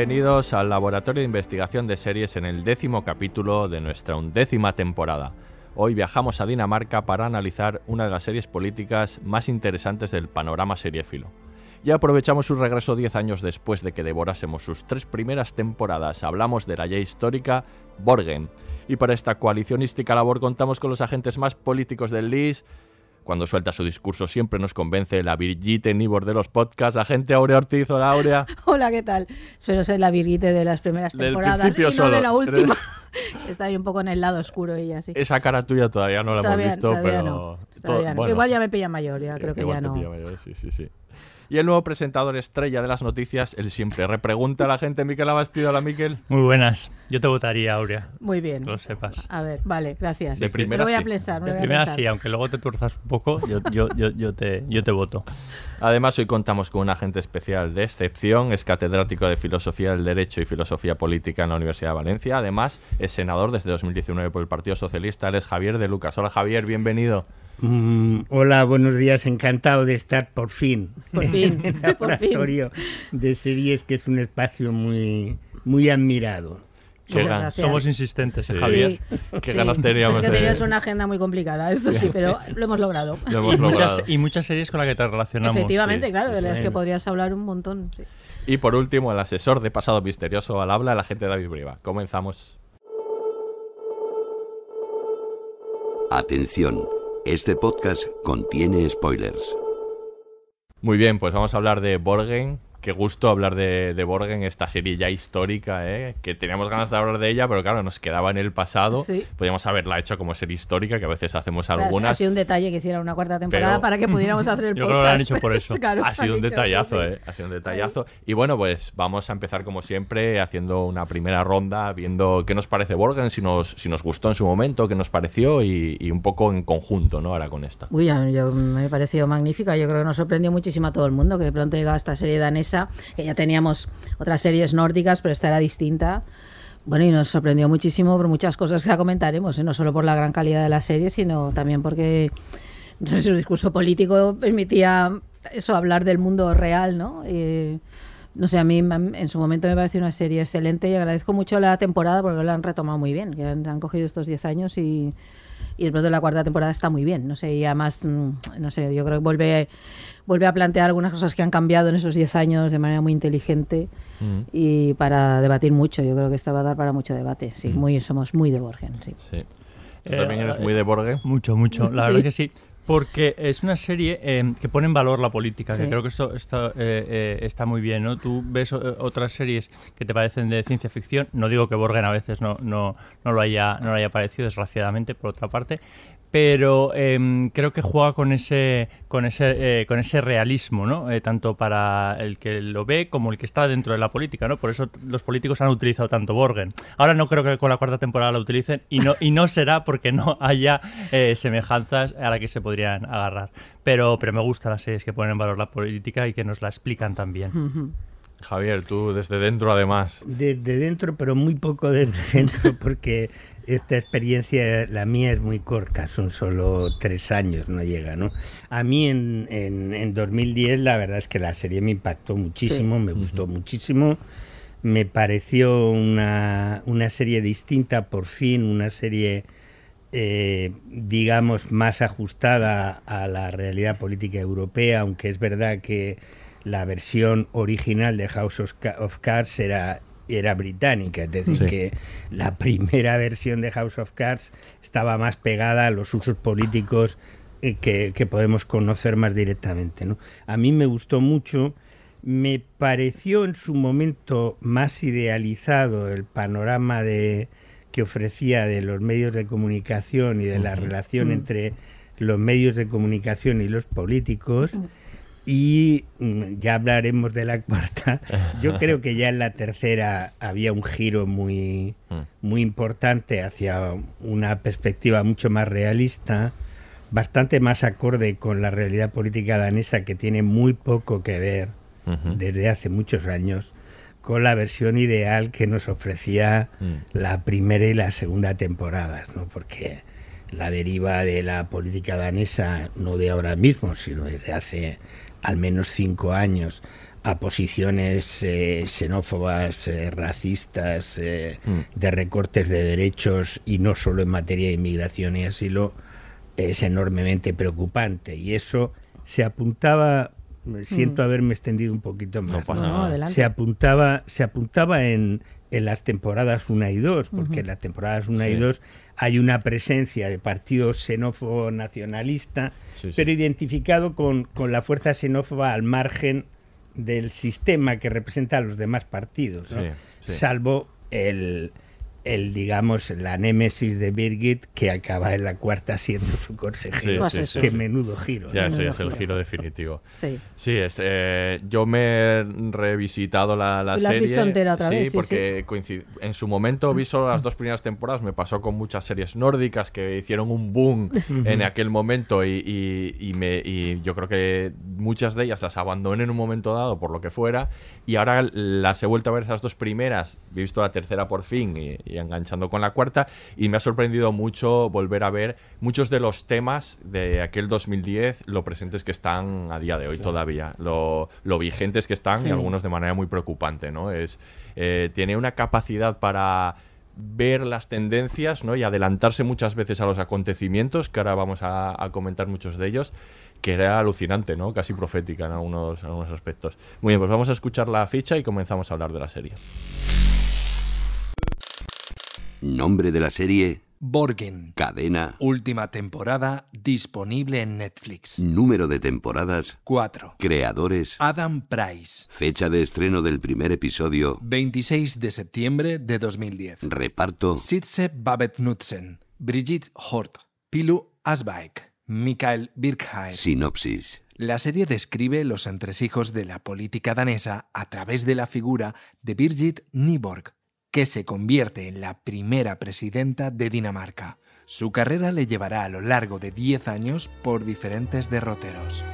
Bienvenidos al Laboratorio de Investigación de Series en el décimo capítulo de nuestra undécima temporada. Hoy viajamos a Dinamarca para analizar una de las series políticas más interesantes del panorama seriéfilo. Y aprovechamos su regreso 10 años después de que devorásemos sus tres primeras temporadas. Hablamos de la ya histórica Borgen. Y para esta coalicionística labor contamos con los agentes más políticos del LIS. Cuando suelta su discurso siempre nos convence la Brigitte Nibor de los podcasts, agente Aurea Ortiz. Hola Aurea. Hola, ¿qué tal? Suelo ser la Virgite de las primeras Del temporadas principio y no solo. de la última. Está ahí un poco en el lado oscuro ella, sí. Esa cara tuya todavía no la Todavía- hemos visto, pero... no, todo- todavía no. bueno, Igual ya me pilla mayor, ya creo que igual ya no. mayor, sí, sí, sí. Y el nuevo presentador estrella de las noticias, él siempre repregunta a la gente, Miquel Abastido, hola Miquel. Muy buenas. Yo te votaría, Aurea. Muy bien. Que lo sepas. A ver, vale, gracias. De Me primera lo voy a sí. pensar, De voy primera pensar. sí, aunque luego te tuerzas un poco, yo, yo, yo, yo, te, yo te voto. Además, hoy contamos con un agente especial de excepción, es catedrático de Filosofía del Derecho y Filosofía Política en la Universidad de Valencia. Además, es senador desde 2019 por el Partido Socialista. Él es Javier de Lucas. Hola Javier, bienvenido. Mm, hola, buenos días. Encantado de estar por fin Por fin, en el por fin. laboratorio de series, que es un espacio muy, muy admirado. Somos insistentes, ¿eh, Sí. Javier. Qué Sí, ganas teníamos Es que de- tenías una agenda muy complicada, eso sí, pero lo hemos logrado. Lo hemos Y muchas, logrado. y muchas series con las que te relacionamos. Efectivamente, sí. claro, de las que podrías hablar un montón. sí. Y por último, el asesor de pasado misterioso al habla, el agente David Brieva. Comenzamos. Atención, este podcast contiene spoilers. Muy bien, pues vamos a hablar de Borgen. Qué gusto hablar de, de Borgen, esta serie ya histórica, ¿eh? que teníamos ganas de hablar de ella, pero claro, nos quedaba en el pasado. Sí. Podríamos haberla hecho como serie histórica, que a veces hacemos Ha algunas. sido un detalle que hiciera una cuarta temporada Pero- para que pudiéramos hacer el Yo podcast. creo que lo han hecho por eso. Claro, ha sido un detallazo. ¿eh? Ha sido un detallazo. Y bueno, pues vamos a empezar como siempre haciendo una primera ronda, viendo qué nos parece Borgen, si nos, si nos gustó en su momento, qué nos pareció y, y un poco en conjunto, ¿no? Ahora con esta. Uy, yo, me ha parecido magnífica. Yo creo que nos sorprendió muchísimo a todo el mundo que de pronto llegaba esta serie danesa, que ya teníamos otras series nórdicas, pero esta era distinta. Bueno, y nos sorprendió muchísimo por muchas cosas que comentaremos, ¿eh? no solo por la gran calidad de la serie, sino también porque su discurso político permitía eso, hablar del mundo real, ¿no? No sé, a mí en su momento me pareció una serie excelente y agradezco mucho la temporada porque la han retomado muy bien, que han, han cogido estos 10 años y, y de pronto la cuarta temporada está muy bien, no sé, y además, mm, no sé, yo creo que vuelve, vuelve a plantear algunas cosas que han cambiado en esos 10 años de manera muy inteligente Mm. y para debatir mucho, yo creo que esta va a dar para mucho debate, sí, muy, somos muy de Borgen, sí. Sí. ¿Tú Eh, también eres eh, muy de Borgen? Mucho, mucho. La Sí. verdad que sí. Porque es una serie eh, que pone en valor la política, que creo que esto, esto, eh, eh, está muy bien, ¿no? Tú ves otras series que te parecen de ciencia ficción, no digo que Borgen a veces no, no, no, lo, haya, no lo haya parecido, desgraciadamente, por otra parte, pero em, creo que juega con ese con ese eh, con ese realismo no Eh, tanto para el que lo ve como el que está dentro de la política no por eso los políticos han utilizado tanto Borgen. Ahora no creo que con la cuarta temporada la utilicen y no y no será porque no haya eh, semejanzas a la que se podrían agarrar. Pero pero me gustan las series que ponen en valor la política y que nos la explican también. Javier, tú desde dentro además. Desde dentro, pero muy poco desde dentro, porque esta experiencia, la mía es muy corta, son solo tres años, no llega, ¿no? A mí en, en, en 2010 la verdad es que la serie me impactó muchísimo, Sí. me gustó muchísimo, me pareció una, una serie distinta, por fin, una serie, eh, digamos, más ajustada a la realidad política europea, aunque es verdad que la versión original de House of Cards era, era británica, es decir, Sí. que la primera versión de House of Cards estaba más pegada a los usos políticos eh, que, que podemos conocer más directamente. ¿no? A mí me gustó mucho, me pareció en su momento más idealizado el panorama de, que ofrecía de los medios de comunicación y de la relación Mm. entre los medios de comunicación y los políticos. Y mm, ya hablaremos de la cuarta. Yo creo que ya en la tercera había un giro muy, Mm. muy importante hacia una perspectiva mucho más realista, bastante más acorde con la realidad política danesa que tiene muy poco que ver desde hace muchos años con la versión ideal que nos ofrecía Mm. la primera y la segunda temporadas, ¿no? Porque la deriva de la política danesa, no de ahora mismo, sino desde hace al menos cinco años, a posiciones eh, xenófobas, eh, racistas, eh, Mm. de recortes de derechos y no solo en materia de inmigración y asilo, es enormemente preocupante. Y eso se apuntaba, siento Mm. haberme extendido un poquito más. No pasa No, no, nada. adelante. se apuntaba, se apuntaba en, en las temporadas 1 y 2, porque en las temporadas 1 y Sí. 2 hay una presencia de partido xenófobo nacionalista, Sí, sí. pero identificado con, con la fuerza xenófoba al margen del sistema que representa a los demás partidos, ¿no? Sí, sí. salvo el, el, digamos, la némesis de Birgit, que acaba en la cuarta siendo su consejero. Sí, sí, Qué sí. menudo giro. Ya, Menudo es el giro. definitivo. Sí. Sí, es, eh, yo me he revisitado la, la ¿Tú la has serie. visto entera otra sí, vez? Sí, porque coincid- en su momento vi solo las dos primeras temporadas. Me pasó con muchas series nórdicas que hicieron un boom en aquel momento y, y- y me, y yo creo que muchas de ellas las abandoné en un momento dado por lo que fuera. Y ahora las he vuelto a ver esas dos primeras. He visto la tercera por fin y, y enganchando con la cuarta. Y me ha sorprendido mucho volver a ver muchos de los temas de aquel 2010, lo presentes que están a día de hoy todavía, lo, lo vigentes que están Sí. y algunos de manera muy preocupante, ¿no? Es, eh, tiene una capacidad para ver las tendencias ¿no? y adelantarse muchas veces a los acontecimientos, que ahora vamos a, a comentar muchos de ellos, que era alucinante, ¿no? casi profética en algunos, en algunos aspectos. Muy bien, pues vamos a escuchar la ficha y comenzamos a hablar de la serie. Nombre de la serie, Borgen. cadena, Última temporada disponible en Netflix. número de temporadas, 4. creadores, Adam Price. fecha de estreno del primer episodio, 26 de septiembre de 2010. reparto, Sitze Babet Knudsen. Brigitte Hort. Pilu Asbaek. Mikael Birkhaer. sinopsis. La serie describe los entresijos de la política danesa a través de la figura de Birgit Nyborg, que se convierte en la primera presidenta de Dinamarca. Su carrera le llevará a lo largo de 10 años por diferentes derroteros.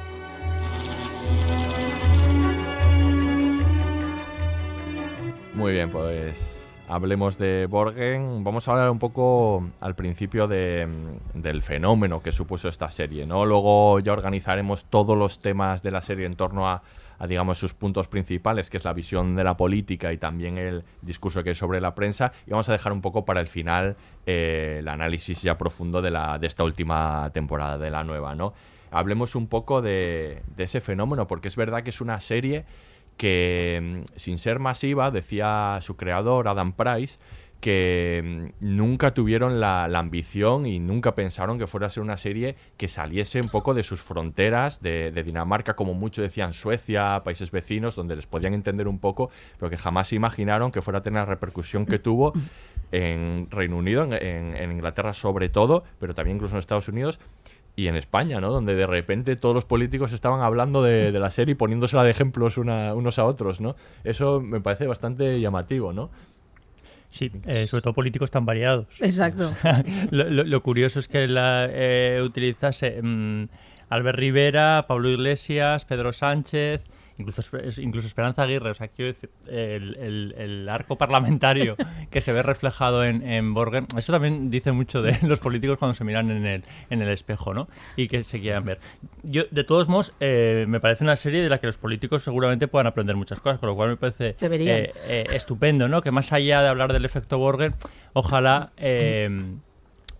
Muy bien, pues hablemos de Borgen. Vamos a hablar un poco al principio de, del fenómeno que supuso esta serie, ¿no? Luego ya organizaremos todos los temas de la serie en torno a, a, digamos, sus puntos principales, que es la visión de la política y también el discurso que hay sobre la prensa. Y vamos a dejar un poco para el final eh, el análisis ya profundo de, la, de esta última temporada, de la nueva, ¿no? Hablemos un poco de, de ese fenómeno, porque es verdad que es una serie que mm, sin ser masiva, decía su creador, Adam Price, que mm, nunca tuvieron la, la ambición y nunca pensaron que fuera a ser una serie que saliese un poco de sus fronteras, de, Dinamarca, como mucho decían Suecia, países vecinos, donde les podían entender un poco, pero que jamás imaginaron que fuera a tener la repercusión que tuvo en Reino Unido, en- en Inglaterra sobre todo, pero también incluso en Estados Unidos y en España, ¿no? Donde de repente todos los políticos estaban hablando de, de la serie y poniéndosela de ejemplos una- unos a otros, ¿no? Eso me parece bastante llamativo, ¿no? Sí, eh, sobre todo políticos tan variados. Exacto. lo, lo- lo curioso es que la eh, utilizase mm, Albert Rivera, Pablo Iglesias, Pedro Sánchez incluso, incluso Esperanza Aguirre, o sea, quiero decir, el, el, arco parlamentario que se ve reflejado en, en, Borgen, eso también dice mucho de los políticos cuando se miran en el, en el espejo, ¿no? Y que se quieran ver. Yo, de todos modos, eh, me parece una serie de la que los políticos seguramente puedan aprender muchas cosas, con lo cual me parece eh, eh, estupendo, ¿no? Que más allá de hablar del efecto Borgen, ojalá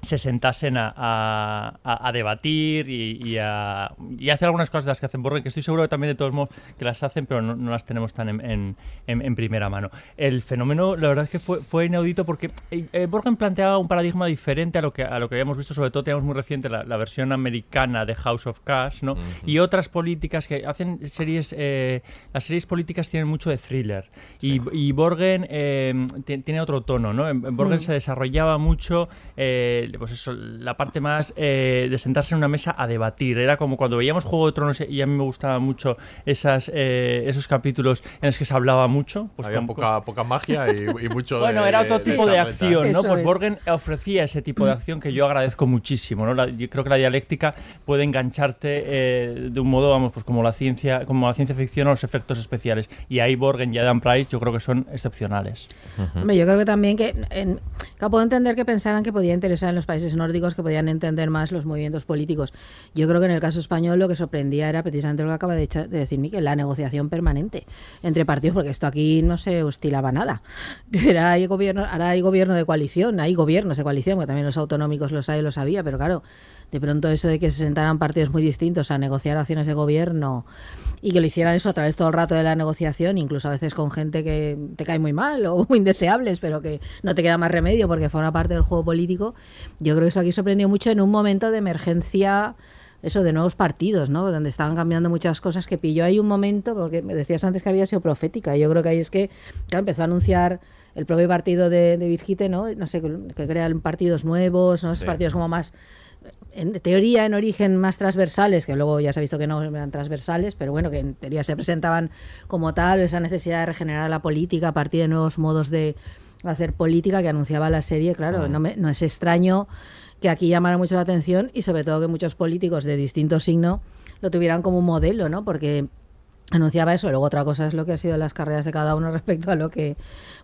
se sentasen a, debatir y, a, hacer algunas cosas de las que hacen Borgen, que estoy seguro que también de todos modos que las hacen, pero no, las tenemos tan en, primera mano. El fenómeno, la verdad es que fue, fue inaudito porque eh, Borgen planteaba un paradigma diferente a lo que, a lo que habíamos visto, sobre todo teníamos muy reciente la, versión americana de House of Cards, ¿no? Y otras políticas que hacen series, eh, las series políticas tienen mucho de thriller. Y, Borgen eh, tiene otro tono, ¿no? En, Borgen mm. se desarrollaba mucho pues eso, la parte más eh, de sentarse en una mesa a debatir. Era como cuando veíamos Juego de Tronos y a mí me gustaba mucho esas, eh, esos capítulos en los que se hablaba mucho. Pues Había poca, poca magia y, mucho Bueno, era otro tipo de, acción, ¿no? pues Borgen ofrecía ese tipo de acción que yo agradezco muchísimo, ¿no? yo creo que la dialéctica puede engancharte eh, de un modo, vamos, pues como la ciencia, como la ciencia ficción o los efectos especiales. Y ahí Borgen y Adam Price yo creo que son excepcionales. yo creo que también que, en, que puedo entender que pensaran que podía interesar en los países nórdicos que podían entender más los movimientos políticos. Yo creo que en el caso español lo que sorprendía era precisamente lo que acaba de, de decir Miquel, la negociación permanente entre partidos, porque esto aquí no se hostilaba nada. Era hay gobierno, ahora hay gobierno de coalición, hay gobiernos de coalición, que también los autonómicos los hay, pero claro, de pronto eso de que se sentaran partidos muy distintos a negociar acciones de gobierno y que lo hicieran eso a través todo el rato de la negociación, incluso a veces con gente que te cae muy mal o muy indeseables, pero que no te queda más remedio porque forma parte del juego político. Yo creo que eso aquí sorprendió mucho en un momento de emergencia eso de nuevos partidos, ¿no? Donde estaban cambiando muchas cosas que pilló ahí un momento, porque me decías antes que había sido profética. Yo creo que ahí es que empezó a anunciar el propio partido de, de Virgite, ¿no? No sé, que, crean partidos nuevos, ¿no? Esos partidos como más en teoría en origen más transversales, que luego ya se ha visto que no eran transversales, pero bueno, que en teoría se presentaban como tal, esa necesidad de regenerar la política a partir de nuevos modos de hacer política que anunciaba la serie, claro, no, no es extraño que aquí llamara mucho la atención y sobre todo que muchos políticos de distinto signo lo tuvieran como un modelo, ¿no? Porque anunciaba eso. Luego otra cosa es lo que ha sido las carreras de cada uno respecto a lo que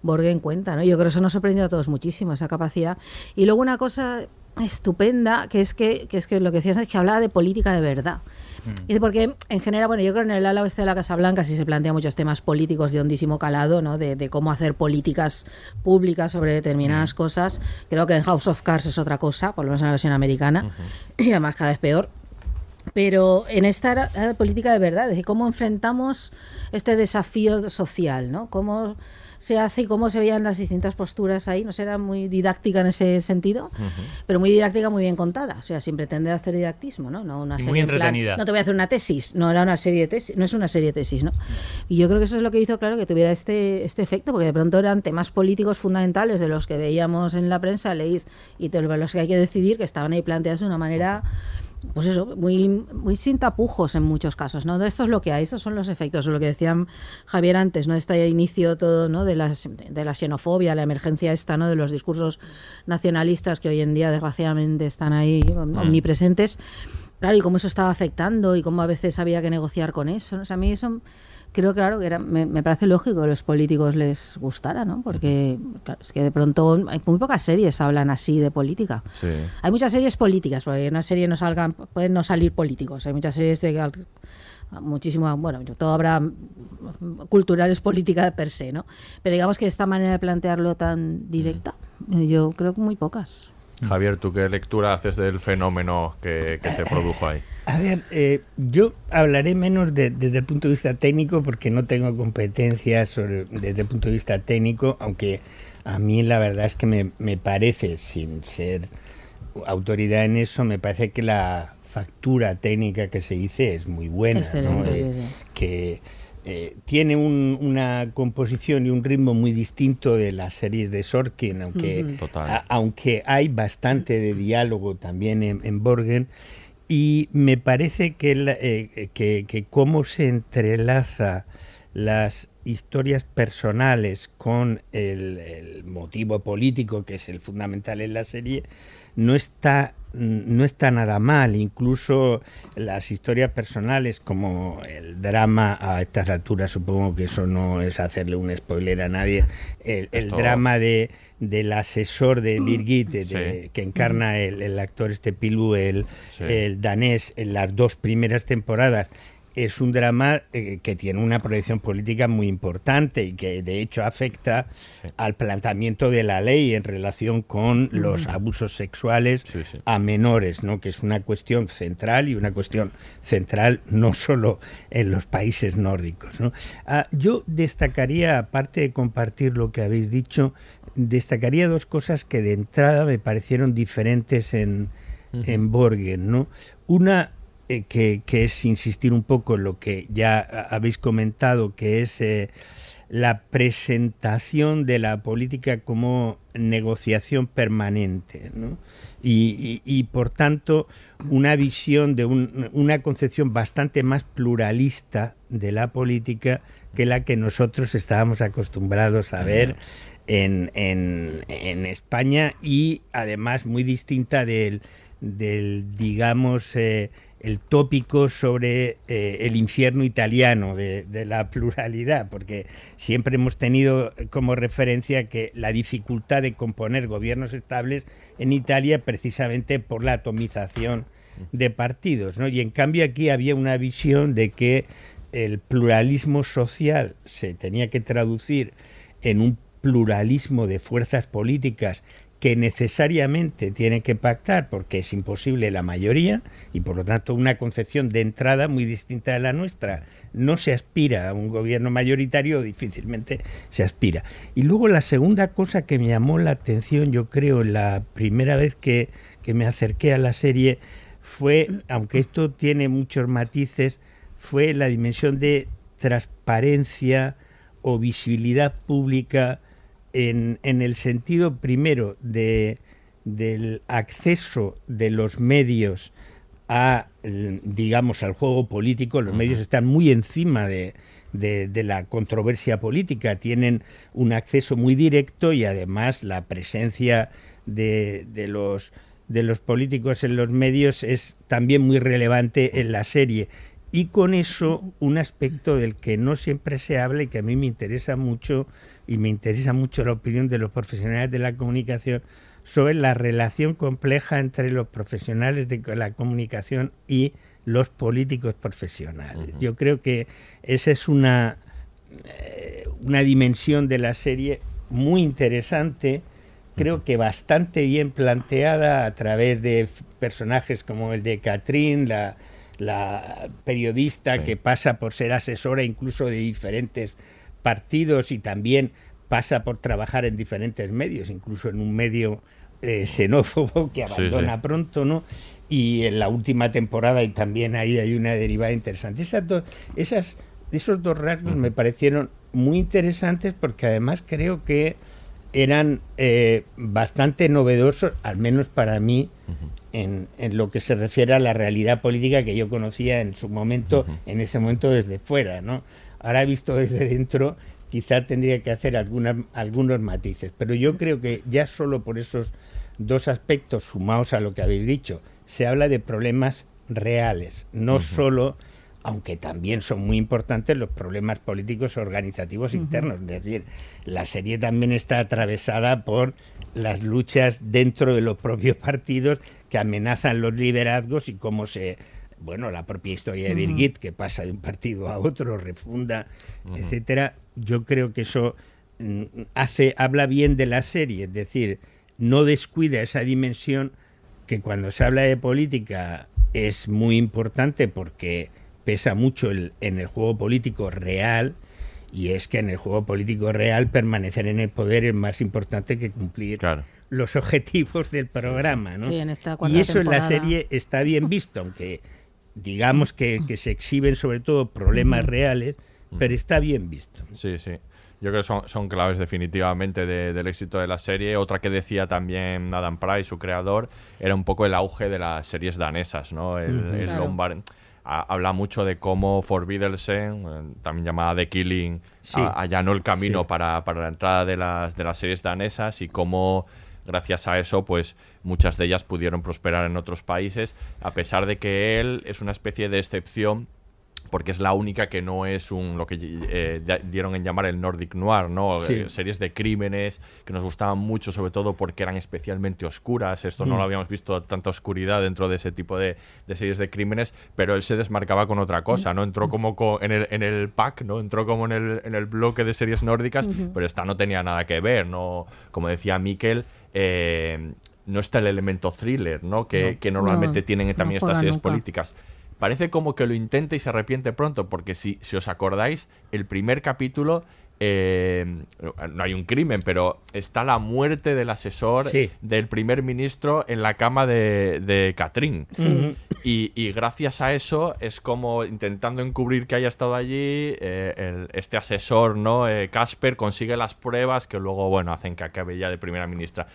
Borgen cuenta, ¿no? Yo creo que eso nos sorprendió a todos muchísimo, esa capacidad. Y luego una cosa estupenda, que es que, que es que lo que decías es que hablaba de política de verdad. Mm. Y porque en general, bueno, yo creo que en el ala oeste de la Casa Blanca sí se plantean muchos temas políticos de hondísimo calado, ¿no? De, cómo hacer políticas públicas sobre determinadas mm. cosas. Creo que en House of Cards es otra cosa, por lo menos en la versión americana, y además cada vez peor. Pero en esta política de verdad, es decir, cómo enfrentamos este desafío social, ¿no? Cómo se hace y cómo se veían las distintas posturas ahí. No será muy didáctica en ese sentido, pero muy didáctica, muy bien contada. O sea, sin pretender hacer didactismo, ¿no? no una serie muy entretenida. no te voy a hacer una tesis, no era una serie de tesis, no es una serie de tesis, ¿no? Y yo creo que eso es lo que hizo, claro, que tuviera este, este efecto, porque de pronto eran temas políticos fundamentales de los que veíamos en la prensa, leís, y de los que hay que decidir, que estaban ahí planteados de una manera pues eso, muy, muy sin tapujos en muchos casos, ¿no? Esto es lo que hay, estos son los efectos, lo que decía Javier antes, ¿no? Este inicio todo, ¿no? De la, de la xenofobia, la emergencia esta, ¿no? De los discursos nacionalistas que hoy en día, desgraciadamente, están ahí mm. omnipresentes. Claro, y cómo eso estaba afectando y cómo a veces había que negociar con eso, ¿no? O sea, a mí eso creo claro que era, me, parece lógico que a los políticos les gustara, ¿no? Porque es que de pronto hay muy pocas series hablan así de política. Hay muchas series políticas, porque en una serie no salgan, pueden no salir políticos. Hay muchas series de muchísimo, bueno, todo habrá culturales política per se, ¿no? Pero digamos que esta manera de plantearlo tan directa, yo creo que muy pocas. Javier, ¿tú qué lectura haces del fenómeno que, se produjo ahí? A ver, eh, yo hablaré menos desde el punto de vista técnico porque no tengo competencias desde el punto de vista técnico, aunque a mí la verdad es que me, parece, sin ser autoridad en eso, me parece que la factura técnica que se dice es muy buena. Eh, que eh, tiene una composición y un ritmo muy distinto de las series de Sorkin, aunque, aunque hay bastante de diálogo también en, Borgen. Y me parece que, eh, que, que, cómo se entrelaza las historias personales con el, el, motivo político, que es el fundamental en la serie, no está no está nada mal. Incluso las historias personales, como el drama, a estas alturas supongo que eso no es hacerle un spoiler a nadie, el, drama de del asesor de Birgit, que encarna el, el, actor este Pilu, el, el danés, en las dos primeras temporadas, es un drama eh, que tiene una proyección política muy importante y que de hecho afecta al planteamiento de la ley en relación con los abusos sexuales a menores, ¿no? que es una cuestión central y una cuestión central no solo en los países nórdicos. Ah, yo destacaría, aparte de compartir lo que habéis dicho, destacaría dos cosas que de entrada me parecieron diferentes en, en Borgen. ¿no? Una eh, que, es insistir un poco en lo que ya habéis comentado, que es eh, la presentación de la política como negociación permanente, y, por tanto una visión de una concepción bastante más pluralista de la política que la que nosotros estábamos acostumbrados a ver en, España y además muy distinta del, del digamos, eh, el tópico sobre eh, el infierno italiano de, la pluralidad, porque siempre hemos tenido como referencia que la dificultad de componer gobiernos estables en Italia precisamente por la atomización de partidos, ¿no? Y en cambio aquí había una visión de que el pluralismo social se tenía que traducir en un pluralismo de fuerzas políticas que necesariamente tiene que pactar porque es imposible la mayoría y por lo tanto una concepción de entrada muy distinta de la nuestra. No se aspira a un gobierno mayoritario, difícilmente se aspira. Y luego la segunda cosa que me llamó la atención, yo creo, la primera vez que, que me acerqué a la serie fue, aunque esto tiene muchos matices, fue la dimensión de transparencia o visibilidad pública en, el sentido primero de, del acceso de los medios a, digamos, al juego político, los medios están muy encima de, de, la controversia política, tienen un acceso muy directo y además la presencia de, de, los, de los políticos en los medios es también muy relevante en la serie. Y con eso un aspecto del que no siempre se habla y que a mí me interesa mucho y me interesa mucho la opinión de los profesionales de la comunicación sobre la relación compleja entre los profesionales de la comunicación y los políticos profesionales. Yo creo que esa es una, eh, una dimensión de la serie muy interesante, creo que bastante bien planteada a través de personajes como el de la, la periodista que pasa por ser asesora incluso de diferentes partidos y también pasa por trabajar en diferentes medios, incluso en un medio eh, xenófobo que abandona pronto, ¿no? Y en la última temporada y también ahí hay una derivada interesante. Esas esas, esos dos rasgos me parecieron muy interesantes porque además creo que eran eh, bastante novedosos, al menos para mí, en, en, lo que se refiere a la realidad política que yo conocía en su momento, en ese momento desde fuera, ¿no? Ahora visto desde dentro, quizá tendría que hacer algunos matices, pero yo creo que ya solo por esos dos aspectos sumados a lo que habéis dicho, se habla de problemas reales, no solo aunque también son muy importantes los problemas políticos organizativos internos. Es decir, la serie también está atravesada por las luchas dentro de los propios partidos que amenazan los liderazgos y cómo se bueno, la propia historia de Birgit, que pasa de un partido a otro, refunda, etcétera, yo creo que eso mm, hace, habla bien de la serie, es decir, no descuida esa dimensión que cuando se habla de política es muy importante porque pesa mucho en el juego político real, y es que en el juego político real permanecer en el poder es más importante que cumplir los objetivos del programa. ¿no? y eso en la serie está bien visto, aunque digamos que, se exhiben sobre todo problemas reales, pero está bien visto. Sí, sí. Yo creo que son, son claves definitivamente del éxito de la serie. Otra que decía también Adam Price, su creador, era un poco el auge de las series danesas, ¿no? El, Lombard habla mucho de cómo Forbiddelsen, eh, también llamada The Killing, allanó el camino para, para, la entrada de las, de las series danesas y cómo gracias a eso, pues muchas de ellas pudieron prosperar en otros países, a pesar de que él es una especie de excepción porque es la única que no es un lo que eh, dieron en llamar el Nordic Noir, ¿no? Sí. Eh, series de crímenes que nos gustaban mucho, sobre todo porque eran especialmente oscuras. Esto no Mm. lo habíamos visto tanta oscuridad dentro de ese tipo de, de series de crímenes, pero él se desmarcaba con otra cosa, ¿no? Entró como co- en, el, en el pack, ¿no? Entró como en el, en el bloque de series nórdicas, pero esta no tenía nada que ver, ¿no? Como decía Miquel, eh, no está el elemento thriller, ¿no? Que, No. que normalmente No, tienen también no estas series nunca. políticas. Parece como que lo intenta y se arrepiente pronto, porque si, si os acordáis, el primer capítulo eh, no hay un crimen, pero está la muerte del asesor Sí. del primer ministro en la cama de, de Catrín. Sí. Y, y gracias a eso es como intentando encubrir que haya estado allí, eh, el- este asesor, ¿no? Eh, Casper consigue las pruebas que luego, bueno, hacen que acabe ya de primera ministra.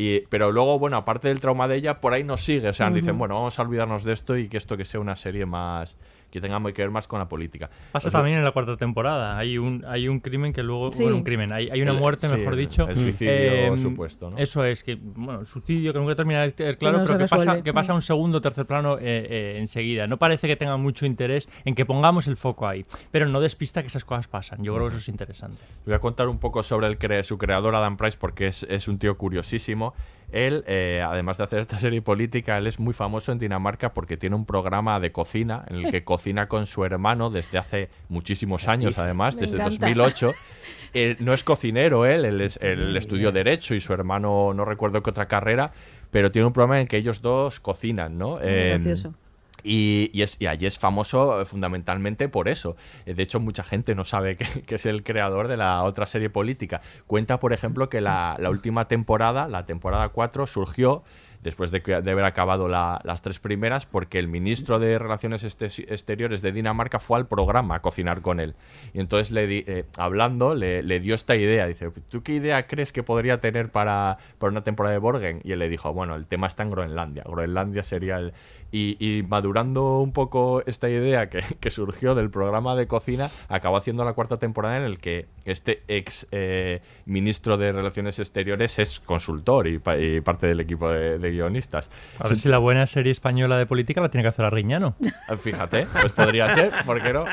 Y, pero luego, bueno, aparte del trauma de ella, por ahí nos sigue. O sea, Ujú. dicen, bueno, vamos a olvidarnos de esto y que esto que sea una serie más. Que tenga que ver más con la política. Pasa también en la cuarta temporada. Hay un, hay un crimen que luego. Sí. Bueno, un crimen. Hay, hay una muerte, mejor dicho. el suicidio Em, supuesto, ¿no? Eso es, que. Bueno, suicidio que nunca termina de claro, no pero que pasa, que pasa a un segundo o tercer plano eh, eh, enseguida. No parece que tenga mucho interés en que pongamos el foco ahí. Pero no despista que esas cosas pasan. Yo creo que eso es interesante. Voy a contar un poco sobre el cre- su creador, Adam Price, porque es, es un tío curiosísimo. Él, eh, además de hacer esta serie política, él es muy famoso en Dinamarca porque tiene un programa de cocina en el que cocina con su hermano desde hace muchísimos años, además, Me desde encanta. 2008. Eh, no es cocinero él, él, es- él estudió Derecho y su hermano no recuerdo qué otra carrera, pero tiene un programa en que ellos dos cocinan, ¿no? Muy Em, gracioso. Y, y es, y allí es famoso eh, fundamentalmente por eso. Eh, De hecho, mucha gente no sabe que, que es el creador de la otra serie política. Cuenta, por ejemplo, que la, la última temporada, la temporada 4, surgió después de, que- de haber acabado la- las tres primeras, porque el ministro de Relaciones Este- Exteriores de Dinamarca fue al programa a cocinar con él. Y entonces, le di- eh, hablando, le, le dio esta idea. Dice, ¿tú qué idea crees que podría tener para, para una temporada de Borgen? Y él le dijo, bueno, el tema está en Groenlandia. Groenlandia sería el... Y, y madurando un poco esta idea que, que surgió del programa de cocina, acabó haciendo la cuarta temporada en el que este ex eh, ministro de Relaciones Exteriores es consultor y, pa- y parte del equipo de, de guionistas. A ver si la buena serie española de política la tiene que hacer Arriñano. Fíjate, pues podría ser, ¿por qué no?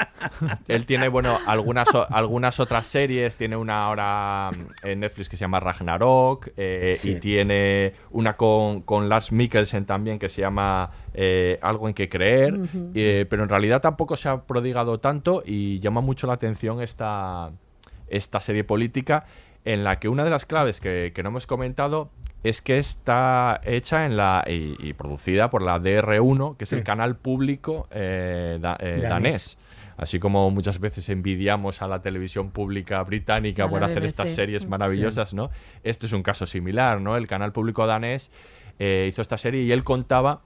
Él tiene, bueno, algunas, algunas otras series, tiene una ahora mm, en Netflix que se llama Ragnarok, eh, Sí. y tiene una con, con Lars Mikkelsen también que se llama eh, Algo en que creer, eh, pero en realidad tampoco se ha prodigado tanto y llama mucho la atención esta, esta serie política en la que una de las claves que, que no hemos comentado es que está hecha en la y, y producida por la DR1, que es el canal público eh, da- eh, Danés. Así como muchas veces envidiamos a la televisión pública británica A por hacer BBC. estas series Sí. maravillosas, ¿no? Esto es un caso similar, ¿no? El canal público danés eh, hizo esta serie y él contaba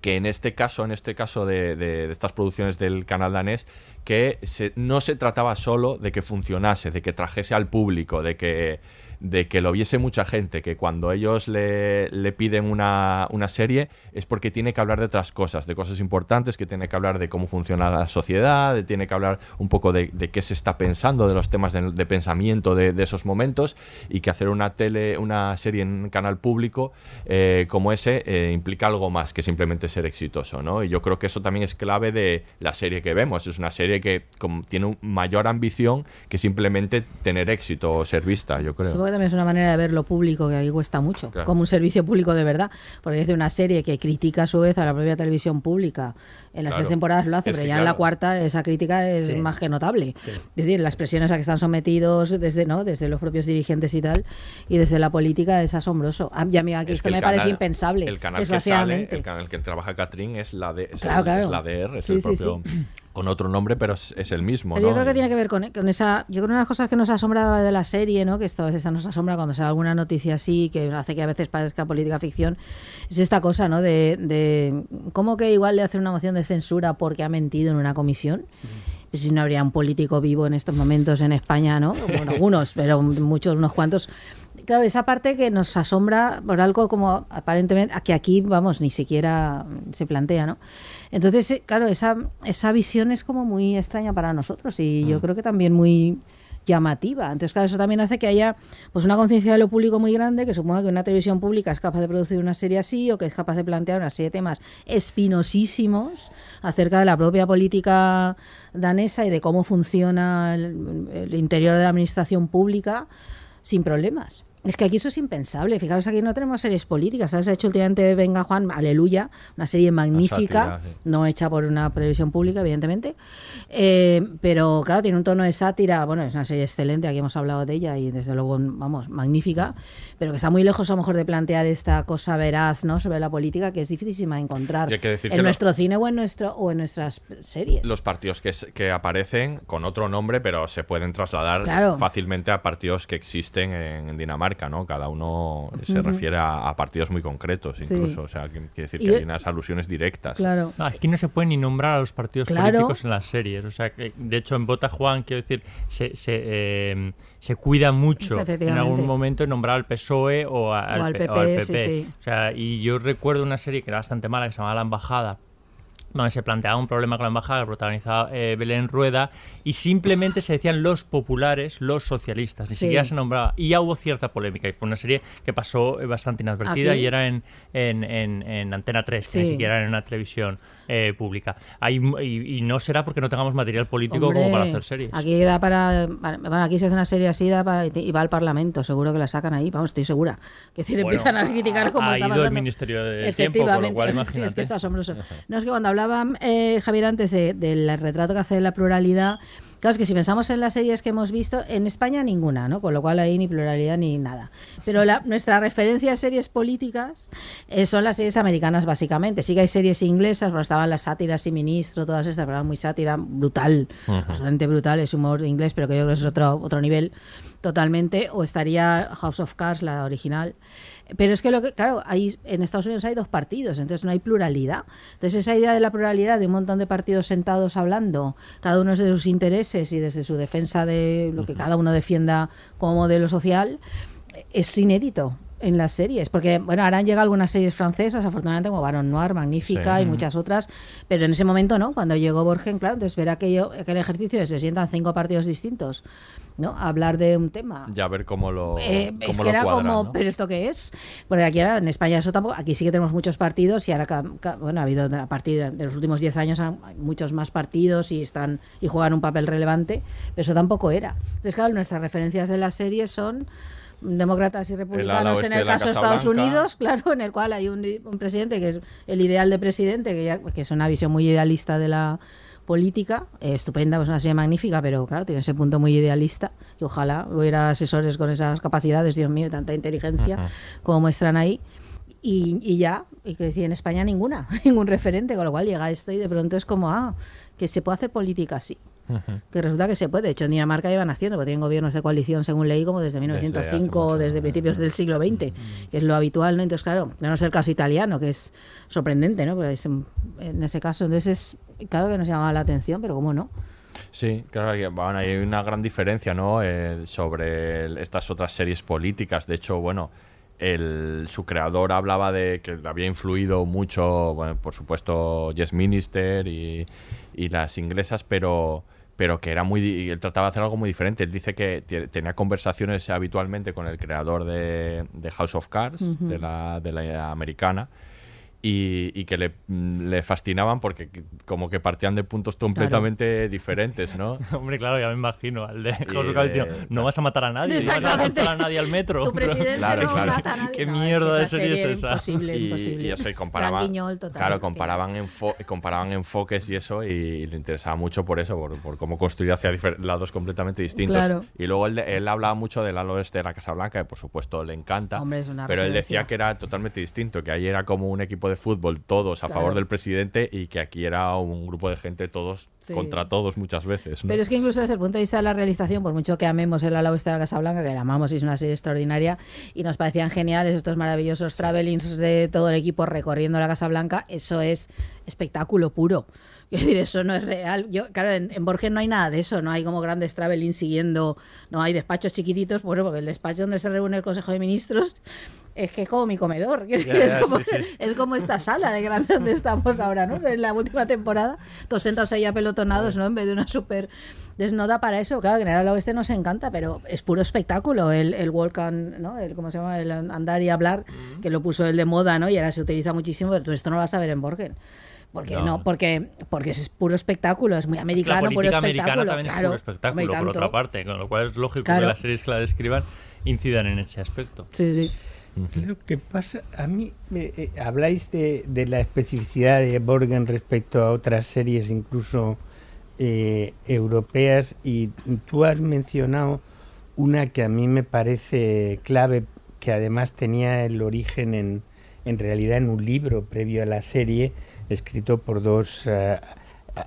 que en este caso, en este caso de, de- estas producciones del canal danés, que se- no se trataba solo de que funcionase, de que trajese al público, de que, de que lo viese mucha gente, que cuando ellos le, le piden una, una serie es porque tiene que hablar de otras cosas, de cosas importantes, que tiene que hablar de cómo funciona la sociedad, de- tiene que hablar un poco de, de qué se está pensando, de los temas de, pensamiento de, esos momentos, y que hacer una tele, una serie en un canal público eh, como ese eh, implica algo más que simplemente ser exitoso, ¿no? Y yo creo que eso también es clave de la serie que vemos. Es una serie que tiene un mayor ambición que simplemente tener éxito o ser vista, yo creo. Que también es una manera de ver lo público que ahí cuesta mucho, Claro. como un servicio público de verdad, porque es de una serie que critica a su vez a la propia televisión pública. En las Claro. tres temporadas lo hace, Es pero ya en la cuarta esa crítica es Sí. más que notable. Sí. Es decir, las presiones a que están sometidos desde no desde los propios dirigentes y tal, y desde la política es asombroso. A- Y a mí aquí Es esto que me parece impensable, El canal que sale, el canal que trabaja Catrín es la de es, Claro, el, claro. es la DR, es Sí, el sí, propio con otro nombre, pero es, es el mismo, Pero yo creo que tiene que ver con, con esa. Yo creo que una de las cosas que nos asombra de la serie, ¿no? que esto a veces nos asombra cuando se da alguna noticia así, que hace que a veces parezca política ficción, es esta cosa, ¿no? De, de cómo que igual le hacen una moción de censura porque ha mentido en una comisión. Pues si no habría un político vivo en estos momentos en España, ¿no? Bueno, algunos, pero muchos, unos cuantos. Claro, esa parte que nos asombra por algo como aparentemente, que aquí, vamos, ni siquiera se plantea, ¿no? Entonces, eh, claro, esa, esa visión es como muy extraña para nosotros y yo creo que también muy llamativa. Entonces, claro, eso también hace que haya pues una conciencia de lo público muy grande, que suponga que una televisión pública es capaz de producir una serie así o que es capaz de plantear una serie de temas espinosísimos acerca de la propia política danesa y de cómo funciona el, el interior de la administración pública sin problemas. Es que aquí eso es impensable. Fijaros, aquí no tenemos series políticas. ¿sabes? Se ha hecho últimamente Venga Juan, Aleluya, una serie magnífica, sátira, sí. no hecha por una televisión pública, evidentemente. Eh, pero claro, tiene un tono de sátira. Bueno, es una serie excelente, aquí hemos hablado de ella y desde luego, vamos, magnífica. Pero que está muy lejos a lo mejor de plantear esta cosa veraz ¿no? sobre la política que es dificilísima de encontrar en que lo- nuestro cine o en, nuestro, o en nuestras series. Los partidos que, que aparecen con otro nombre, pero se pueden trasladar Claro. fácilmente a partidos que existen en, en Dinamarca, ¿no? Cada uno se refiere a, a partidos muy concretos, Sí. incluso. O sea, que- quiere decir Y- que hay unas alusiones directas. Claro. No, aquí no se puede ni nombrar a los partidos Claro. políticos en las series. O sea, que de hecho en Bota Juan, quiero decir, se, se, eh, se cuida mucho en algún momento de nombrar al PSOE o, a- al, al P- o PP, al PP. sí. O sea, y yo recuerdo una serie que era bastante mala que se llamaba La Embajada donde se planteaba un problema con la embajada, protagonizaba eh, Belén Rueda, y simplemente se decían los populares, los socialistas, ni Sí. siquiera se nombraba. Y ya hubo cierta polémica, y fue una serie que pasó bastante inadvertida Aquí. y era en, en, en- en Antena 3, que ni siquiera era en una televisión eh, pública. Hay y, y no será porque no tengamos material político como para hacer series. Aquí da para. Bueno, aquí se hace una serie así da para, y va al Parlamento. Seguro que la sacan ahí. Vamos, estoy segura. Que decir, Bueno, empiezan a criticar como ha ido el. Ministerio del Tiempo, con lo cual sí, es imagínate. que está asombroso. No, es que cuando hablaba eh, Javier antes de- del retrato que hace de la pluralidad. Claro, es que si pensamos en las series que hemos visto, en España ninguna, ¿no? Con lo cual ahí ni pluralidad ni nada. Pero la, nuestra referencia a series políticas eh, son las series americanas, básicamente. Sí que hay series inglesas, pero estaban las sátiras y ministro, todas estas, pero muy sátira, brutal, bastante brutal, es humor inglés, pero que yo creo que es otro, otro nivel totalmente. O estaría House of Cards, la original. Pero es que lo que, claro, hay, en Estados Unidos hay dos partidos, entonces no hay pluralidad. Entonces esa idea de la pluralidad, de un montón de partidos sentados hablando, cada uno desde sus intereses y desde su defensa de lo que cada uno defienda como modelo social, es inédito en las series, porque bueno, ahora han llegado algunas series francesas, afortunadamente como Baron Noir, magnífica Sí. y muchas otras, pero en ese momento no, cuando llegó Borgen, claro, entonces ver aquello, aquel ejercicio de se sientan cinco partidos distintos, ¿no? A hablar de un tema. Ya ver cómo lo, Eh, cómo es lo que era cuadran, como, ¿no? ¿pero esto qué es? Porque aquí ahora, en España eso tampoco, aquí sí que tenemos muchos partidos y ahora, bueno, ha habido a partir de los últimos 10 años muchos más partidos y están y juegan un papel relevante, pero eso tampoco era. Entonces, claro, nuestras referencias de las series son demócratas y republicanos en el la caso de Estados Blanca. Unidos, claro, en el cual hay un, un presidente que es el ideal de presidente, que, ya- que es una visión muy idealista de la política, eh, estupenda, pues una serie magnífica, pero claro, tiene ese punto muy idealista y ojalá hubiera asesores con esas capacidades, Dios mío, tanta inteligencia como muestran ahí. Y, y ya, y que decir, en España ninguna, ningún referente, con lo cual llega esto y de pronto es como, ah, que se puede hacer política así. Que resulta que se puede. De hecho, en Dinamarca llevan haciendo, porque tienen gobiernos de coalición, según leí, como desde 1905 o desde principios del siglo XX, que es lo habitual, ¿no? Entonces, claro, no es el caso italiano, que es sorprendente, ¿no? Porque es, en ese caso, entonces es, claro que nos llama la atención, pero ¿cómo no? Sí, claro, que, bueno, hay una gran diferencia, ¿no? Eh, sobre el- estas otras series políticas. De hecho, bueno, el, su creador hablaba de que le había influido mucho, bueno, por supuesto, Yes Minister y, y las inglesas, pero pero que era muy él trataba de hacer algo muy diferente. Él dice que tenía conversaciones habitualmente con el creador de, de House of Cards, de, la, de la americana, y, y que le, mm, le fascinaban porque que- como que partían de puntos completamente diferentes, ¿no? Hombre, claro, ya me imagino. Al de Cards diciendo, no vas a matar a nadie, no vas a lanzar a nadie al metro. Tu presidente Claro, no claro. mata a nadie. ¿Qué No, mierda de serie es esa? Imposible, y, imposible. y eso, y comparaban, Branquiñol total. claro, comparaban, enfo- comparaban enfoques y eso, y le interesaba mucho por eso, por, por cómo construir hacia lados completamente distintos. Claro. Y luego él, él hablaba mucho del halo este de la Casa Blanca, que por supuesto le encanta, Hombre, es una pero él decía que era totalmente distinto, que ahí era como un equipo de fútbol todos a Claro. favor del presidente y que aquí era un grupo de gente todos Sí. contra todos muchas veces. ¿no? Pero es que incluso desde el punto de vista de la realización, por mucho que amemos el ala oeste de la Casa Blanca, que la amamos y es una serie extraordinaria, y nos parecían geniales estos maravillosos travelings de todo el equipo recorriendo la Casa Blanca, eso es espectáculo puro. Quiero decir, eso no es real. Yo, claro, en, en, Borges no hay nada de eso, no hay como grandes traveling siguiendo, no hay despachos chiquititos, bueno, porque el despacho donde se reúne el Consejo de Ministros es que es como mi comedor, ya, ya, es, como, sí, sí. es, como, esta sala de grande donde estamos ahora, ¿no? En la última temporada, todos sentados ahí apelotonados, ¿no? En vez de una súper desnoda para eso. Claro, General Oeste nos encanta, pero es puro espectáculo el, el Volcan, ¿no? El, ¿Cómo se llama? El andar y hablar, mm que lo puso el de moda, ¿no? Y ahora se utiliza muchísimo, pero tú esto no lo vas a ver en Borgen. Porque no. no, porque porque es puro espectáculo, es muy americano, es puro espectáculo. americana también claro, es puro espectáculo, por otra parte, con lo cual es lógico Claro. que las series que la describan incidan en ese aspecto. Sí, sí. Lo que pasa, a mí, eh, eh, habláis de, de, la especificidad de Borgen respecto a otras series incluso eh, europeas y tú has mencionado una que a mí me parece clave, que además tenía el origen en, en realidad en un libro previo a la serie, escrito por dos uh,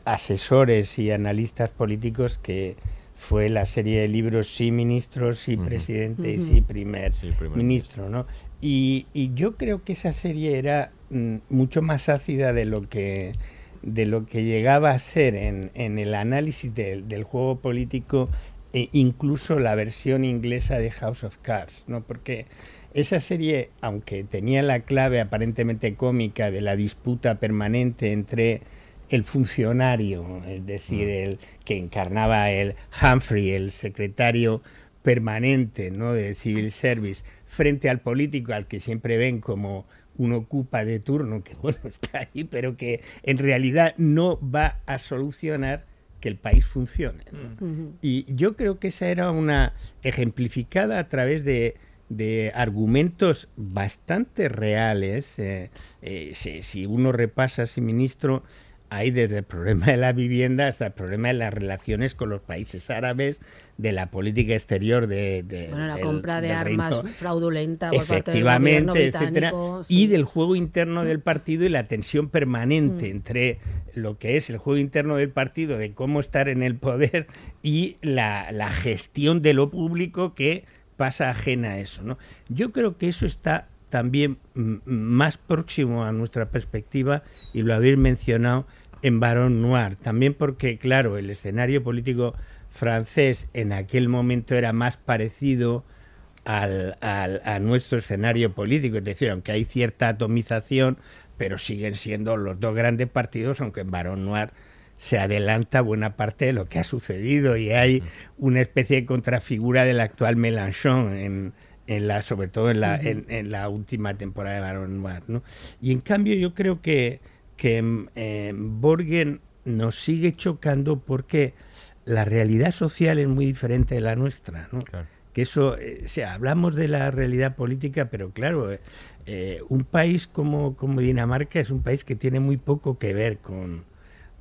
asesores y analistas políticos que fue la serie de libros Sí ministro, sí presidente uh -huh. y sí primer, sí, primer ministro, ¿no? Y, y, yo creo que esa serie era mm, mucho más ácida de lo que de lo que llegaba a ser en, en el análisis de, del juego político e incluso la versión inglesa de House of Cards, ¿no? Porque esa serie, aunque tenía la clave aparentemente cómica de la disputa permanente entre el funcionario, es decir, el que encarnaba el Humphrey, el secretario permanente ¿no? de Civil Service, frente al político al que siempre ven como un ocupa de turno, que bueno, está ahí, pero que en realidad no va a solucionar que el país funcione. ¿no? Uh -huh. Y yo creo que esa era una ejemplificada a través de, de argumentos bastante reales. Eh, eh, si, si, uno repasa, si ministro, hay desde el problema de la vivienda hasta el problema de las relaciones con los países árabes, de la política exterior de, de bueno, la del, compra de armas Reino, fraudulenta por efectivamente, parte del etcétera, sí. y del juego interno del partido y la tensión permanente mm. entre lo que es el juego interno del partido de cómo estar en el poder y la, la gestión de lo público que pasa ajena a eso, ¿no? Yo creo que eso está también más próximo a nuestra perspectiva y lo habéis mencionado en Barón Noir, también porque, claro, el escenario político francés en aquel momento era más parecido al, al, a nuestro escenario político, es decir, aunque hay cierta atomización, pero siguen siendo los dos grandes partidos, aunque en Barón Noir se adelanta buena parte de lo que ha sucedido y hay una especie de contrafigura del actual Mélenchon en, en la, sobre todo en la, uh -huh. en, en, la última temporada de Barón Noir. ¿no? Y en cambio yo creo que que eh, Borgen nos sigue chocando porque la realidad social es muy diferente de la nuestra, ¿no? Claro. Que eso, eh, o sea, hablamos de la realidad política, pero claro, eh, un país como, como, Dinamarca es un país que tiene muy poco que ver con,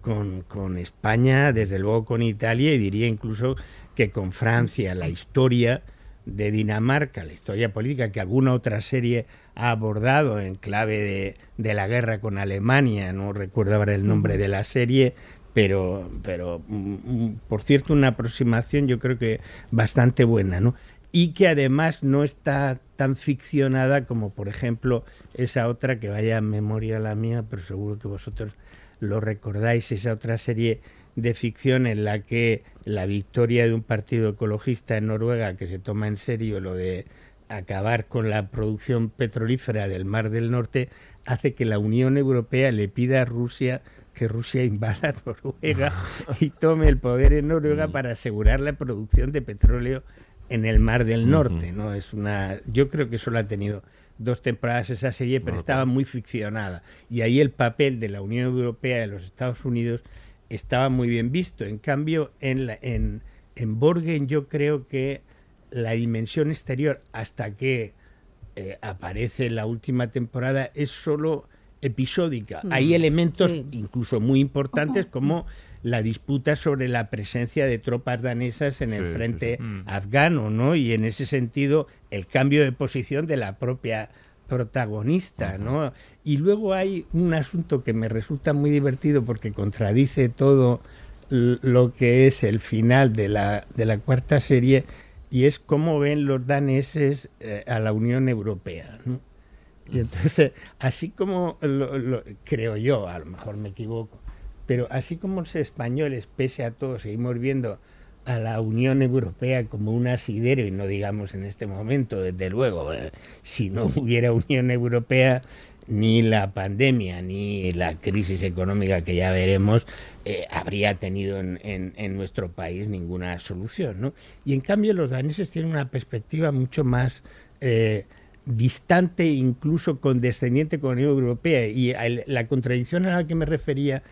con, con, España, desde luego con Italia y diría incluso que con Francia. La historia de Dinamarca, la historia política que alguna otra serie ha abordado en clave de, de, la guerra con Alemania, no recuerdo ahora el nombre de la serie, pero, pero mm, por cierto una aproximación yo creo que bastante buena, ¿no? Y que además no está tan ficcionada como por ejemplo esa otra que vaya a memoria la mía, pero seguro que vosotros lo recordáis, esa otra serie de ficción en la que la victoria de un partido ecologista en Noruega que se toma en serio lo de acabar con la producción petrolífera del Mar del Norte hace que la Unión Europea le pida a Rusia que Rusia invada Noruega y tome el poder en Noruega para asegurar la producción de petróleo en el Mar del Norte, ¿no? Es una yo creo que solo ha tenido dos temporadas esa serie, pero estaba muy ficcionada y ahí el papel de la Unión Europea y de los Estados Unidos estaba muy bien visto. En cambio, en, la, en, en Borgen yo creo que la dimensión exterior, hasta que eh, aparece la última temporada, es solo episódica. Mm, Hay elementos sí. incluso muy importantes como la disputa sobre la presencia de tropas danesas en sí, el frente sí, mm. afgano, ¿no? Y en ese sentido, el cambio de posición de la propia protagonista, ¿no? Y luego hay un asunto que me resulta muy divertido porque contradice todo lo que es el final de la, de la cuarta serie y es cómo ven los daneses eh, a la Unión Europea, ¿no? Y entonces, así como lo, lo, creo yo, a lo mejor me equivoco, Pero así como los españoles, pese a todo, seguimos viendo a la Unión Europea como un asidero, y no digamos en este momento, desde luego, eh, si no hubiera Unión Europea, ni la pandemia ni la crisis económica que ya veremos eh, habría tenido en, nuestro país ninguna solución. ¿no? Y en cambio los daneses tienen una perspectiva mucho más eh, distante, incluso condescendiente con la Unión Europea. Y la contradicción a la que me refería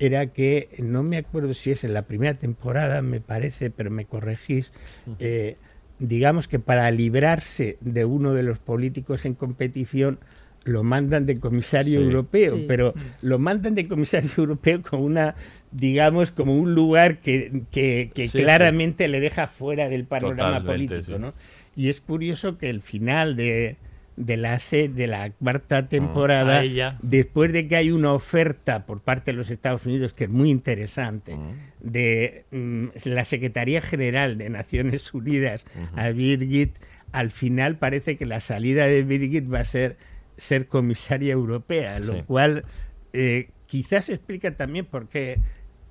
era que, no me acuerdo si es en la primera temporada, me parece, pero me corregís, eh, digamos que para librarse de uno de los políticos en competición, lo mandan de comisario europeo, pero mm. lo mandan de comisario europeo con una, digamos, como un lugar que, que, claramente le deja fuera del panorama político, ¿no? Y es curioso que el final de, de la de la cuarta mm. temporada, después de que hay una oferta por parte de los Estados Unidos que es muy interesante, mm. de la Secretaría General de Naciones Unidas a Birgit, al final parece que la salida de Birgit va a ser ser comisaria europea, lo cual eh, quizás explica también por qué,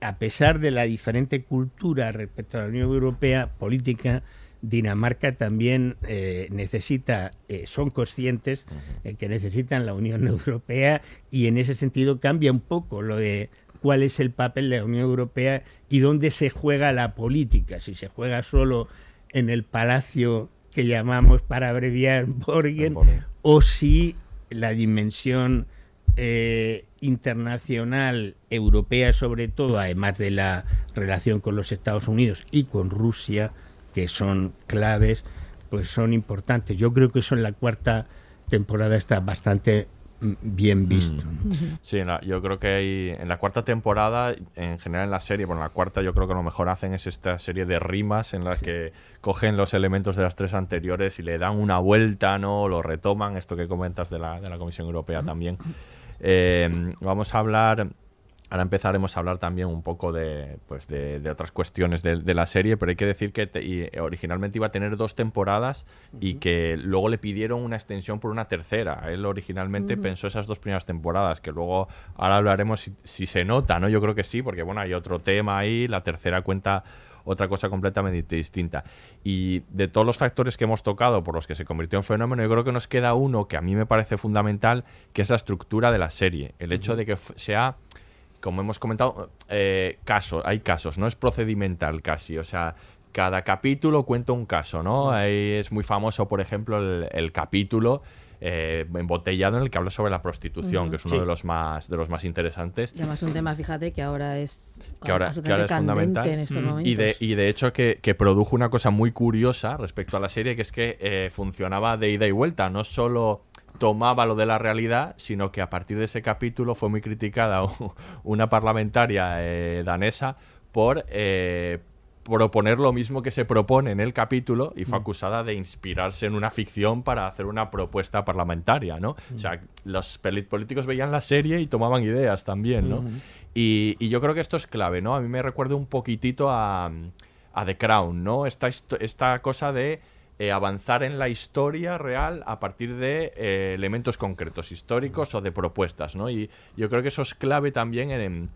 a pesar de la diferente cultura respecto a la Unión Europea política, Dinamarca también eh, necesita, eh, son conscientes que necesitan la Unión Europea y en ese sentido cambia un poco lo de cuál es el papel de la Unión Europea y dónde se juega la política, si se juega solo en el palacio que llamamos para abreviar Borgen. o si la dimensión eh, internacional, europea sobre todo, además de la relación con los Estados Unidos y con Rusia, que son claves, pues son importantes. Yo creo que eso en la cuarta temporada está bastante bien visto. Mm. Sí, yo creo que hay, en la cuarta temporada, en general en la serie, bueno, en la cuarta yo creo que lo mejor hacen es esta serie de rimas en las que cogen los elementos de las tres anteriores y le dan una vuelta, ¿no? Lo retoman, esto que comentas de la, de la Comisión Europea también. Eh, vamos a hablar Ahora empezaremos a hablar también un poco de, pues de, otras cuestiones de, la serie, pero hay que decir que originalmente iba a tener dos temporadas y que luego le pidieron una extensión por una tercera. Él originalmente pensó esas dos primeras temporadas, que luego ahora hablaremos si, se nota, ¿no? Yo creo que sí, porque bueno, hay otro tema ahí, la tercera cuenta otra cosa completamente distinta. Y de todos los factores que hemos tocado por los que se convirtió en fenómeno, yo creo que nos queda uno que a mí me parece fundamental, que es la estructura de la serie. El hecho de que sea como hemos comentado, eh, casos, hay casos, no es procedimental casi, o sea, cada capítulo cuenta un caso, ¿no? Ahí es muy famoso, por ejemplo, el, capítulo eh, embotellado en el que habla sobre la prostitución, que es uno de los más de los más interesantes. Y además un tema, fíjate, que ahora es, que ahora, que ahora es fundamental. En estos momentos. Y, de, y de hecho que, que, produjo una cosa muy curiosa respecto a la serie, que es que eh, funcionaba de ida y vuelta, no solo tomaba lo de la realidad, sino que a partir de ese capítulo fue muy criticada una parlamentaria eh, danesa por eh, proponer lo mismo que se propone en el capítulo y fue mm. acusada de inspirarse en una ficción para hacer una propuesta parlamentaria, ¿no? O sea, mm. los políticos veían la serie y tomaban ideas también, ¿no? Mm. Y, yo creo que esto es clave, ¿no? A mí me recuerda un poquitito a, a The Crown, ¿no? Esta, esta cosa de eh, avanzar en la historia real a partir de eh, elementos concretos, históricos o de propuestas, ¿no? Y yo creo que eso es clave también en,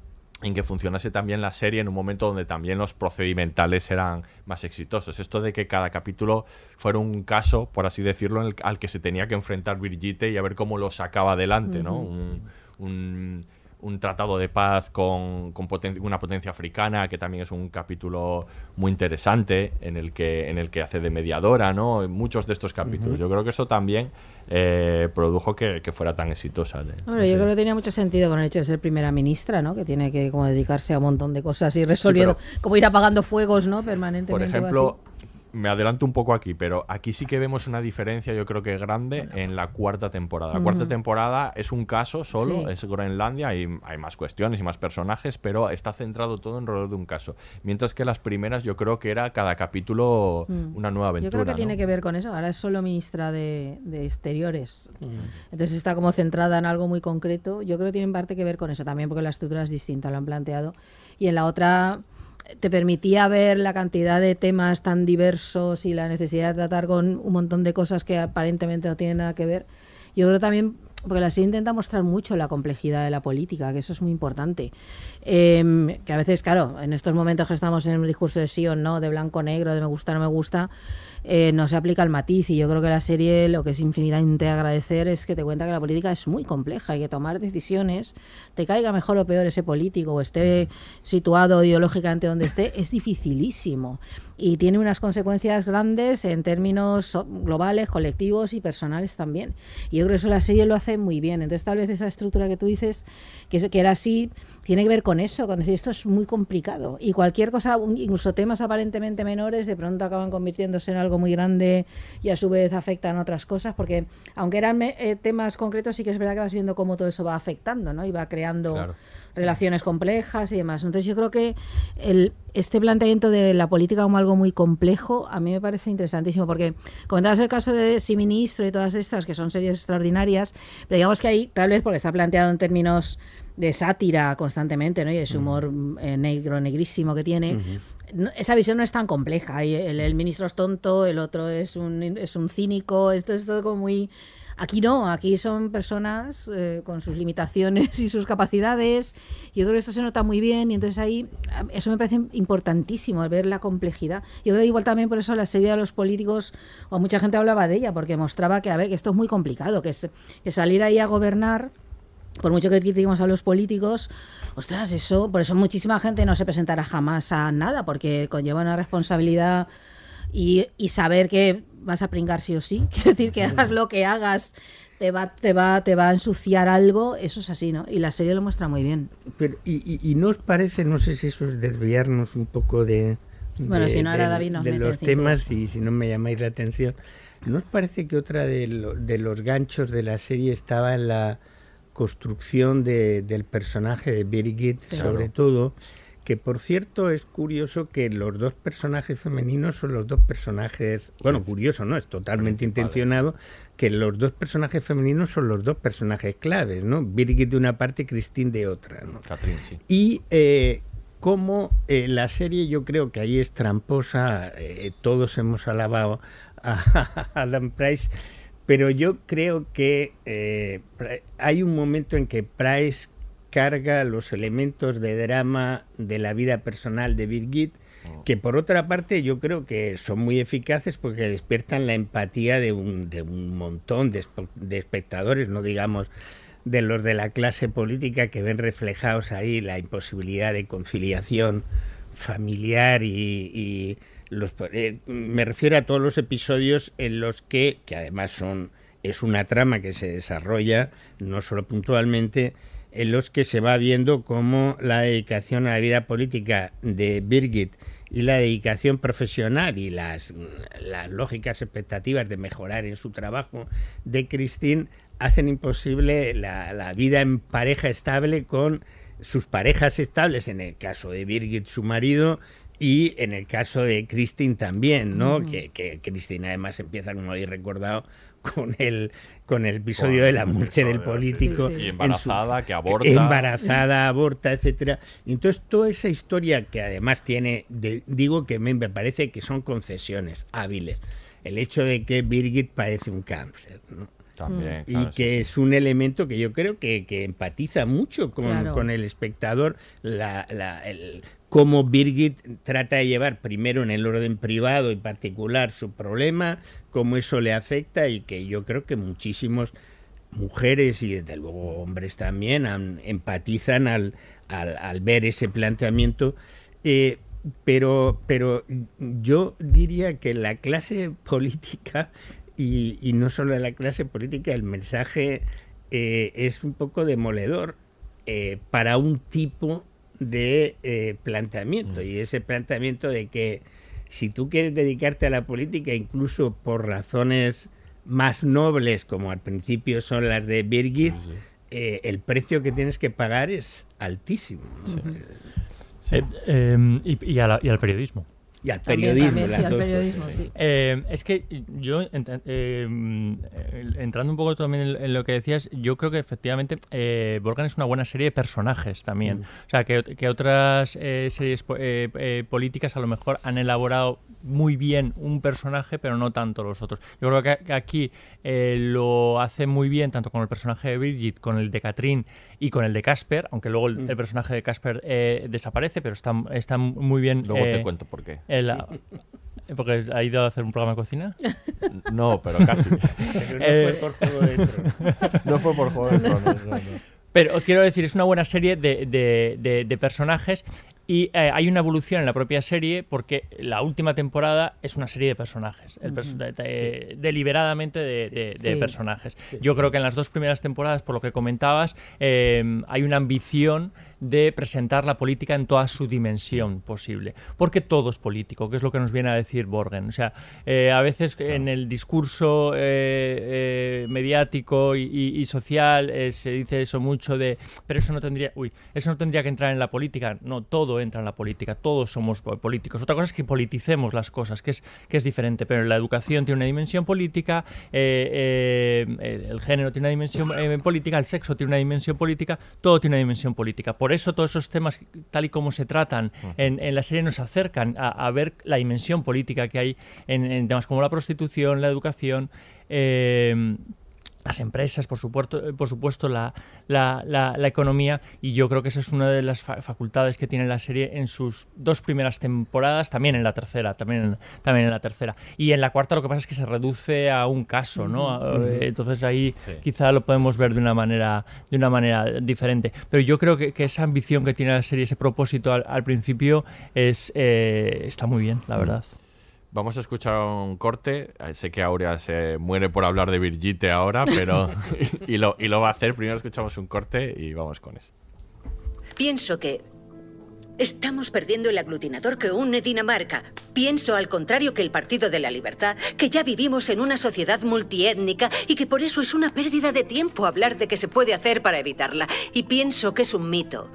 que funcionase también la serie en un momento donde también los procedimentales eran más exitosos. Esto de que cada capítulo fuera un caso, por así decirlo, al que se tenía que enfrentar Brigitte y a ver cómo lo sacaba adelante, ¿no? un un tratado de paz con, una potencia africana, que también es un capítulo muy interesante en el que, en el que hace de mediadora, ¿no? muchos de estos capítulos. Yo creo que eso también eh, produjo que, fuera tan exitosa. Bueno, yo creo que tenía mucho sentido con el hecho de ser primera ministra, ¿no? Que tiene que como dedicarse a un montón de cosas y resolviendo, como ir apagando fuegos, ¿no? Permanentemente. Por ejemplo, me adelanto un poco aquí, pero aquí sí que vemos una diferencia, yo creo que grande, en la cuarta temporada. La cuarta temporada es un caso solo, es Groenlandia, y hay más cuestiones y más personajes, pero está centrado todo en alrededor de un caso. Mientras que las primeras yo creo que era cada capítulo mm. una nueva aventura. Yo creo que tiene que ver con eso. Ahora es solo ministra de, Exteriores. Mm. Entonces está como centrada en algo muy concreto. Yo creo que tiene parte que ver con eso también, porque la estructura es distinta, lo han planteado. Y en la otra te permitía ver la cantidad de temas tan diversos y la necesidad de tratar con un montón de cosas que aparentemente no tienen nada que ver. Yo creo también porque la serie intenta mostrar mucho la complejidad de la política, que eso es muy importante. Em, que a veces, claro, en estos momentos que estamos en un discurso de sí o no, de blanco-negro, de me gusta o no me gusta, eh, no se aplica el matiz. Y yo creo que la serie lo que es infinitamente agradecer es que te cuenta que la política es muy compleja y que tomar decisiones, te caiga mejor o peor ese político o esté situado ideológicamente donde esté, es dificilísimo y tiene unas consecuencias grandes en términos globales, colectivos y personales también. Y yo creo que eso la serie lo hace muy bien. Entonces, tal vez esa estructura que tú dices, que, que era así, tiene que ver con eso, con decir esto es muy complicado. Y cualquier cosa, incluso temas aparentemente menores, de pronto acaban convirtiéndose en algo muy grande y a su vez afectan otras cosas, porque aunque eran eh, temas concretos, sí que es verdad que vas viendo cómo todo eso va afectando, ¿no? Y va creando relaciones complejas y demás. Entonces yo creo que el, este planteamiento de la política como algo muy complejo a mí me parece interesantísimo porque comentabas el caso de Si Ministro y todas estas que son series extraordinarias, pero digamos que ahí tal vez porque está planteado en términos de sátira constantemente, ¿no? Y ese humor eh, negro, negrísimo que tiene. Esa visión no es tan compleja. El, ministro es tonto, el otro es un, es un cínico, esto es todo como muy Aquí no, aquí son personas eh, con sus limitaciones y sus capacidades. Yo creo que esto se nota muy bien y entonces ahí eso me parece importantísimo, ver la complejidad. Yo creo que igual también por eso la serie de los políticos, o mucha gente hablaba de ella, porque mostraba que, a ver, que esto es muy complicado, que, que salir ahí a gobernar, por mucho que critiquemos a los políticos, ostras, eso, por eso muchísima gente no se presentará jamás a nada, porque conlleva una responsabilidad y, y saber que vas a pringar sí o sí. Quiero decir que hagas lo que hagas, te va, te va, te va a ensuciar algo, eso es así, ¿no? Y la serie lo muestra muy bien. Pero, y, y, no os parece, no sé si eso es desviarnos un poco de, bueno, si no de, David de los temas y si no me llamáis la atención, ¿no os parece que otra de, lo, de los ganchos de la serie estaba en la construcción de, del personaje de Birgit, sobre todo? que por cierto es curioso que los dos personajes femeninos son los dos personajes, bueno, curioso, ¿no? Es totalmente intencionado que los dos personajes femeninos son los dos personajes claves, ¿no? Birgit de una parte, Christine de otra, ¿no? Catherine, sí. Y eh, como eh, la serie yo creo que ahí es tramposa, eh, todos hemos alabado a Adam Price, pero yo creo que eh, hay un momento en que Price carga los elementos de drama de la vida personal de Birgit, oh. que por otra parte yo creo que son muy eficaces porque despiertan la empatía de un, de un montón de, de, espectadores, no digamos de los de la clase política que ven reflejados ahí la imposibilidad de conciliación familiar y, y los, eh, me refiero a todos los episodios en los que, que además son es una trama que se desarrolla no solo puntualmente, en los que se va viendo cómo la dedicación a la vida política de Birgit y la dedicación profesional y las, lógicas expectativas de mejorar en su trabajo de Christine hacen imposible la, la, vida en pareja estable con sus parejas estables, en el caso de Birgit, su marido, y en el caso de Christine también, ¿no? Mm. Que, que Christine además empieza, como habéis recordado, con el con el episodio con de la muerte del político sí, sí. y embarazada su, que aborta embarazada aborta etcétera entonces toda esa historia que además tiene de, digo que me, me parece que son concesiones hábiles el hecho de que Birgit padece un cáncer ¿no? También, y que sí. es un elemento que yo creo que, que empatiza mucho con, claro. con el espectador la, la, el, cómo Birgit trata de llevar primero en el orden privado y particular su problema, cómo eso le afecta y que yo creo que muchísimos mujeres y desde luego hombres también empatizan al, al, ver ese planteamiento. Eh, pero, pero yo diría que la clase política, y, y no solo la clase política, el mensaje eh, es un poco demoledor eh, para un tipo de eh, planteamiento mm. y ese planteamiento de que si tú quieres dedicarte a la política incluso por razones más nobles como al principio son las de Birgit, sí. Eh, el precio que tienes que pagar es altísimo. ¿no? Sí. Eh, em, y, y, la, y, al periodismo. Y al periodismo. También, también, al periodismo sí. eh, es que yo, eh, entrando un poco también en, en, lo que decías, yo creo que efectivamente eh, Borgen es una buena serie de personajes también. Mm. O sea, que, que otras eh, series eh, políticas a lo mejor han elaborado muy bien un personaje, pero no tanto los otros. Yo creo que, que aquí eh, lo hace muy bien, tanto con el personaje de Bridget, con el de Catherine y con el de Casper, aunque luego el, el personaje de Casper eh, desaparece, pero está, está muy bien. Luego te eh, cuento por qué. el- porque ha ido a hacer un programa de cocina. No, pero casi. Pero no Eh, fue por Juego de Tronos. no fue por Juego de Tronos, no, no. Pero quiero decir, es una buena serie de, de- de- de personajes y eh, hay una evolución en la propia serie porque la última temporada es una serie de personajes, el perso- de- de- deliberadamente de, de- Sí. personajes. Yo creo que en las dos primeras temporadas, por lo que comentabas, eh, hay una ambición de presentar la política en toda su dimensión posible. Porque todo es político, que es lo que nos viene a decir Borgen. O sea, eh, a veces en el discurso eh, eh, mediático y, y- y social se dice eso mucho de, pero eso no tendría, uy, eso no tendría que entrar en la política. No, todo entra en la política, todos somos po- políticos. Otra cosa es que politicemos las cosas, que es, que es diferente, pero la educación tiene una dimensión política, el género tiene una dimensión política, el sexo tiene una dimensión política, todo tiene una dimensión política. Por eso todos esos temas, tal y como se tratan en, en la serie, nos acercan a, a ver la dimensión política que hay en, en temas como la prostitución, la educación. eh, las empresas, por supuesto, eh, por supuesto la, la- la- la economía, y yo creo que esa es una de las fa- facultades que tiene la serie en sus dos primeras temporadas, también en la tercera, también en, también en la tercera. Y en la cuarta lo que pasa es que se reduce a un caso, ¿no? Eh, Entonces ahí Sí. quizá lo podemos ver de una manera, de una manera diferente. Pero yo creo que, que esa ambición que tiene la serie, ese propósito al, al principio, es eh, está muy bien, la verdad. Vamos a escuchar un corte. Eh, Sé que Aurea se muere por hablar de Birgitte ahora, pero. y, lo, y lo va a hacer. Primero escuchamos un corte y vamos con eso. Pienso que estamos perdiendo el aglutinador que une Dinamarca. Pienso, al contrario que el Partido de la Libertad, que ya vivimos en una sociedad multiétnica y que por eso es una pérdida de tiempo hablar de qué se puede hacer para evitarla. Y pienso que es un mito.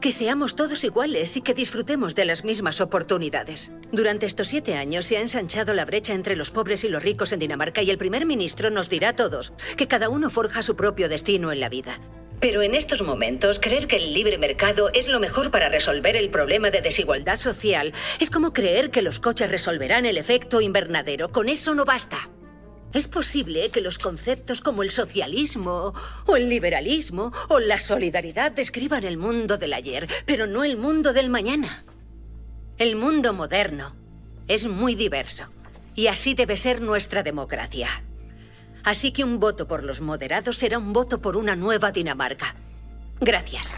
Que seamos todos iguales y que disfrutemos de las mismas oportunidades. Durante estos siete años se ha ensanchado la brecha entre los pobres y los ricos en Dinamarca y el primer ministro nos dirá a todos que cada uno forja su propio destino en la vida. Pero en estos momentos, creer que el libre mercado es lo mejor para resolver el problema de desigualdad social es como creer que los coches resolverán el efecto invernadero. Con eso no basta. Es posible que los conceptos como el socialismo o el liberalismo o la solidaridad describan el mundo del ayer, pero no el mundo del mañana. El mundo moderno es muy diverso y así debe ser nuestra democracia. Así que un voto por los moderados será un voto por una nueva Dinamarca. Gracias.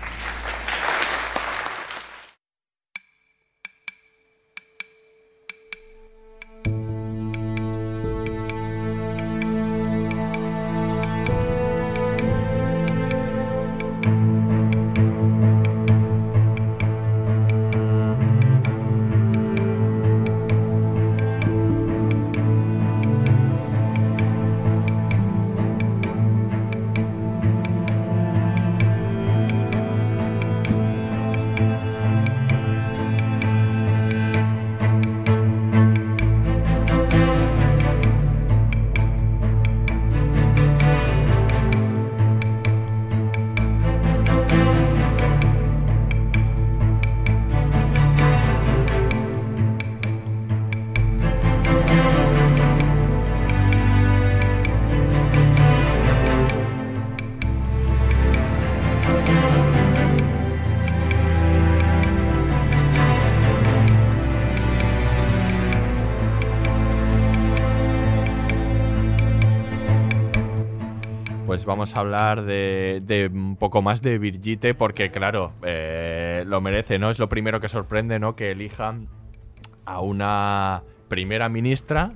Vamos a hablar de, de un poco más de Birgitte, porque claro, eh, lo merece, ¿no? Es lo primero que sorprende, ¿no? Que elijan a una primera ministra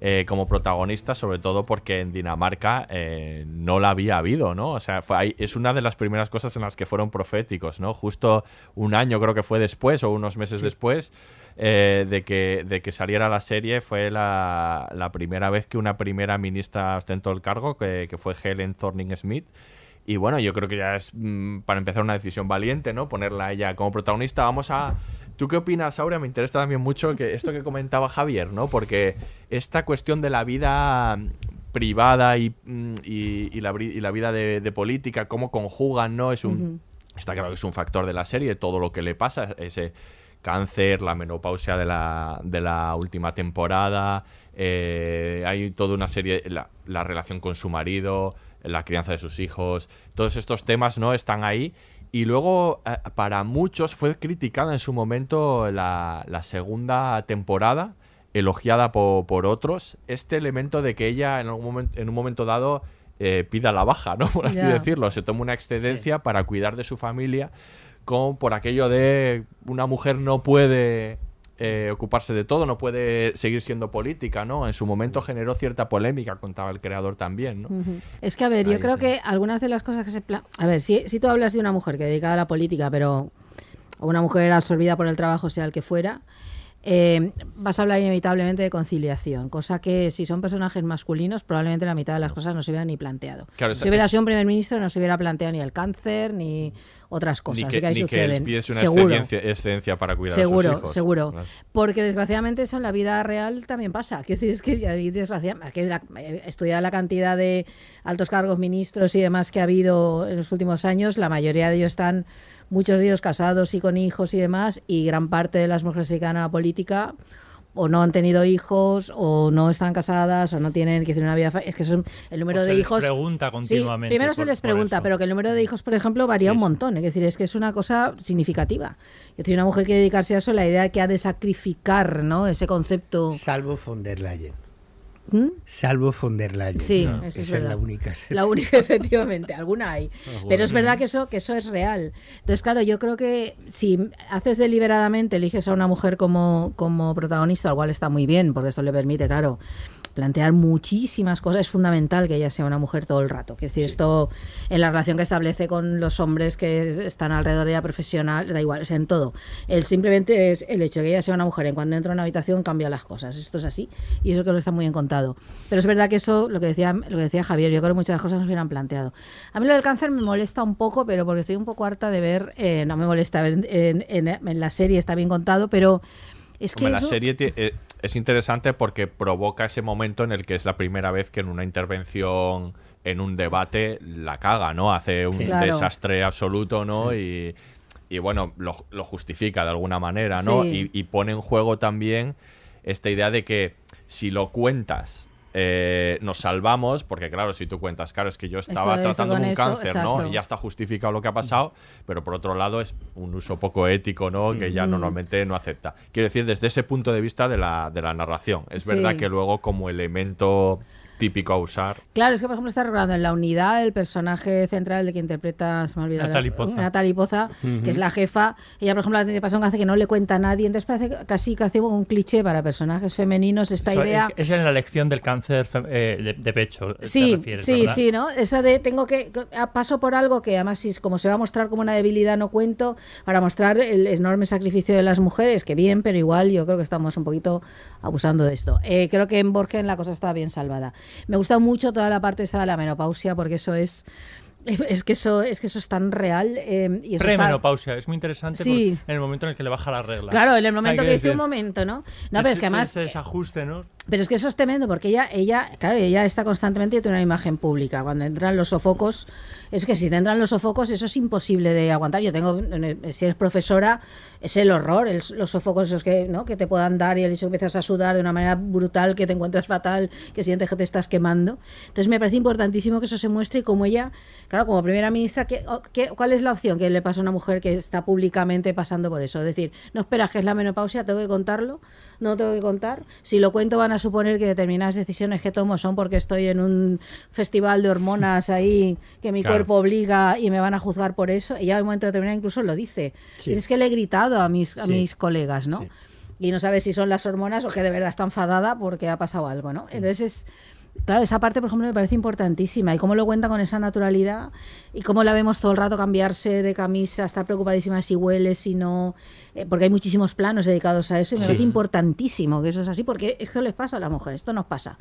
eh, como protagonista, sobre todo porque en Dinamarca eh, no la había habido, ¿no? O sea, fue ahí- es una de las primeras cosas en las que fueron proféticos, ¿no? Justo un año creo que fue después o unos meses después eh, de, que, de que saliera la serie fue la, la primera vez que una primera ministra ostentó el cargo, que, que fue Helen Thorning Smith. Y bueno, yo creo que ya es mm, para empezar una decisión valiente, ¿no? Ponerla a ella como protagonista. Vamos a. ¿Tú qué opinas, Aurea? Me interesa también mucho que esto que comentaba Javier, ¿no? Porque esta cuestión de la vida mm, privada y, mm, y- y la, bri- y la vida de, de política, cómo conjugan, ¿no? Es un. Está claro que es un factor de la serie, todo lo que le pasa, ese cáncer, la menopausia de la, de la última temporada, eh, hay toda una serie, la, la relación con su marido, la crianza de sus hijos, todos estos temas no están ahí. Y luego, eh, para muchos, fue criticada en su momento la, la segunda temporada, elogiada po- por otros, este elemento de que ella en, algún momento, en un momento dado eh, pida la baja, ¿no? Por así Ya. decirlo, se toma una excedencia para cuidar de su familia, como por aquello de una mujer no puede eh, ocuparse de todo, no puede seguir siendo política, ¿no? En su momento generó cierta polémica, contaba el creador también, ¿no? Es que, a ver, yo Ahí creo sí. que algunas de las cosas que se... pla- A ver, si, si tú hablas de una mujer que dedicada a la política, pero o una mujer absorbida por el trabajo, sea el que fuera, eh, vas a hablar inevitablemente de conciliación, cosa que si son personajes masculinos, probablemente la mitad de las cosas no se hubieran ni planteado. Claro, si hubiera sido un primer ministro, no se hubiera planteado ni el cáncer ni otras cosas. Ni que, que ahí ni una Seguro. excedencia, para cuidar a Seguro, sus hijos. seguro. Claro. Porque desgraciadamente eso en la vida real también pasa. Quiero decir, es que desgraciadamente, que la, eh, estudiar la cantidad de altos cargos, ministros y demás que ha habido en los últimos años, la mayoría de ellos están, muchos de ellos casados y con hijos y demás, y gran parte de las mujeres que se dedican a la política o no han tenido hijos, o no están casadas, o no tienen que hacer una vida. Es que son el número O se de les hijos. pregunta Sí, continuamente primero se les pregunta, pero que el número de hijos, por ejemplo, varía un montón. Es decir, es que es una cosa significativa. Es decir, una mujer quiere dedicarse a eso, la idea que ha de sacrificar, ¿no? Ese concepto. Salvo von der Leyen. ¿Mm? Salvo von der Leyen. Sí, No, eso es esa es la única. La única, efectivamente, alguna hay. Pero es verdad que eso, que eso es real. Entonces, claro, yo creo que si haces deliberadamente, eliges a una mujer como, como protagonista, lo cual está muy bien, porque esto le permite, claro, plantear muchísimas cosas. Es fundamental que ella sea una mujer todo el rato. Es decir, esto en la relación que establece con los hombres que están alrededor de ella profesional, da igual, es en todo. El simplemente es el hecho de que ella sea una mujer, en cuanto entra a una habitación cambia las cosas. Esto es así. Y eso creo que está muy bien contado. Pero es verdad que eso, lo que decía, lo que decía Javier, yo creo que muchas cosas nos hubieran planteado. A mí lo del cáncer me molesta un poco, pero porque estoy un poco harta de ver, eh, no me molesta ver en, en- en la serie, está bien contado, pero es que Hombre, la serie eh, es interesante porque provoca ese momento en el que es la primera vez que en una intervención, en un debate, la caga, ¿no? Hace un Sí. Claro. desastre absoluto, ¿no? Y, y, bueno, lo, lo justifica de alguna manera, ¿no? Sí. Y, y pone en juego también esta idea de que si lo cuentas eh, nos salvamos, porque claro, si tú cuentas, claro, es que yo estaba Esto, esto tratando con un esto, cáncer, ¿no? Y ya está justificado lo que ha pasado, pero por otro lado es un uso poco ético, ¿no? Que ya Mm. normalmente no acepta. Quiero decir, desde ese punto de vista de la, de la narración. Es verdad que luego como elemento típico a usar. Claro, es que por ejemplo está recordando en la unidad el personaje central de que interpreta, se me ha olvidado, Natalie la- Poza. Natalie Poza, que es la jefa. Ella, por ejemplo, tiene pasado un cáncer que no le cuenta a nadie, entonces parece casi que hace un cliché para personajes femeninos esta Eso idea. Es, es en la lección del cáncer eh, de, de pecho. te Sí, refieres, sí, ¿verdad? sí, ¿no? Esa de tengo que que- ah, paso por algo que además si es como se va a mostrar como una debilidad no cuento para mostrar el enorme sacrificio de las mujeres, que bien, pero igual yo creo que estamos un poquito abusando de esto. Eh, creo que en Borgen la cosa está bien salvada. Me gusta mucho toda la parte esa de la menopausia porque eso es es que eso es que eso es tan real eh, y eso está- Premenopausia, es muy interesante Sí. en el momento en el que le baja la regla. Claro, en el momento Hay que dice decir, un momento, ¿no? No, pero es que además ese desajuste, ¿no? Pero es que eso es tremendo, porque ella, ella, claro, ella está constantemente tiene una imagen pública. Cuando entran los sofocos, es que si te entran los sofocos, eso es imposible de aguantar. Yo tengo, si eres profesora, es el horror, el- los sofocos esos que, ¿no? que te puedan dar y que empiezas a sudar de una manera brutal, que te encuentras fatal, que sientes que te estás quemando. Entonces me parece importantísimo que eso se muestre y como ella, claro, como primera ministra, ¿qué, qué- ¿cuál es la opción que le pasa a una mujer que está públicamente pasando por eso? Es decir, no esperas que es la menopausia, tengo que contarlo, no tengo que contar. Si lo cuento van a suponer que determinadas decisiones que tomo son porque estoy en un festival de hormonas ahí que mi Claro. cuerpo obliga y me van a juzgar por eso. Y ya en un momento determinado incluso lo dice. Sí. Es que le he gritado a mis, a Sí. mis colegas, ¿no? Sí. Y no sabes si son las hormonas o que de verdad está enfadada porque ha pasado algo, ¿no? Entonces es... Claro, esa parte, por ejemplo, me parece importantísima. Y cómo lo cuenta con esa naturalidad y cómo la vemos todo el rato cambiarse de camisa, estar preocupadísima si huele, si no. eh, porque hay muchísimos planos dedicados a eso y me Sí. parece importantísimo que eso es así, porque esto les pasa a las mujeres, esto nos pasa.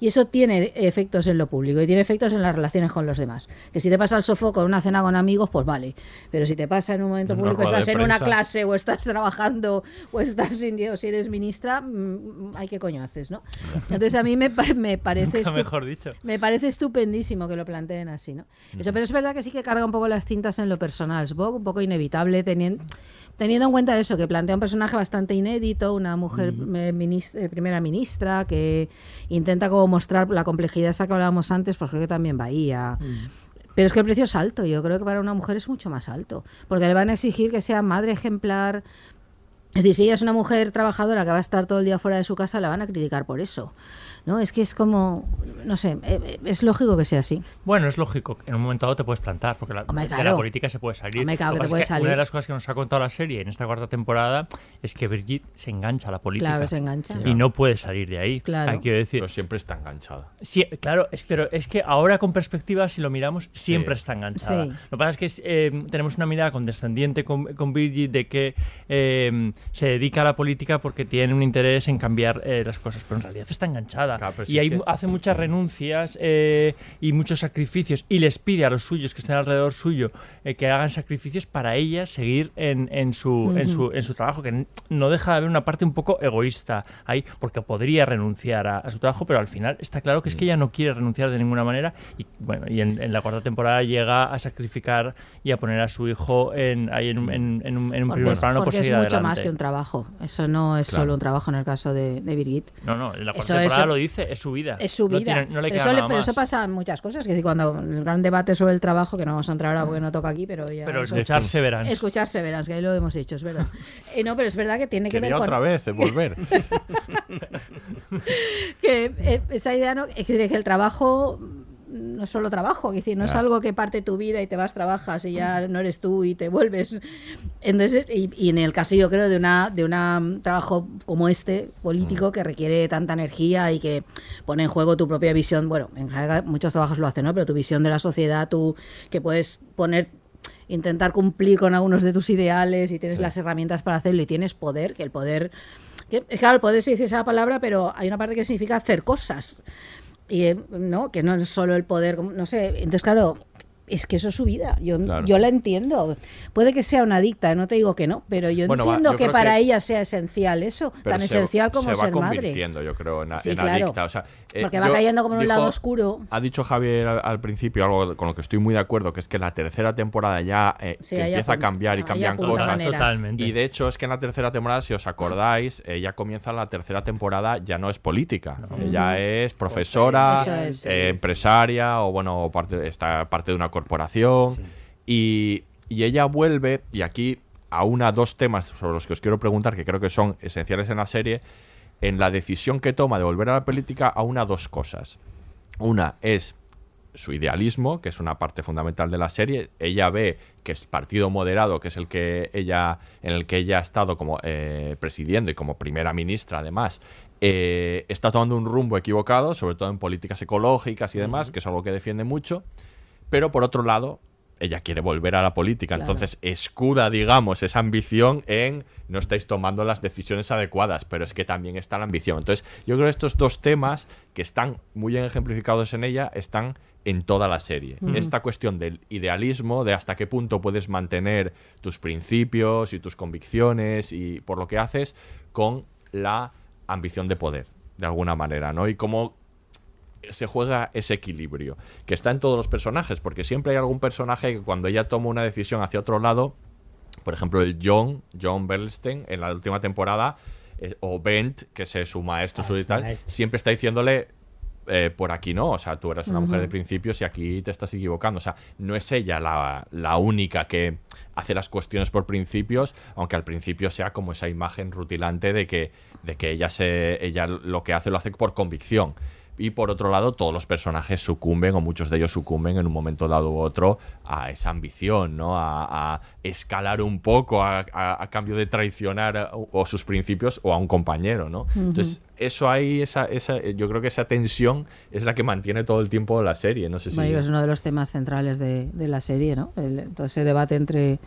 Y eso tiene efectos en lo público y tiene efectos en las relaciones con los demás. Que si te pasa el sofoco en una cena con amigos, pues vale. Pero si te pasa en un momento una público, estás en una clase o estás trabajando o estás en, o si eres ministra, mm, ay, qué coño haces, ¿no? Entonces a mí me, me parece... Mejor dicho. me parece estupendísimo que lo planteen así, ¿no? Eso, pero es verdad que sí que carga un poco las tintas en lo personal, que un poco inevitable teniendo teniendo en cuenta eso, que plantea un personaje bastante inédito, una mujer eh, minis- eh, primera ministra que intenta como mostrar la complejidad esta que hablábamos antes, pues creo que también Bahía. Pero es que el precio es alto, yo creo que para una mujer es mucho más alto, porque le van a exigir que sea madre ejemplar. Es decir, si ella es una mujer trabajadora que va a estar todo el día fuera de su casa, la van a criticar por eso. ¿no? Es que es como, no sé, eh, eh, es lógico que sea así. Bueno, es lógico, en un momento dado te puedes plantar, porque la, de la política se puede salir. Lo que te puede salir. Una de las cosas que nos ha contado la serie en esta cuarta temporada es que Brigitte se engancha a la política. Claro, se engancha. Y no puede salir de ahí. Claro. Quiero decir, Pero siempre está enganchada. Sí, claro, es, pero es que ahora con perspectiva, si lo miramos, siempre Sí. está enganchada. Sí. Lo que pasa es que eh, tenemos una mirada condescendiente con, con Birgit de que eh, se dedica a la política porque tiene un interés en cambiar eh, las cosas, pero en realidad está enganchada. Claro, pero si y es ahí que- hace muchas renuncias eh, y muchos sacrificios y les pide a los suyos que estén alrededor suyo eh, que hagan sacrificios para ella seguir en, en su, en, su, en su trabajo, que no deja de haber una parte un poco egoísta ahí, porque podría renunciar a, a su trabajo, pero al final está claro que es que ella no quiere renunciar de ninguna manera y bueno, y en, en la cuarta temporada llega a sacrificar y a poner a su hijo en, ahí en, un- en, en un, en un Porque primer es, plano por es mucho adelante. más que un trabajo. Eso no es Claro. solo un trabajo en el caso de, de Birgit. No, no, en la cuarta Eso- temporada eso- lo dice, es su vida. Es su No vida. tiene- no le pero, queda eso, le- nada pero eso más. pasa en muchas cosas. Que decir, cuando el gran debate sobre el trabajo, que no vamos a entrar ahora porque no toca aquí, pero ya. Pero eso- escuchar Severance. Escuchar Severance, que ahí lo hemos hecho, es verdad. Eh, no, pero es verdad que tiene que ver con. otra vez eh, volver. que eh, esa idea no es decir, que el trabajo no es solo trabajo, es decir, no es algo que parte tu vida y te vas, trabajas y ya no eres tú y te vuelves. Entonces, y, y en el caso yo creo de una de un trabajo como este político que requiere tanta energía y que pone en juego tu propia visión, bueno, en general muchos trabajos lo hacen, ¿no? Pero tu visión de la sociedad, tú que puedes poner intentar cumplir con algunos de tus ideales y tienes las herramientas para hacerlo y tienes poder, que el poder que, claro, el poder se dice esa palabra, pero hay una parte que significa hacer cosas. Y eh, no, que no es solo el poder, no sé, entonces claro, es que eso es su vida. Yo, Claro. yo la entiendo. Puede que sea una adicta, no te digo que no, pero yo Bueno, va, entiendo yo que para que- ella sea esencial eso, Pero tan se- esencial como se va ser madre. convirtiendo, yo creo, en, Sí, en claro. adicta. O sea, eh, Porque va cayendo como en un lado oscuro. Ha dicho Javier al, al principio algo con lo que estoy muy de acuerdo, que es que la tercera temporada ya eh, Sí, que ahí empieza a cambiar y cambian cosas. Totalmente. Y de hecho es que en la tercera temporada, si os acordáis, eh, ya comienza la tercera temporada, ya no es política, ella es profesora, Eso es. eh, empresaria o bueno, parte, está parte de una corporación y, y ella vuelve y aquí a una dos temas sobre los que os quiero preguntar que creo que son esenciales en la serie, en la decisión que toma de volver a la política a una dos cosas. Una es su idealismo, que es una parte fundamental de la serie. Ella ve que el partido moderado, que es el que ella, en el que ella ha estado como eh, presidiendo y como primera ministra, además, eh, está tomando un rumbo equivocado, sobre todo en políticas ecológicas y demás, que es algo que defiende mucho. Pero por otro lado, ella quiere volver a la política, Claro. entonces escuda, digamos, esa ambición en no estáis tomando las decisiones adecuadas, pero es que también está la ambición. Entonces, yo creo que estos dos temas que están muy bien ejemplificados en ella están en toda la serie. Esta cuestión del idealismo, de hasta qué punto puedes mantener tus principios y tus convicciones y por lo que haces con la ambición de poder, de alguna manera, ¿no? Y cómo se juega ese equilibrio, que está en todos los personajes, porque siempre hay algún personaje que cuando ella toma una decisión hacia otro lado, por ejemplo, el John, John Bernstein, en la última temporada, eh, o Bent, que es su maestro Ah, su tal, maestro. siempre está diciéndole, eh, por aquí no, o sea, tú eres una mujer de principios y aquí te estás equivocando. O sea, no es ella la, la única que hace las cuestiones por principios, aunque al principio sea como esa imagen rutilante de que, de que ella, se, ella lo que hace lo hace por convicción. Y por otro lado, todos los personajes sucumben, o muchos de ellos sucumben en un momento dado u otro, a esa ambición, ¿no? A, a escalar un poco a, a- a cambio de traicionar o sus principios o a un compañero, ¿no? Entonces, eso ahí, esa, esa, yo creo que esa tensión es la que mantiene todo el tiempo la serie. No sé si. Bueno, es uno de los temas centrales de, de la serie, ¿no? El- todo ese debate entre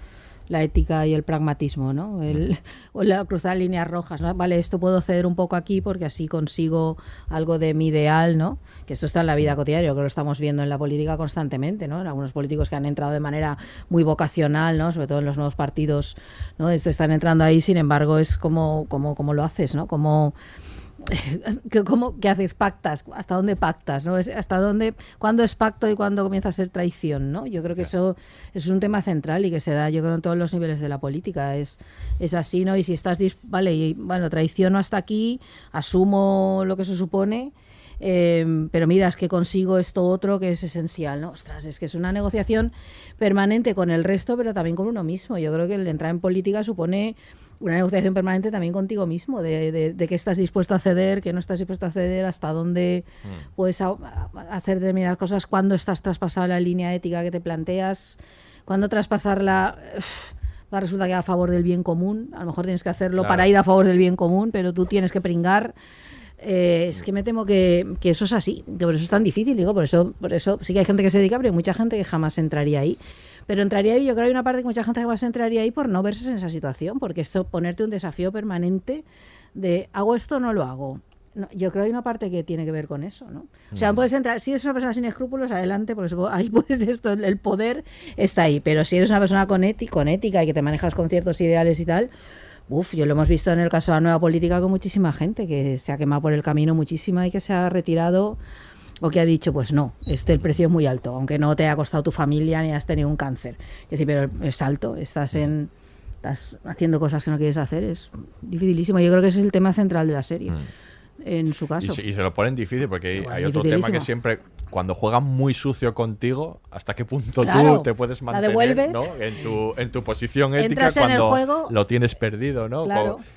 la ética y el pragmatismo, ¿no? El, o la cruzar líneas rojas, ¿no? Vale, esto puedo ceder un poco aquí porque así consigo algo de mi ideal, ¿no? Que esto está en la vida cotidiana, yo creo que lo estamos viendo en la política constantemente, ¿no? En algunos políticos que han entrado de manera muy vocacional, ¿no? Sobre todo en los nuevos partidos, ¿no? Esto están entrando ahí, sin embargo, es como, como, como lo haces, ¿no? Como que cómo que haces pactas hasta dónde pactas no hasta dónde cuándo es pacto y cuándo comienza a ser traición no yo creo que eso, es un tema central y que se da yo creo en todos los niveles de la política. Es es así no y si estás vale y bueno traiciono hasta aquí asumo lo que se supone eh, pero mira, es que consigo esto otro que es esencial, ¿no? Ostras, es que es una negociación permanente con el resto, pero también con uno mismo. Yo creo que el entrar en política supone una negociación permanente también contigo mismo, de, de, que estás dispuesto a ceder, que no estás dispuesto a ceder, hasta dónde mm. puedes hacer determinadas cosas, cuando estás traspasado la línea ética que te planteas, cuando traspasarla... va a resultar que a favor del bien común, a lo mejor tienes que hacerlo para ir a favor del bien común, pero tú tienes que pringar eh, es que me temo que, eso es así, que por eso es tan difícil, digo, por eso, por eso sí que hay gente que se dedica, pero hay mucha gente que jamás entraría ahí. Pero entraría ahí, yo creo que hay una parte que mucha gente jamás entraría ahí por no verse en esa situación, porque esto ponerte un desafío permanente de hago esto o no lo hago. yo creo que hay una parte que tiene que ver con eso, ¿no? O sea, mm. puedes entrar, si eres una persona sin escrúpulos, adelante, porque ahí pues esto, el poder está ahí, pero si eres una persona con, con ética y que te manejas con ciertos ideales y tal, Uf, yo lo hemos visto en el caso de la nueva política con muchísima gente que se ha quemado por el camino muchísima y que se ha retirado o que ha dicho, pues no, este el precio es muy alto, aunque no te haya costado tu familia ni has tenido un cáncer. Es decir, pero es alto, estás en estás haciendo cosas que no quieres hacer, es dificilísimo. Yo creo que ese es el tema central de la serie. Mm. En su caso. Y se, lo ponen difícil porque hay, otro tema que siempre cuando juegan muy sucio contigo, ¿hasta qué punto tú te puedes mantener ¿no? en, tu, en tu posición ética cuando lo tienes perdido? ¿no?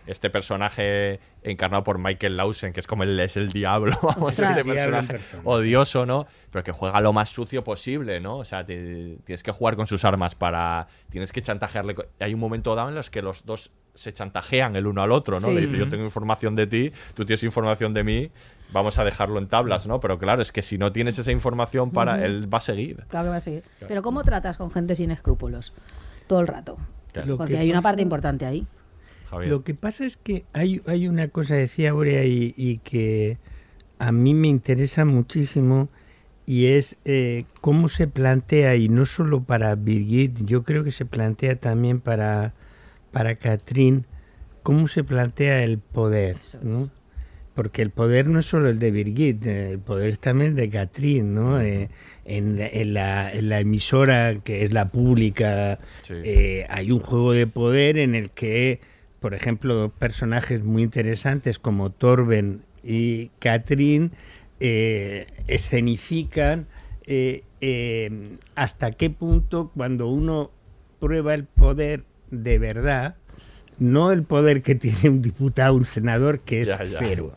Este personaje encarnado por Michael Lawson, que es como el, es el diablo, este personaje odioso, ¿no? Pero que juega lo más sucio posible, ¿no? O sea, tienes que jugar con sus armas para... Tienes que chantajearle. Hay un momento dado en los que los dos se chantajean el uno al otro, ¿no? Le dice, yo tengo información de ti, tú tienes información de mí, vamos a dejarlo en tablas, ¿no? Pero claro, es que si no tienes esa información para, él va a seguir. Claro que va a seguir. Pero ¿cómo tratas con gente sin escrúpulos? Todo el rato. Porque hay una parte importante ahí. Lo que pasa es que hay, hay una cosa, decía Aurea, y, que a mí me interesa muchísimo, y es eh, cómo se plantea, y no solo para Birgit, yo creo que se plantea también para, para Catherine, cómo se plantea el poder. ¿no? Porque el poder no es solo el de Birgit, el poder es también de Catherine, ¿no? Eh, en, la, en, la, emisora que es la pública eh, hay un juego de poder en el que por ejemplo, personajes muy interesantes como Torben y Catherine eh, escenifican eh, eh, hasta qué punto cuando uno prueba el poder de verdad, no el poder que tiene un diputado, un senador, que es cero,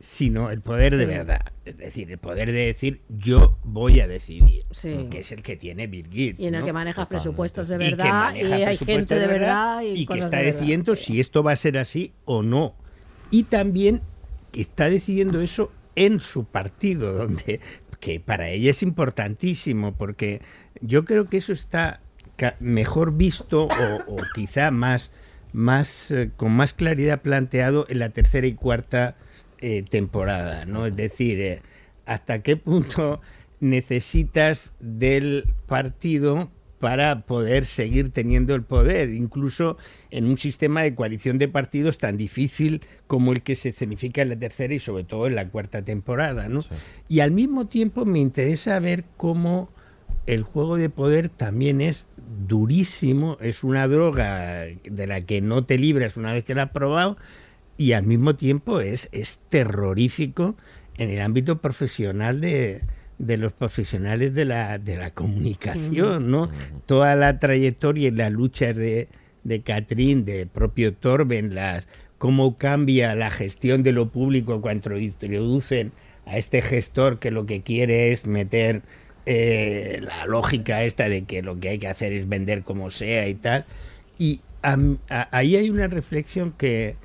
sino el poder de verdad. Es decir, el poder de decir yo voy a decidir, que es el que tiene Birgit. Y en el que manejas presupuestos de verdad, y, hay gente de verdad. Y, que está decidiendo si esto va a ser así o no. Y también que está decidiendo eso en su partido, donde que para ella es importantísimo, porque yo creo que eso está mejor visto o quizá más más eh, con más claridad planteado en la tercera y cuarta eh, temporada, ¿no? Es decir, eh, hasta qué punto necesitas del partido para poder seguir teniendo el poder, incluso en un sistema de coalición de partidos tan difícil como el que se escenifica en la tercera y sobre todo en la cuarta temporada. ¿no? Y al mismo tiempo me interesa ver cómo el juego de poder también es durísimo, es una droga de la que no te libras una vez que la has probado y al mismo tiempo es, es terrorífico en el ámbito profesional de, los profesionales de la, de la comunicación, ¿no? Toda la trayectoria y las luchas de, de Catrín, de propio Torben, las, cómo cambia la gestión de lo público cuando introducen a este gestor que lo que quiere es meter eh, la lógica esta de que lo que hay que hacer es vender como sea y tal. Y ahí hay una reflexión que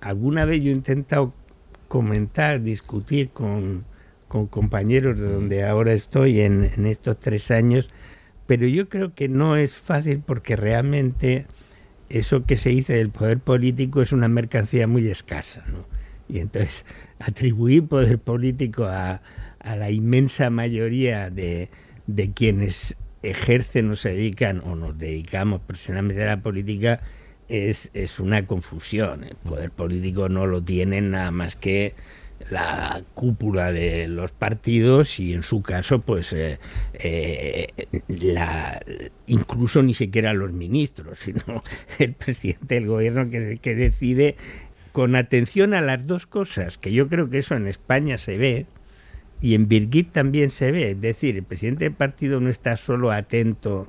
alguna vez yo he intentado comentar, discutir con, compañeros de donde ahora estoy en, estos tres años, pero yo creo que no es fácil porque realmente eso que se dice del poder político es una mercancía muy escasa. Y entonces atribuir poder político a, a la inmensa mayoría de, quienes ejercen o se dedican o nos dedicamos profesionalmente a la política es, es una confusión. El poder político no lo tienen nada más que la cúpula de los partidos y en su caso pues eh, eh, la, incluso ni siquiera los ministros sino el presidente del gobierno que es el que decide con atención a las dos cosas que yo creo que eso en España se ve y en Birgit también se ve es decir el presidente del partido no está solo atento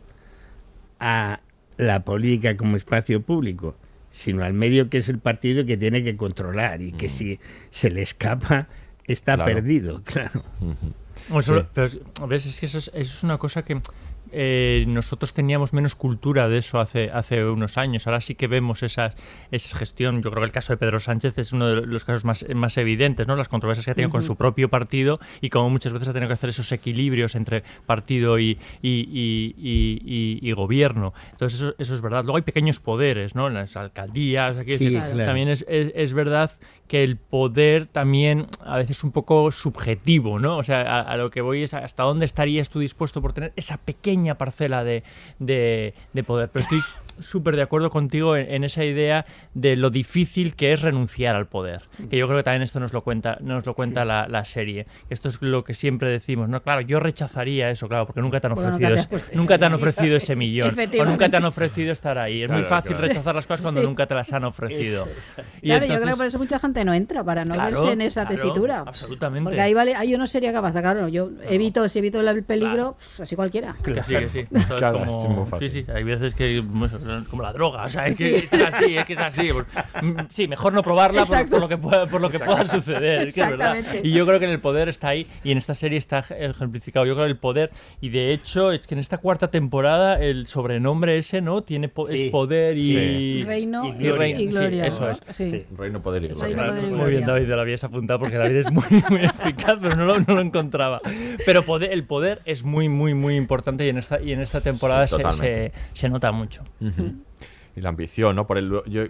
a la política como espacio público sino al medio que es el partido que tiene que controlar y que Mm. si se le escapa está Claro. perdido, claro. Bueno, solo- Sí. pero es- ves, es que eso es, eso es una cosa que eh, nosotros teníamos menos cultura de eso hace, hace unos años. Ahora sí que vemos esas, esa gestión. Yo creo que el caso de Pedro Sánchez es uno de los casos más, más evidentes, ¿no? Las controversias que ha tenido con su propio partido y como muchas veces ha tenido que hacer esos equilibrios entre partido y, y, y- y- y- y gobierno. Entonces eso, eso es verdad. Luego hay pequeños poderes, ¿no? En las alcaldías, aquí Sí, claro. también es, es, es verdad que el poder también a veces es un poco subjetivo, ¿no? O sea, a, a lo que voy es hasta dónde estarías tú dispuesto por tener esa pequeña parcela de, de- de poder. Pero estoy súper de acuerdo contigo en, en esa idea de lo difícil que es renunciar al poder. Que yo creo que también esto nos lo cuenta, nos lo cuenta la, la serie. Esto es lo que siempre decimos, ¿no? Claro, yo rechazaría eso, claro, porque nunca te han nunca ofrecido, te nunca te han ofrecido ese millón. O nunca te han ofrecido estar ahí. Es muy fácil claro. rechazar las cosas cuando Sí. nunca te las han ofrecido. Y claro, yo entonces- creo que por eso mucha gente no entra, para no Claro, verse en esa claro, tesitura. absolutamente. Porque ahí vale, ahí yo no sería capaz, claro, yo evito, si evito el peligro, así cualquiera. Que sí, que sí. Claro, como- es muy sí, fácil. sí, hay veces que como la droga, o sea, es que, Sí. es que es así, es que es así. Pues, mm, sí, mejor no probarla por, lo que pueda, por lo que pueda suceder, es que es verdad. Y yo creo que en el poder está ahí y en esta serie está ejemplificado. Yo creo que el poder y de hecho es que en esta cuarta temporada el sobrenombre ese, ¿no? Tiene po- Sí. es poder y Sí. Reino y y gloria. gloria. Sí, eso es. Sí. Reino, poder y gloria. Muy gloria. bien, David, te lo habías apuntado porque David es muy, muy eficaz, pero no lo, no lo encontraba. Pero poder, el poder es muy, muy, muy importante y en esta, y en esta temporada Sí, se, se, se nota mucho. Ujú. Y la ambición, ¿no? Por el, yo,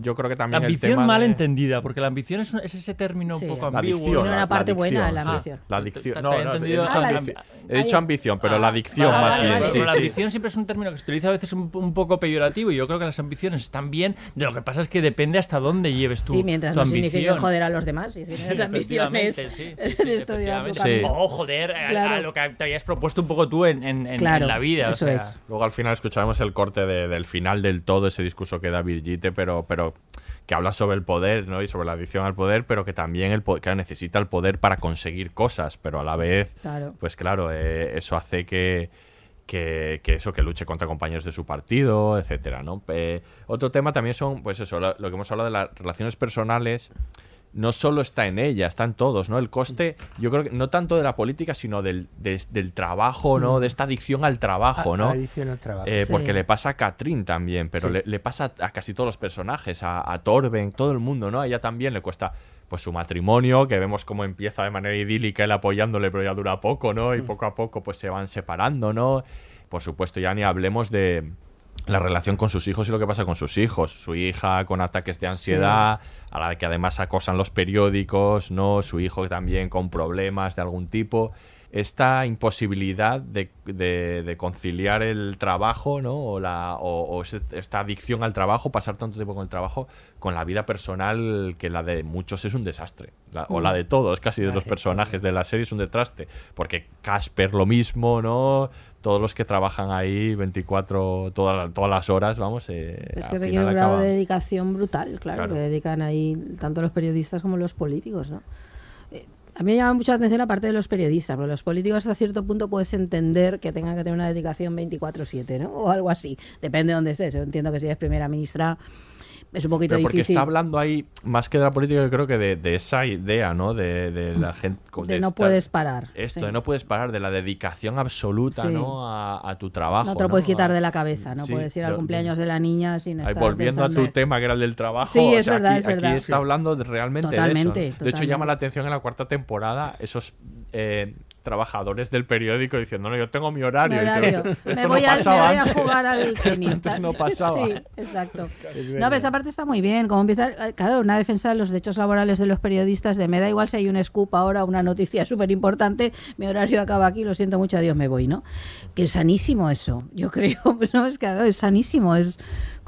yo creo que La también el ambición tema mal de- entendida, porque la ambición es, un- es ese término Sí. un poco La ambiguo. adicción. Tiene una la- parte la buena, adicción, la sí. ambición. La adicción. No, no, he entendido- dicho, Ah, la- ambici- he dicho ambición, pero la Ah, adicción vale, más vale, bien. vale. sí, Pero la ambición siempre es un término que se utiliza a veces un, un poco peyorativo y yo creo que las ambiciones están bien. De lo que pasa es que depende hasta dónde lleves tu, Sí, mientras tu no ambición. signifique joder a los demás. Y si tienes ambiciones. O joder, a- lo que te habías propuesto un poco tú en, la vida. eso es. Luego al final escucharemos el corte de- del final del todo, ese discurso que da Birgitte, pero, pero que habla sobre el poder ¿no? y sobre la adicción al poder, pero que también el po- claro, necesita el poder para conseguir cosas, pero a la vez, Claro. pues claro, eh, eso hace que, que, que eso, que luche contra compañeros de su partido, etcétera, ¿no? Eh, otro tema también son, pues eso, lo, lo que hemos hablado de las relaciones personales, no solo está en ella, está en todos, ¿no? El coste, yo creo que no tanto de la política, sino del, de- del trabajo, ¿no? De esta adicción al trabajo, ¿no? Adicción al trabajo. Eh, Sí. Porque le pasa a Katrin también, pero Sí. le, le pasa a casi todos los personajes, a, a Torben, todo el mundo, ¿no? A ella también le cuesta pues su matrimonio, que vemos cómo empieza de manera idílica él apoyándole, pero ya dura poco, ¿no? Mm. Y poco a poco pues se van separando, ¿no? Por supuesto, ya ni hablemos de la relación con sus hijos y lo que pasa con sus hijos. Su hija con ataques de ansiedad, a la que además acosan los periódicos, ¿no? Su hijo también con problemas de algún tipo. Esta imposibilidad de, de- de conciliar el trabajo, ¿no? O, la, o, esta adicción al trabajo, pasar tanto tiempo con el trabajo, con la vida personal, que la de muchos es un desastre. La- o la de todos, casi de los personajes de la serie es un detraste. Porque Casper lo mismo, ¿no? Todos los que trabajan ahí 24, todas, todas las horas, vamos. eh, Es que requiere un grado de dedicación brutal, claro, Claro. que dedican ahí tanto los periodistas como los políticos, ¿no? Eh, A mí me llama mucho la atención la parte de los periodistas, porque los políticos hasta cierto punto puedes entender que tengan que tener una dedicación 24/7, ¿no? O algo así, depende de dónde estés. Yo entiendo que si eres primera ministra es un poquito Pero porque difícil. está hablando ahí, más que de la política, yo creo que de, de esa idea, ¿no? De, de la gente. de no estar- puedes parar. Esto, sí. de no puedes parar, de la dedicación absoluta, Sí. ¿no? A, a tu trabajo. No te lo puedes quitar A- de la cabeza, no Sí, puedes ir al cumpleaños de la niña sin estar volviendo a tu tema, que era el del trabajo. Sí, o es sea, verdad, aquí, es verdad. aquí está hablando de- realmente Totalmente, de eso. ¿no? De hecho, llama la atención en la cuarta temporada esos eh, trabajadores del periódico diciendo, no, yo tengo mi horario. Mi. "Esto Me no voy, a, me voy a antes". jugar al Esto antes no pasaba. Sí, exacto. No, pero esa parte está muy bien. Como empieza, eh, claro, una defensa de los derechos laborales de los periodistas, de me da igual si hay un scoop ahora, una noticia súper importante, mi horario acaba aquí, lo siento mucho, adiós, me voy, ¿no? Que es sanísimo eso, yo creo. Pues no, es que claro, es sanísimo, es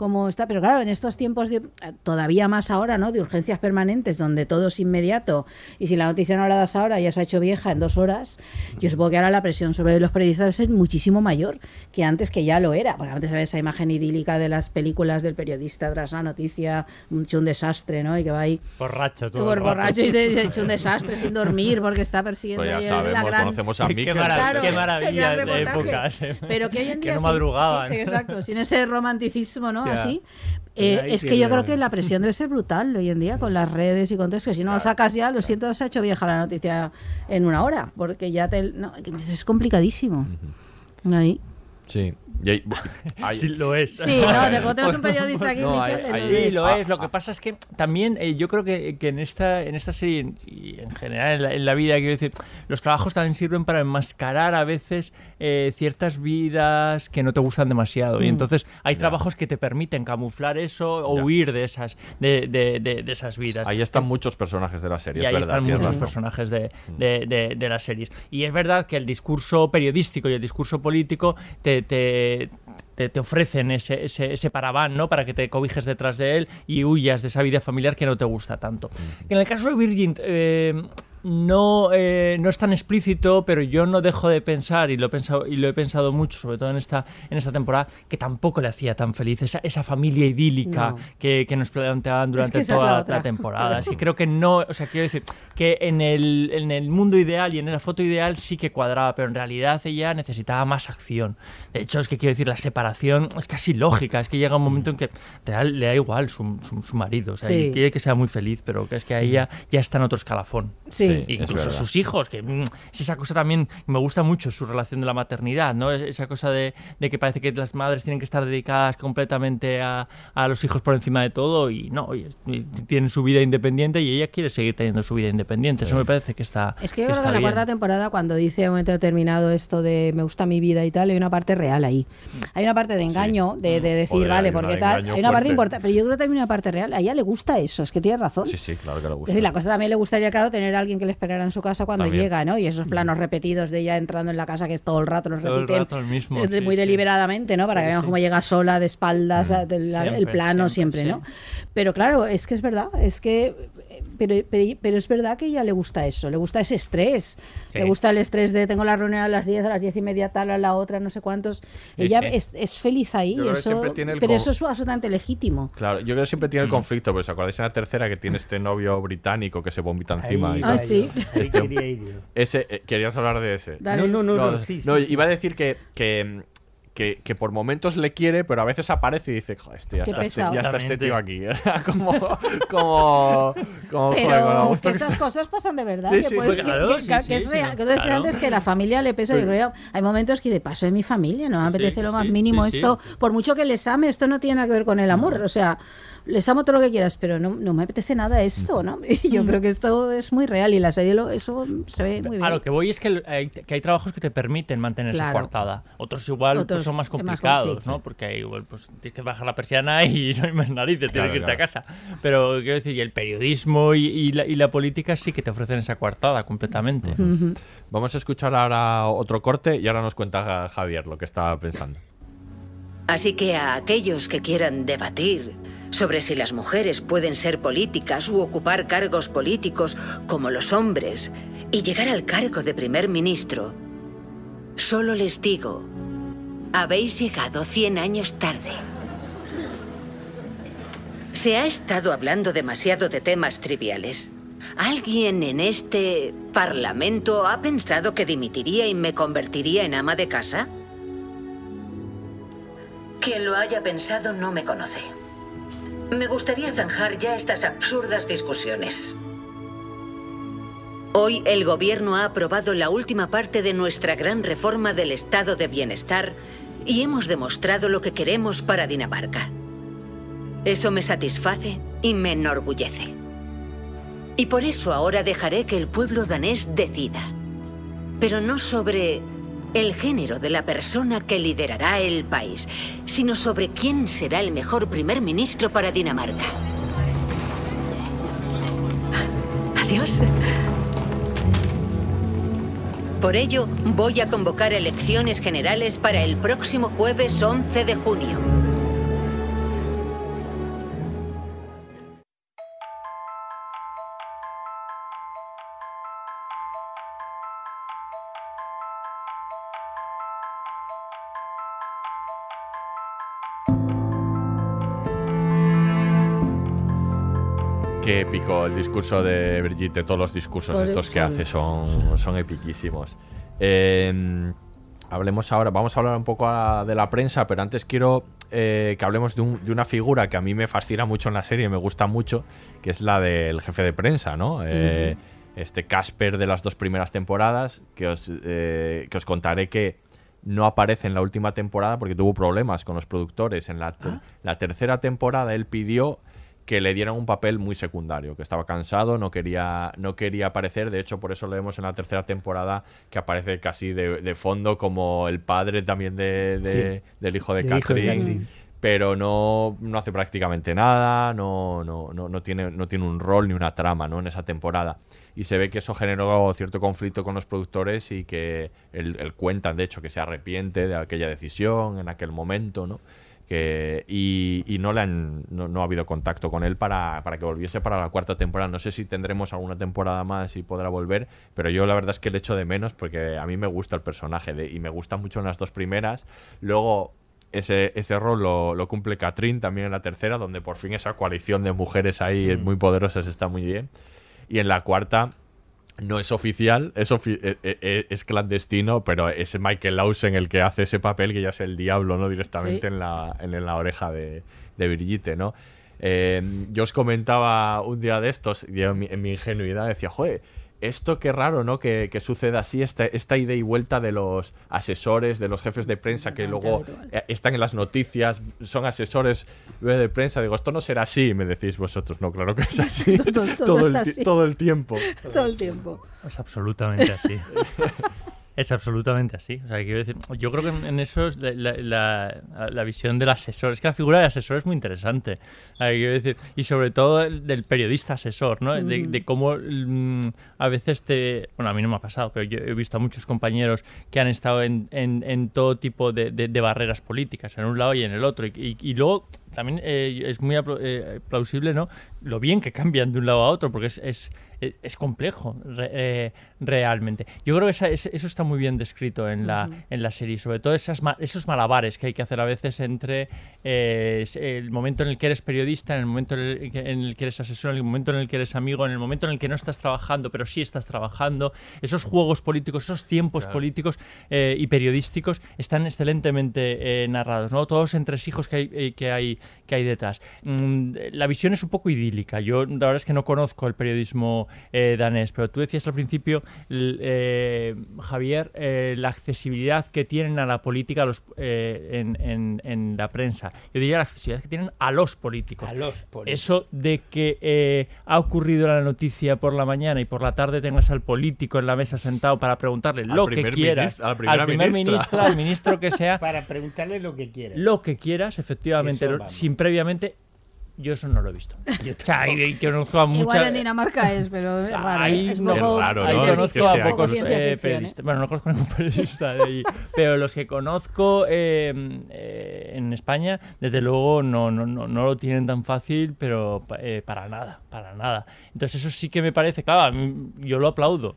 cómo está. Pero claro, en estos tiempos de, todavía más ahora, ¿no? De urgencias permanentes, donde todo es inmediato y si la noticia no la das ahora ya se ha hecho vieja en dos horas, yo supongo que ahora la presión sobre los periodistas debe ser muchísimo mayor que antes que ya lo era. Porque antes había esa imagen idílica de las películas del periodista tras la noticia, hecho un desastre, ¿no? Y que va ahí borracho todo por el rato. borracho y de- hecho un desastre sin dormir porque está persiguiendo Pues ya sabemos, la gran conocemos a Qué Mikel. marav- Claro, qué maravilla de épocas. eh. Pero que hoy en Que día no sí- madrugaban. sí, exacto, sin ese romanticismo, ¿no? Así. Eh, es que yo creo que la presión debe ser brutal hoy en día con las redes y con todo eso. Que si no lo sacas ya, lo siento, se ha hecho vieja la noticia en una hora, porque ya te, no, es complicadísimo. Ahí. Sí. Y hay- hay- Sí, lo es. Sí, no, de cuando tenemos un periodista aquí, No, hay- lo hay- Sí, lo Ah, es. Lo que ah. pasa es que también eh, yo creo que, que en esta en esta serie y en general en la, en la vida, quiero decir, los trabajos también sirven para enmascarar a veces eh, ciertas vidas que no te gustan demasiado. Y Mm. entonces hay Ya. trabajos que te permiten camuflar eso o Ya. huir de esas, de, de- de- de esas vidas. ahí están muchos personajes de la serie, Y es ahí verdad. están muchos razón. personajes de, de, de- de las series. Y es verdad que el discurso periodístico y el discurso político te, te, te, te ofrecen ese, ese, ese paraván, ¿no? Para que te cobijes detrás de él y huyas de esa vida familiar que no te gusta tanto. En el caso de Virgin... eh, no, eh, no es tan explícito, pero yo no dejo de pensar, y lo he pensado, y lo he pensado mucho, sobre todo en esta, en esta temporada, que tampoco le hacía tan feliz esa, esa familia idílica No. que, que nos planteaban durante es toda la temporada. Es que creo que no, o sea, quiero decir que en el, en el mundo ideal y en la foto ideal sí que cuadraba, pero en realidad ella necesitaba más acción. De hecho, es que quiero decir, la separación es casi lógica, es que llega un momento en que real, le da igual su, su, su marido, o sea, Sí. quiere que sea muy feliz, pero es que a ella ya está en otro escalafón. Sí. Sí, es Incluso sus hijos, que mm, es esa cosa también, me gusta mucho su relación de la maternidad, ¿no? Es- Esa cosa de, de que parece que las madres tienen que estar dedicadas completamente a, a los hijos por encima de todo y no, oye, tienen su vida independiente y ella quiere seguir teniendo su vida independiente. Eso me parece que está Es que yo creo que en la bien. cuarta temporada, cuando dice a un momento determinado esto de me gusta mi vida y tal, hay una parte real ahí. Hay una parte de engaño, de, de decir, Joder, vale, porque tal. Hay una parte importante, pero yo creo que también hay una parte real. A ella le gusta eso, es que tiene razón. Sí, sí, claro que le Es gusta. decir, la cosa también le gustaría, claro, tener a alguien que le esperara en su casa cuando También. llega, ¿no? Y esos planos repetidos de ella entrando en la casa, que es todo el rato, los Todo el rato el mismo, eh, muy sí. deliberadamente, ¿no? Para que vean cómo llega sola, de espaldas, Mm. el plano siempre, siempre, ¿no? Pero claro, es que es verdad, es que... Pero, pero, pero es verdad que ella le gusta eso, le gusta ese estrés, Sí. le gusta el estrés de tengo la reunión a las 10, a las 10 y media tal, a la otra, no sé cuántos. Ella sí. Es, es feliz ahí, eso, pero con- eso es absolutamente legítimo. Claro, yo creo que siempre tiene el Mm. conflicto, pero ¿os acordáis en la tercera que tiene este novio británico que se vomita encima? Ahí y Ah, sí. Este-. Ese, eh, querías hablar de ese. Dale. No, no, no, No, no, sí, no, sí, sí. iba a decir que, que, que, que por momentos le quiere, pero a veces aparece y dice, joder, este, ya, está, este, ya está este tío aquí. Como, como, como, joder, Pero gusto que esas cosas pasan de verdad. Sí, que, sí, que- claro, que- sí, que sí, es real. Que claro. antes que la familia le pesa. Yo creo hay momentos que de paso de mi familia, no me Sí, apetece lo más sí, mínimo sí, sí. esto. Por mucho que les ame, esto no tiene nada que ver con el amor. O sea, les amo todo lo que quieras, pero no, no me apetece nada esto, ¿no? Y yo creo que esto es muy real y la serie lo, eso se ve muy bien. A lo que voy es que hay, que hay trabajos que te permiten mantener esa Claro. coartada. Otros igual pues, Otros son más complicados. ¿no? Porque igual pues tienes que bajar la persiana y no hay más narices, tienes Claro, que irte claro. a casa. Pero quiero decir, y el periodismo y, y la, y la política sí que te ofrecen esa coartada completamente. Vamos a escuchar ahora otro corte y ahora nos cuenta Javier lo que estaba pensando. Así que a aquellos que quieran debatir sobre si las mujeres pueden ser políticas u ocupar cargos políticos como los hombres y llegar al cargo de primer ministro, solo les digo, habéis llegado 100 años tarde. Se ha estado hablando demasiado de temas triviales. ¿Alguien en este parlamento ha pensado que dimitiría y me convertiría en ama de casa? Quien lo haya pensado no me conoce. Me gustaría zanjar ya estas absurdas discusiones. Hoy el gobierno ha aprobado la última parte de nuestra gran reforma del estado de bienestar y hemos demostrado lo que queremos para Dinamarca. Eso me satisface y me enorgullece. Y por eso ahora dejaré que el pueblo danés decida. Pero no sobre el género de la persona que liderará el país, sino sobre quién será el mejor primer ministro para Dinamarca. Adiós. Por ello, voy a convocar elecciones generales para el próximo jueves 11 de junio. Qué épico el discurso de Brigitte, todos los discursos estos que hace son, son epiquísimos. Eh, hablemos ahora, vamos a hablar un poco a- de la prensa, pero antes quiero eh, que hablemos de, un- de una figura que a mí me fascina mucho en la serie, me gusta mucho, que es la del jefe de prensa, ¿no? Eh, Este Casper de las dos primeras temporadas, que os, eh, que os contaré que no aparece en la última temporada porque tuvo problemas con los productores. En la, la tercera temporada él pidió que le dieran un papel muy secundario, que estaba cansado, no quería, no quería aparecer. De hecho, por eso lo vemos en la tercera temporada que aparece casi de, de fondo como el padre también de, de- Sí. del hijo de hijo Catherine. Catherine. Pero no, no hace prácticamente nada, no, no, no, no tiene, no tiene un rol ni una trama ¿no? en esa temporada. Y se ve que eso generó cierto conflicto con los productores y que él, él cuenta, de hecho, que se arrepiente de aquella decisión en aquel momento, ¿no? Que, y, y no, le han, no, no ha habido contacto con él para, para que volviese para la cuarta temporada. No sé si tendremos alguna temporada más y podrá volver, pero yo la verdad es que le echo de menos porque a mí me gusta el personaje de- y me gusta mucho en las dos primeras. Luego ese, ese rol lo, lo cumple Catherine también en la tercera, donde por fin esa coalición de mujeres ahí muy poderosas está muy bien. Y en la cuarta no es oficial, es, ofi- eh, eh, eh, es clandestino, pero es Michael Lawson el que hace ese papel que ya es el diablo, ¿no? Directamente Sí. en, la, en, en la oreja de, de Brigitte, ¿no? Eh, yo os comentaba un día de estos, en mi, en mi ingenuidad decía, joder, esto qué raro, ¿no? Que, que suceda así, esta, esta ida y vuelta de los asesores, de los jefes de prensa que luego eh, están en las noticias, son asesores de prensa. Digo, esto no será así, y me decís vosotros, no, claro que es así. Todo- todo todo, es el, así. todo el tiempo. Todo el tiempo. Es absolutamente así. es absolutamente así. O sea, quiero decir, yo creo que en, en eso es la, la- la- la visión del asesor. Es que la figura del asesor es muy interesante. Sea, quiero decir, y sobre todo el del periodista asesor, ¿no? De, de cómo mm, a veces te. Bueno, a mí no me ha pasado, pero yo he visto a muchos compañeros que han estado en, en- en todo tipo de, de- de barreras políticas, en un lado y en el otro. Y, y- y luego también eh, es muy eh, plausible, ¿no? Lo bien que cambian de un lado a otro, porque es, es, es- es complejo re- eh, realmente. Yo creo que esa- eso está muy bien descrito en la, en la serie, sobre todo esas, esos malabares que hay que hacer a veces entre eh, el momento en el que eres periodista, en el momento en el que, en el que eres asesor, en el momento en el que eres amigo, en el momento en el que no estás trabajando, pero sí estás trabajando. Esos juegos políticos, esos tiempos políticos eh, y periodísticos están excelentemente eh, narrados, ¿no? Todos los entresijos que hay, que hay, que hay detrás. Mm, la visión es un poco idílica. Yo la verdad es que no conozco el periodismo eh, danés, pero tú decías al principio, eh, Javier, eh, la accesibilidad que tienen a la política los, eh, en, en- en la prensa. Yo diría la accesibilidad que tienen a los políticos. A los políticos. Eso de que eh, ha ocurrido la noticia por la mañana y por la tarde tengas al político en la mesa sentado para preguntarle Al lo que quieras, al primer ministro, al ministro que sea, Para preguntarle lo que quieras. lo que quieras, efectivamente, sin previamente. Yo eso no lo he visto. O sea, y conozco a Igual en Dinamarca es, pero es raro. Ahí ¿eh? es no- poco, Es raro, ahí ¿no? conozco a pocos eh, ficción, ¿eh? periodistas. Bueno, no conozco a ningún periodista de ahí, pero los que conozco eh, eh, en España, desde luego no, no, no, no lo tienen tan fácil, pero pa- eh, para nada, para nada. Entonces eso sí que me parece, claro, yo lo aplaudo.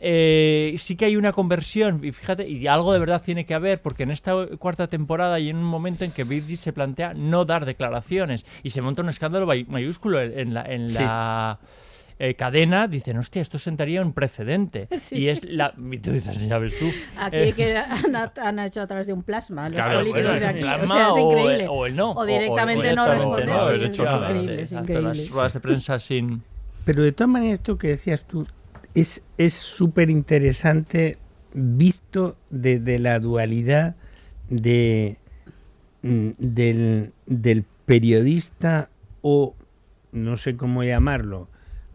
Eh, sí que hay una conversión, y fíjate, y algo de verdad tiene que haber, porque en esta cuarta temporada hay un momento en que Virgil se plantea no dar declaraciones y se monta un escándalo may- mayúsculo en la, en Sí. eh, cadena. Dicen, hostia, esto sentaría un precedente. Sí. Y es la. y tú dices, ya ves tú. Aquí Eh, que han, han hecho a través de un plasma los Claro, políticos bueno, de aquí. plasma o sea, es o- increíble. o el no, O o- directamente o no responder. no, sí, haber es hecho nada. increíble, es Exacto, increíble. Las ruedas de prensa sin. Pero de todas maneras, esto que decías tú es súper interesante visto desde la dualidad de, mm, del, del periodista o, no sé cómo llamarlo,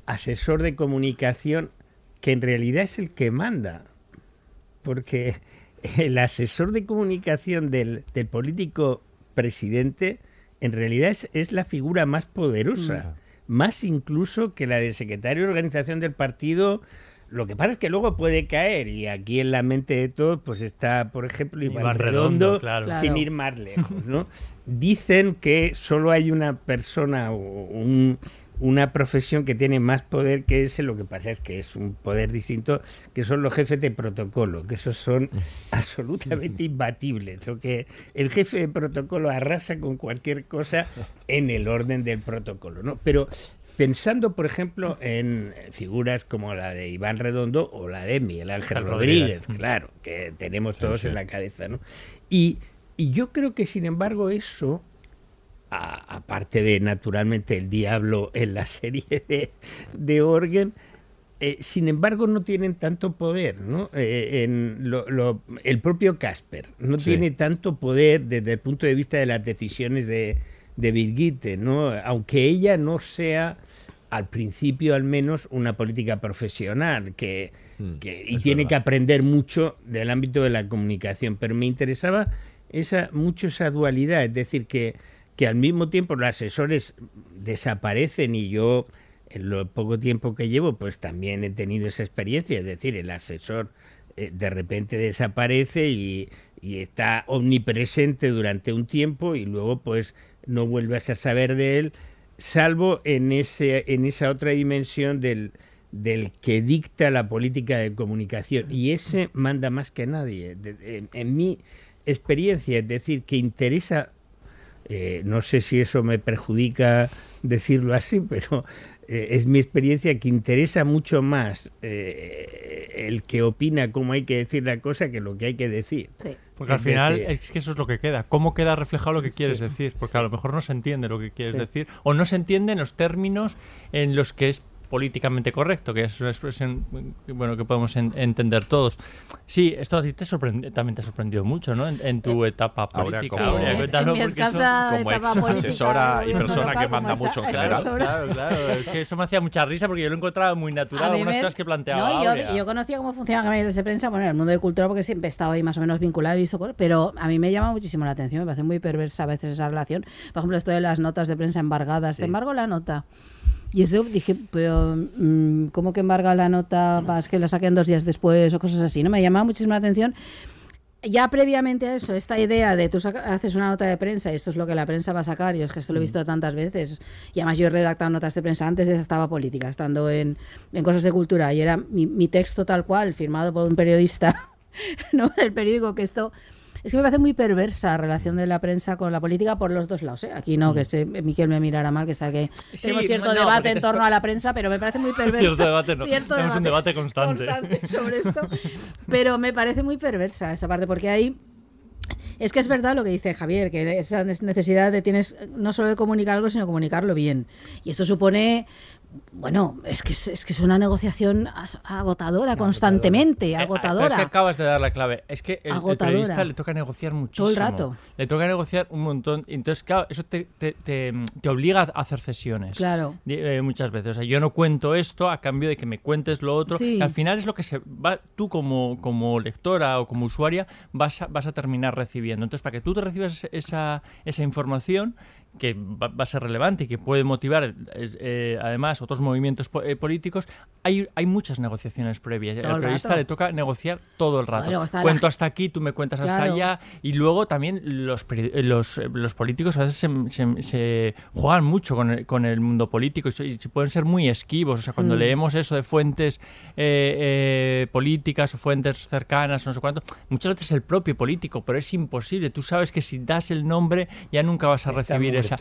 asesor de comunicación, que en realidad es el que manda. Porque el asesor de comunicación del, del político presidente en realidad es, es la figura más poderosa, más incluso que la del secretario de organización del partido. Lo que pasa es que luego puede caer y aquí en la mente de todos pues está, por ejemplo, Iván, Iván Redondo, Redondo, claro. sin ir más lejos, ¿no? Dicen que solo hay una persona o un- una profesión que tiene más poder que ese, lo que pasa es que es un poder distinto, que son los jefes de protocolo, que esos son absolutamente imbatibles, o que el jefe de protocolo arrasa con cualquier cosa en el orden del protocolo, ¿no? Pero pensando, por ejemplo, en figuras como la de Iván Redondo o la de Miguel Ángel Rodríguez, Rodríguez. claro, que tenemos todos sí. en la cabeza, ¿no? Y, y yo creo que, sin embargo, eso, aparte de, naturalmente, el diablo en la serie de, de Orgen, eh, sin embargo, no tienen tanto poder, ¿no? Eh, en lo- lo- el propio Casper no Sí. tiene tanto poder desde el punto de vista de las decisiones de, de Birgitte, ¿no? Aunque ella no sea, al principio al menos, una política profesional, que, Mm, que- y tiene verdad. que aprender mucho del ámbito de la comunicación. Pero me interesaba esa, mucho esa dualidad, es decir, que, que al mismo tiempo los asesores desaparecen y yo en lo poco tiempo que llevo, pues también he tenido esa experiencia, es decir, el asesor eh, de repente desaparece y, y está omnipresente durante un tiempo y luego pues no vuelves a saber de él, salvo en, ese, en esa otra dimensión del, del que dicta la política de comunicación. Y ese manda más que nadie. En mi experiencia, es decir, que interesa eh, no sé si eso me perjudica decirlo así, pero eh, es mi experiencia que interesa mucho más eh, el que opina cómo hay que decir la cosa que lo que hay que decir. Sí. Porque al final decir, es que eso es lo que queda. ¿Cómo queda reflejado lo que quieres decir? Porque a lo mejor no se entiende lo que quieres Sí. decir. O no se entienden los términos en los que es políticamente correcto, que es una expresión bueno que podemos en- entender todos. Sí, esto a ti te sorprende- también te ha sorprendido mucho, ¿no? En, en tu etapa Aurea, política. como- Aurea, Sí, en mi eso- escasa como etapa ex política, asesora y persona que como manda mucho en general. Claro, claro, es que eso me hacía mucha risa porque yo lo encontraba muy natural, algunas me- cosas que planteaba No, yo, yo conocía cómo funcionan las gabinetes de prensa, bueno, en el mundo de cultura, porque siempre he estado ahí más o menos vinculado y visto cosas, pero a mí me llama muchísimo la atención, me parece muy perversa a veces esa relación. Por ejemplo, esto de las notas de prensa embargadas. Te embargo la nota. Y eso dije, pero mm, ¿cómo que embarga la nota? Vas que la saquen dos días después o cosas así, ¿no? Me llamaba muchísimo la atención. Ya previamente a eso, esta idea de tú haces una nota de prensa y esto es lo que la prensa va a sacar, y es que esto lo he visto tantas veces, y además yo he redactado notas de prensa antes estaba política, estando en, en cosas de cultura, y era mi, mi texto tal cual, firmado por un periodista, ¿no? El periódico, que esto... Es que me parece muy perversa la relación de la prensa con la política por los dos lados. ¿eh? Aquí no, que se, Miquel me mirara mal, que sabe que Sí, tenemos cierto no, debate en torno esto- a la prensa, pero me parece muy perversa. Cierto debate no, Cierto tenemos un debate constante. sobre esto. Pero me parece muy perversa esa parte, porque hay es que es verdad lo que dice Javier, que esa necesidad de tienes no solo de comunicar algo, sino comunicarlo bien. Y esto supone, bueno, es que es, es que es una negociación agotadora constantemente, Eh, pero agotadora. es que acabas de dar la clave. Es que el, el periodista le toca negociar muchísimo. Todo el rato. Le toca negociar un montón. Entonces, claro, eso te, te, te- te obliga a hacer sesiones. Claro. Eh, muchas veces. O sea, yo no cuento esto a cambio de que me cuentes lo otro. Sí. al final es lo que se va, tú como, como lectora o como usuaria vas a, vas a terminar recibiendo. Entonces, para que tú te recibas esa, esa información que va, va a ser relevante y que puede motivar es, eh, además otros movimientos po- eh, políticos, hay, hay muchas negociaciones previas. Todo Al periodista rato. le toca negociar todo el rato. la Cuento hasta aquí, tú me cuentas hasta allá. Y luego también los, eh, los, los políticos a veces se, se- se juegan mucho con el, con el mundo político y, pueden ser muy esquivos. O sea, cuando Mm. leemos eso de fuentes eh, políticas o fuentes cercanas, no sé cuánto, muchas veces el propio político, pero es imposible. Tú sabes que si das el nombre ya nunca vas a recibir esa,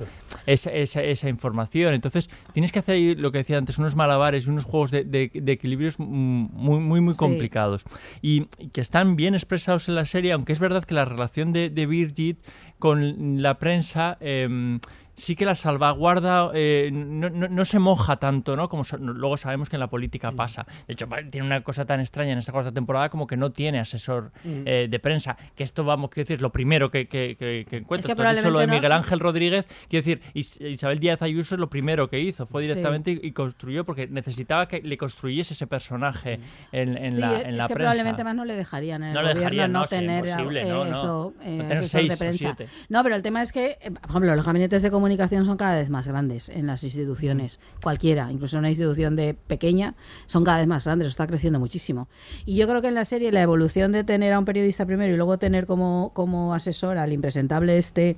esa, esa, esa información. Entonces, tienes que hacer ahí lo que decía antes, unos malabares y unos juegos de, de- de equilibrios muy, muy, muy Sí. complicados. Y, y que están bien expresados en la serie, aunque es verdad que la relación de, de Birgit con la prensa... em, sí que la salvaguarda eh, no, no- no se moja tanto, ¿no? Como so- luego sabemos que en la política pasa. De hecho, tiene una cosa tan extraña en esta cuarta temporada como que no tiene asesor eh, de prensa. Que esto, vamos, quiero decir, es lo primero que, que, que, que encuentras. Es Tú has dicho lo de no- Miguel Ángel Rodríguez, quiero decir, Is- Isabel Díaz Ayuso es lo primero que hizo, fue Sí. directamente y, y construyó, porque necesitaba que le construyese ese personaje en, en Sí, la, es en la que prensa. probablemente más no le dejarían en No el le gobierno dejarían, no, no, tener eh, no, no. eso, No tener asesor seis de o prensa. siete. No, pero el tema es que, eh, por ejemplo, los gabinetes de comunicación son cada vez más grandes en las instituciones, cualquiera, incluso una institución de pequeña, son cada vez más grandes, está creciendo muchísimo. Y yo creo que en la serie la evolución de tener a un periodista primero y luego tener como, como asesor al impresentable este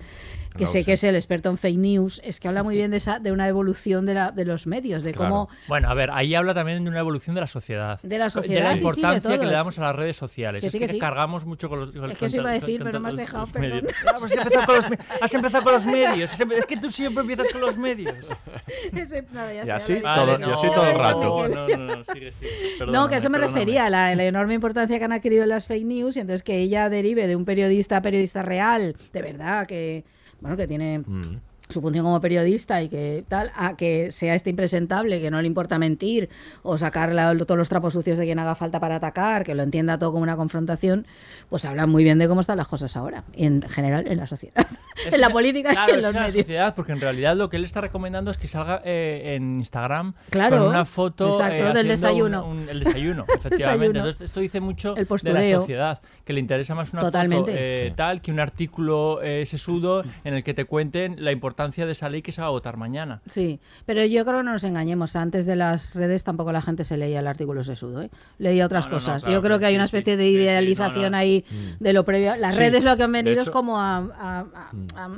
que sé que es el experto en fake news, es que habla muy bien de esa de una evolución de, la, de los medios, de cómo... Bueno, a ver, ahí habla también de una evolución de la sociedad. De la sociedad, De la sí, sí, de importancia que le damos a las redes sociales. Que es sí, que, que sí. cargamos mucho con los... con- Es que eso iba a decir, pero me has dejado, perdón. Pues has, empezado con los, me- has empezado con los medios. Em- Es que tú siempre empiezas con los medios. Ese- nada, ya Y así todo- y así todo el rato. No, no, no, sigue, sigue. No, que a eso me perdóname. refería, la, la enorme importancia que han adquirido las fake news y entonces que ella derive de un periodista a periodista real, de verdad, que bueno, que tiene Mm. Su función como periodista y que tal, a que sea este impresentable, que no le importa mentir o sacar la- todos los trapos sucios de quien haga falta para atacar, que lo entienda todo como una confrontación, pues habla muy bien de cómo están las cosas ahora, y en general en la sociedad, Es en la política claro, y en la sociedad, porque en realidad lo que él está recomendando es que salga eh, en Instagram Claro, con una foto exacto, eh, del desayuno. un- un- el desayuno, efectivamente. Desayuno. Entonces, esto dice mucho El de la sociedad, que le interesa más una Totalmente. foto eh, Sí. tal que un artículo eh, sesudo en el que te cuenten la importancia de esa ley que se va a votar mañana. Sí, pero yo creo que no nos engañemos. Antes de las redes tampoco la gente se leía el artículo sesudo, ¿eh? leía otras No, no, no, cosas. claro, yo creo que hay sí, una sí, especie de sí, sí, no, idealización no. ahí de lo previo. Las Sí, redes lo que han venido es como a, a- a- a-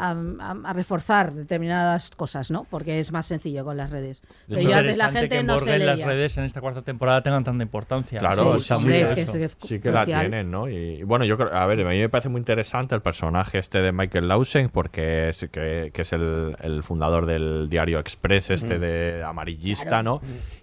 a- a- a reforzar determinadas cosas, ¿no? Porque es más sencillo con las redes. De Pero hecho, ya antes la gente que no se Borgen las leía. redes en esta cuarta temporada tengan tanta importancia. Claro, Sí, es bien. que es sí que la tienen, ¿no? Y, y bueno, yo creo, a ver, a mí me parece muy interesante el personaje este de Michael Lausen porque es que, que es el, el fundador del diario Express este de amarillista, ¿no?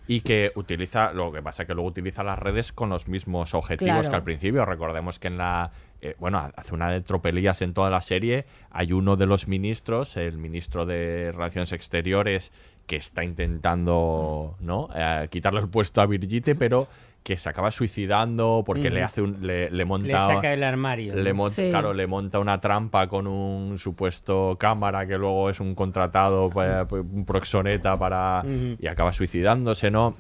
Y que utiliza, lo que pasa es que luego utiliza las redes con los mismos objetivos Claro. que al principio. Recordemos que en la eh, bueno, hace una de tropelías en toda la serie. Hay uno de los ministros, el ministro de Relaciones Exteriores, que está intentando ¿no? Eh, quitarle el puesto a Birgitte, pero que se acaba suicidando porque le hace un, le, le monta Le saca el armario. le ¿no? mon- Sí. claro, le monta una trampa con un supuesto cámara que luego es un contratado, un proxoneta para... Y acaba suicidándose, ¿no?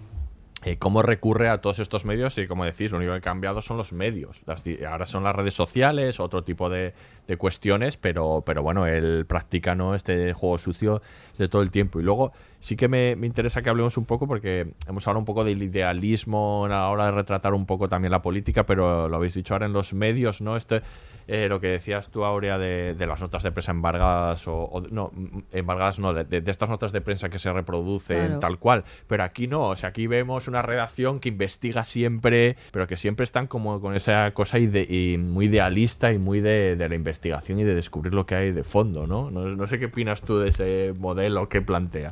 Eh, cómo recurre a todos estos medios y como decís, lo único que ha cambiado son los medios. Las ahora son las redes sociales, otro tipo de, de cuestiones, pero, pero bueno, él practica ¿no? este juego sucio de todo el tiempo. Y luego sí que me, me interesa que hablemos un poco, porque hemos hablado un poco del idealismo a la hora de retratar un poco también la política, pero lo habéis dicho ahora en los medios, ¿no? Este, eh, lo que decías tú, Aurea, de, de las notas de prensa embargadas, o, o- no, embargadas no, de, de- de estas notas de prensa que se reproducen Claro. tal cual, pero aquí no, o sea, aquí vemos una redacción que investiga siempre, pero que siempre están como con esa cosa ide- y muy idealista y muy de, de la investigación y de descubrir lo que hay de fondo, ¿no? No, no sé qué opinas tú de ese modelo que plantea.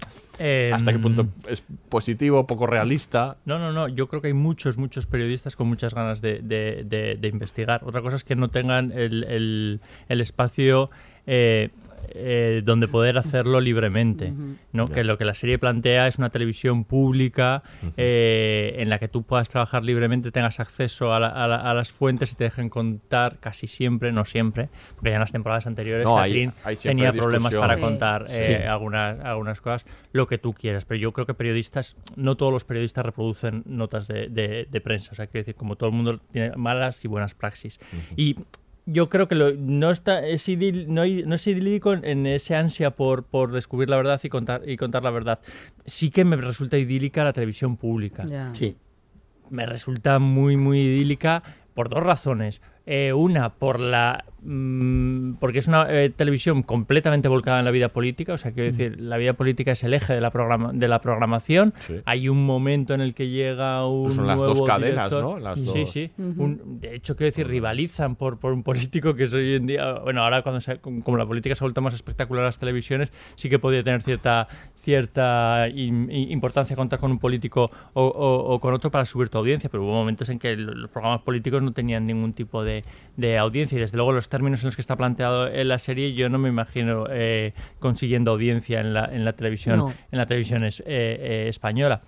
¿Hasta qué punto es positivo, poco realista? No, no, no. Yo creo que hay muchos, muchos periodistas con muchas ganas de, de- de- de investigar. Otra cosa es que no tengan el, el- el espacio eh, eh, donde poder hacerlo libremente. ¿no? Que lo que la serie plantea es una televisión pública eh, en la que tú puedas trabajar libremente, tengas acceso a, la- a la- a las fuentes y te dejen contar casi siempre, no siempre, porque ya en las temporadas anteriores No, hay- hay tenía problemas discusión. para Sí. contar eh, Sí. algunas, algunas cosas, lo que tú quieras. Pero yo creo que periodistas, no todos los periodistas reproducen notas de, de- de prensa. O sea, quiero decir, como todo el mundo tiene malas y buenas praxis. Y yo creo que lo- no, está, es idil- no, es idílico en, en ese ansia por, por descubrir la verdad y contar, y contar la verdad. Sí que me resulta idílica la televisión pública. Sí. me resulta muy muy idílica por dos razones. Eh, una, por la mm, porque es una eh, televisión completamente volcada en la vida política, o sea, quiero decir, la vida política es el eje de la, programa de la programación. Sí. Hay un momento en el que llega un Pues son las dos cadenas, director. ¿no? Las sí, sí. Un- de hecho, quiero decir, rivalizan por, por un político que es hoy en día, bueno, ahora cuando se- como la política se ha vuelto más espectacular en las televisiones, sí que podría tener cierta cierta importancia contar con un político o, o- o con otro para subir tu audiencia, pero hubo momentos en que los programas políticos no tenían ningún tipo de, de audiencia y desde luego los términos en los que está planteado en la serie yo no me imagino eh, consiguiendo audiencia en la, en la televisión No. en la televisión es- eh, eh, española.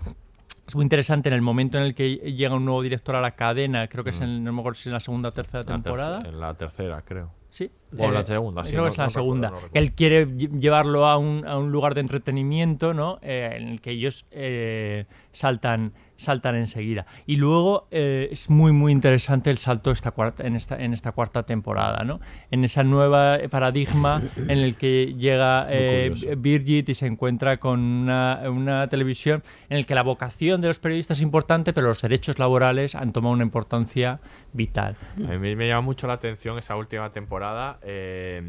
Es muy interesante en el momento en el que llega un nuevo director a la cadena, creo que es en, no me acuerdo si es en la segunda o tercera La terce- temporada. en la tercera, creo. Sí. O en la segunda, sí, Creo no- es la no recuerdo, segunda. no recuerdo. que él quiere lle- llevarlo a un, a un lugar de entretenimiento, ¿no? Eh, en el que ellos eh, saltan saltan enseguida. Y luego eh, es muy, muy interesante el salto esta cuarta, en, esta, en esta cuarta temporada, ¿no? En esa nueva paradigma en el que llega eh, Birgit y se encuentra con una, una, televisión en el que la vocación de los periodistas es importante, pero los derechos laborales han tomado una importancia vital. A mí me llama mucho la atención esa última temporada. Eh,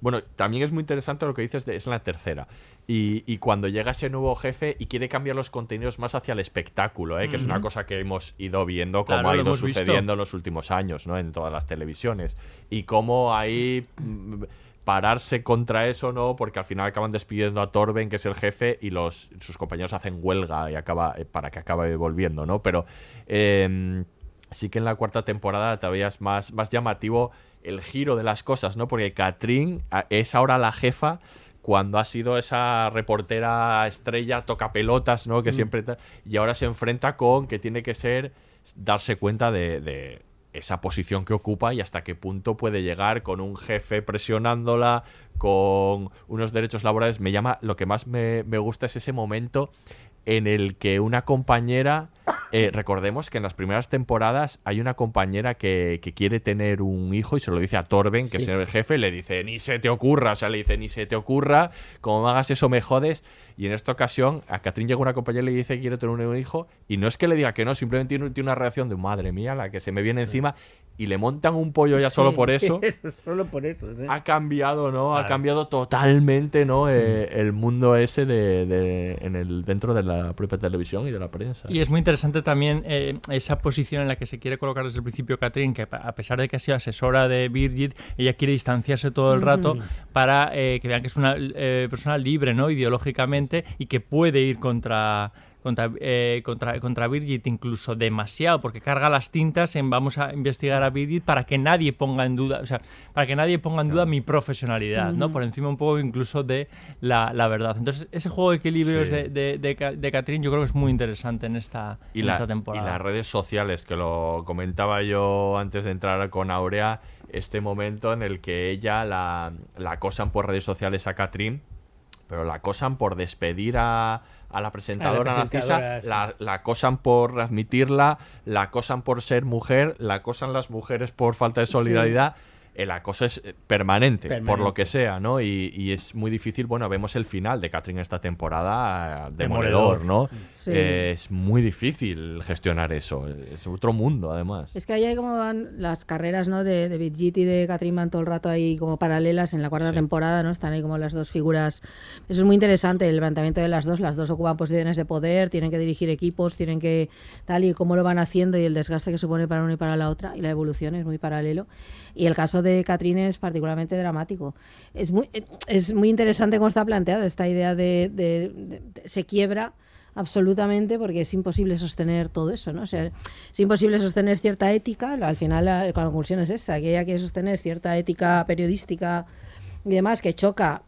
bueno, también es muy interesante lo que dices, de, es la tercera. Y, cuando llega ese nuevo jefe y quiere cambiar los contenidos más hacia el espectáculo, ¿eh? que es una cosa que hemos ido viendo cómo ha ido sucediendo en los últimos años, ¿no? En todas las televisiones. Y cómo ahí mm, pararse contra eso, ¿no? Porque al final acaban despidiendo a Torben, que es el jefe, y los sus compañeros hacen huelga y acaba eh, para que acabe volviendo, ¿no? Pero sí que en la cuarta temporada todavía es más, más llamativo el giro de las cosas, ¿no? Porque Katrin es ahora la jefa cuando ha sido esa reportera estrella toca pelotas, ¿no? Que mm. siempre y ahora se enfrenta con que tiene que ser darse cuenta de, esa posición que ocupa y hasta qué punto puede llegar con un jefe presionándola, con unos derechos laborales. Me llama, lo que más me, me gusta es ese momento en el que una compañera, eh, recordemos que en las primeras temporadas hay una compañera que, quiere tener un hijo y se lo dice a Torben, que es el jefe, le dice, ni se te ocurra, o sea, le dice, ni se te ocurra, como me hagas eso me jodes. Y en esta ocasión a Catrín llega una compañera y le dice que quiere tener un hijo y no es que le diga que no, simplemente tiene, una reacción de, madre mía, la que se me viene encima y le montan un pollo ya solo por eso. solo por eso, Ha cambiado, ¿no? Ha cambiado totalmente, ¿no? Eh, mm. el mundo ese de, en el, dentro de la propia televisión y de la prensa. Y es muy interesante también eh, esa posición en la que se quiere colocar desde el principio Catherine, que a pesar de que ha sido asesora de Birgit, ella quiere distanciarse todo el rato para eh, que vean que es una persona libre, ¿no? Ideológicamente y que puede ir contra contra, eh, contra, contra Birgit incluso demasiado, porque carga las tintas en vamos a investigar a Birgit para que nadie ponga en duda, o sea, para que nadie ponga en duda mi profesionalidad, ¿no? Por encima un poco incluso de la, la verdad. Entonces, ese juego de equilibrios de, de, de, Catherine yo creo que es muy interesante en esta, y esta temporada. Y las redes sociales, que lo comentaba yo antes de entrar con Aurea, este momento en el que ella la, la acosan por redes sociales a Catherine, pero la acosan por despedir a a la presentadora, Narcisa, la, la, acosan por admitirla, la acosan por ser mujer, la acosan las mujeres por falta de solidaridad el acoso es eh, permanente, por lo que sea, ¿no? Y, es muy difícil, bueno, vemos el final de Catherine esta temporada eh, demoledor, ¿no? es muy difícil gestionar eso, es otro mundo además. Es que ahí hay como van las carreras, ¿no? De, de y de Catherine van todo el rato ahí como paralelas en la cuarta temporada, ¿no? Están ahí como las dos figuras. Eso es muy interesante, el levantamiento de las dos, las dos ocupan posiciones de poder, tienen que dirigir equipos, tienen que tal y cómo lo van haciendo y el desgaste que supone para una y para la otra y la evolución es muy paralelo. Y el caso de Catherine es particularmente dramático. Es muy, es muy interesante cómo está planteado esta idea de, se quiebra absolutamente porque es imposible sostener todo eso, ¿no? O sea, es imposible sostener cierta ética, al final la, conclusión es esta, que ella quiere sostener cierta ética periodística y demás que choca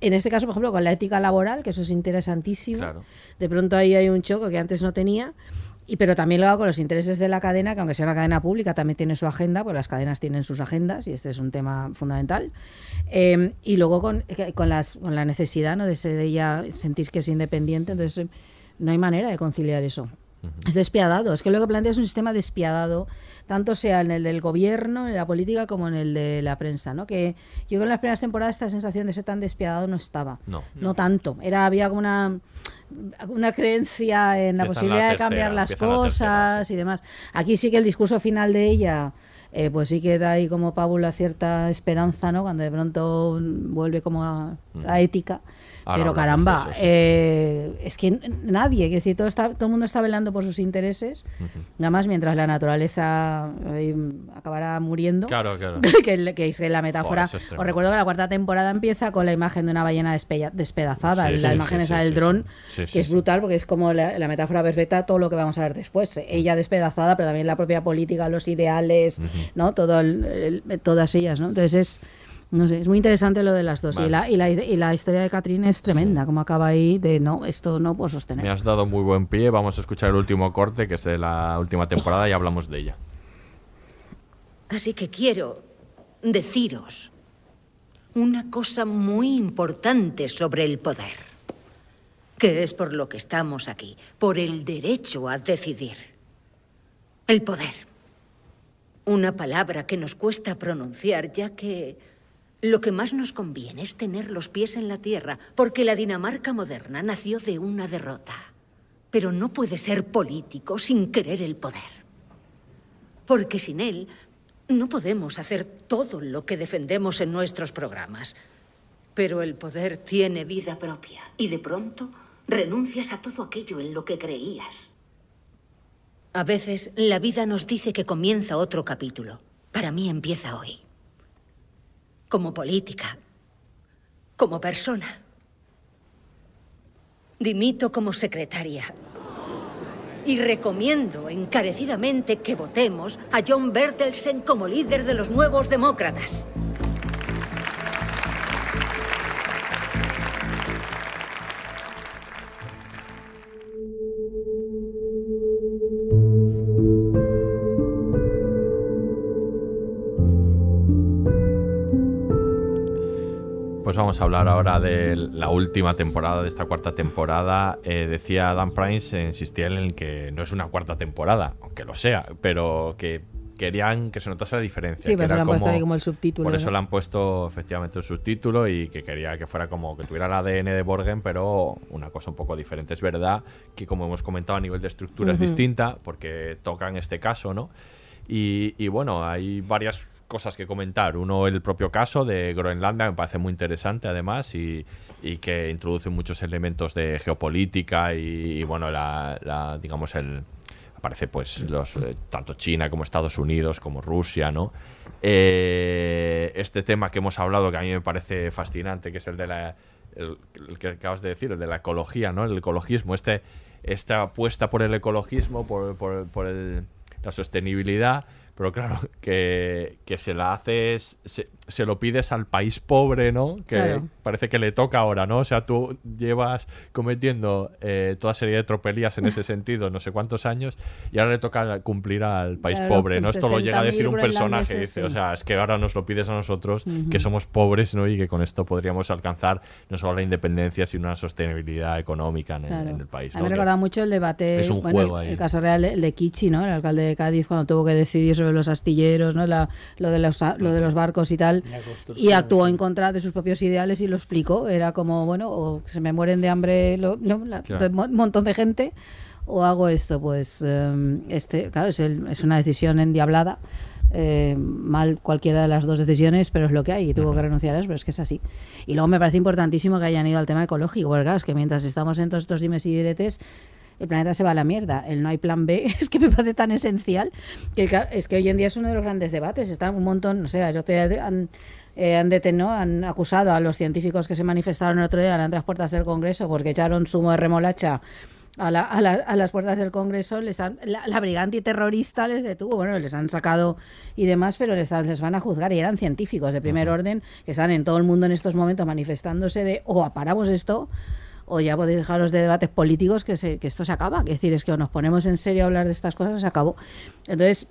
en este caso, por ejemplo, con la ética laboral, que eso es interesantísimo. De pronto ahí hay un choque que antes no tenía. Y, pero también lo hago con los intereses de la cadena, que aunque sea una cadena pública, también tiene su agenda, pues las cadenas tienen sus agendas y este es un tema fundamental. Em, y luego con, eh, con, las, con la necesidad ¿no? de ser ella, sentir que es independiente, entonces no hay manera de conciliar eso. Es despiadado, es que lo que plantea es un sistema despiadado, tanto sea en el del gobierno, en la política, como en el de la prensa, ¿no? Que yo creo que en las primeras temporadas esta sensación de ser tan despiadado no estaba. No. No tanto. Era, había como una una creencia en la posibilidad de cambiar las cosas y demás. Aquí sí que el discurso final de ella, eh, pues sí que da ahí como pábula cierta esperanza, ¿no? Cuando de pronto vuelve como a la mm. Ética pero caramba, eh, es que nadie, que decir, todo, está, todo el mundo está velando por sus intereses, nada más mientras la naturaleza eh, acabará muriendo. Claro, claro. que, que, es la metáfora. os recuerdo que la cuarta temporada empieza con la imagen de una ballena despedazada, la imagen esa del dron, que es brutal porque es como la, metáfora perfecta todo lo que vamos a ver después. Ella despedazada, pero también la propia política, los ideales, ¿no? Todo todas ellas, ¿no? Entonces es no sé, es muy interesante lo de las dos. Y, la, y, la, y, la, historia de Catherine es tremenda, como acaba ahí de no, esto no puedo sostener. Me has dado muy buen pie. Vamos a escuchar el último corte, que es de la última temporada, y hablamos de ella. Así que quiero deciros una cosa muy importante sobre el poder. que es por lo que estamos aquí, por el derecho a decidir. El poder. Una palabra que nos cuesta pronunciar, ya que lo que más nos conviene es tener los pies en la tierra, porque la Dinamarca moderna nació de una derrota. Pero no puede ser político sin querer el poder. Porque sin él no podemos hacer todo lo que defendemos en nuestros programas. Pero el poder tiene vida propia y de pronto renuncias a todo aquello en lo que creías. A veces la vida nos dice que comienza otro capítulo. Para mí empieza hoy. Como política, como persona. Dimito como secretaria. Y recomiendo encarecidamente que votemos a John Bertelsen como líder de los nuevos demócratas. Vamos a hablar ahora de la última temporada, de esta cuarta temporada. Eh, decía Dan Price, eh, insistía en que no es una cuarta temporada, aunque lo sea, pero que querían que se notase la diferencia. Sí, pues era le han puesto ahí como el subtítulo. Por eso ¿no? le han puesto efectivamente el subtítulo y que quería que fuera como que tuviera el ADN de Borgen, pero una cosa un poco diferente. Es verdad que, como hemos comentado, a nivel de estructura es Ujú. distinta, porque tocan este caso, ¿no? Y, y bueno, hay varias cosas que comentar. Uno, el propio caso de Groenlandia, me parece muy interesante además y, y que introduce muchos elementos de geopolítica y, y, bueno, la, la, digamos, el aparece pues los eh, tanto China como Estados Unidos como Rusia, ¿no? Eh, este tema que hemos hablado que a mí me parece fascinante, que es el de la el, el que acabas de decir, el de la ecología, ¿no? El ecologismo, este esta apuesta por el ecologismo, por, por, por el- la sostenibilidad, pero claro, que, que se la haces, se, se lo pides al país pobre, ¿no? Que Claro. parece que le toca ahora, ¿no? O sea, tú llevas cometiendo eh, toda serie de tropelías en ese sentido, no sé cuántos años, y ahora le toca cumplir al país Claro, pobre, ¿no? pues Esto lo llega a decir un 60.000 personaje, dice, o sea, es que ahora nos lo pides a nosotros, que somos pobres, ¿no? Y que con esto podríamos alcanzar no solo la independencia, sino una sostenibilidad económica en, el- Claro. en el país. A ¿no? mí me recuerda mucho el debate, es un bueno, juego el, ahí. el caso real el de Kichi, ¿no? El alcalde de Cádiz cuando tuvo que decidir sobre los astilleros, ¿no? La- lo, de los, lo de los barcos y tal. Y actuó en contra de sus propios ideales y lo explicó. Era como, bueno, o se me mueren de hambre lo- lo- la- Claro. un montón de gente o hago esto. Pues eh, este, claro, es, el- es una decisión endiablada. eh, mal cualquiera de las dos decisiones, pero es lo que hay y tuvo que renunciar a eso, pero es que es así. Y luego me parece importantísimo que hayan ido al tema ecológico, porque claro, es que mientras estamos en todos estos dimes y diretes, el planeta se va a la mierda. El no hay plan B es que me parece tan esencial que es que hoy en día es uno de los grandes debates. Están un montón, no sé, el otro día han, eh, han detenido, han acusado a los científicos que se manifestaron el otro día delante de las puertas del Congreso porque echaron zumo de remolacha a, la- a la- a las puertas del Congreso, les han, la, la brigada antiterrorista les detuvo, bueno, les han sacado y demás, pero les, les van a juzgar y eran científicos de primer orden que están en todo el mundo en estos momentos manifestándose de o aparamos esto o ya podéis dejaros de debates políticos que, se, que esto se acaba. Es decir, es que o nos ponemos en serio a hablar de estas cosas, se acabó. Entonces,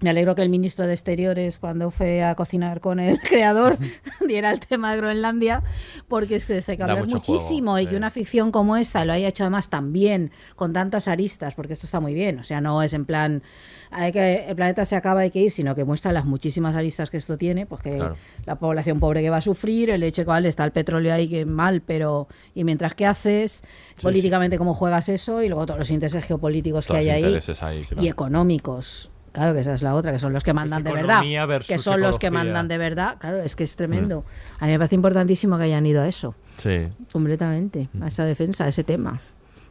me alegro que el ministro de Exteriores, cuando fue a cocinar con el creador, diera el tema de Groenlandia, porque es que se que hablar muchísimo juego, y que sí. una ficción como esta lo haya hecho además tan bien, con tantas aristas, porque esto está muy bien. O sea, no es en plan, hay que, el planeta se acaba, hay que ir, sino que muestra las muchísimas aristas que esto tiene, porque Claro. la población pobre que va a sufrir, el hecho de que vale, está el petróleo ahí que mal, pero ¿y mientras qué haces? Sí, políticamente cómo juegas eso y luego todos los intereses geopolíticos Todos que hay ahí ahí, claro. y económicos. Claro que esa es la otra, que son los que mandan de verdad. Que son los que mandan de verdad. Claro, es que es tremendo. A mí me parece importantísimo que hayan ido a eso, Sí. completamente, a esa defensa, a ese tema.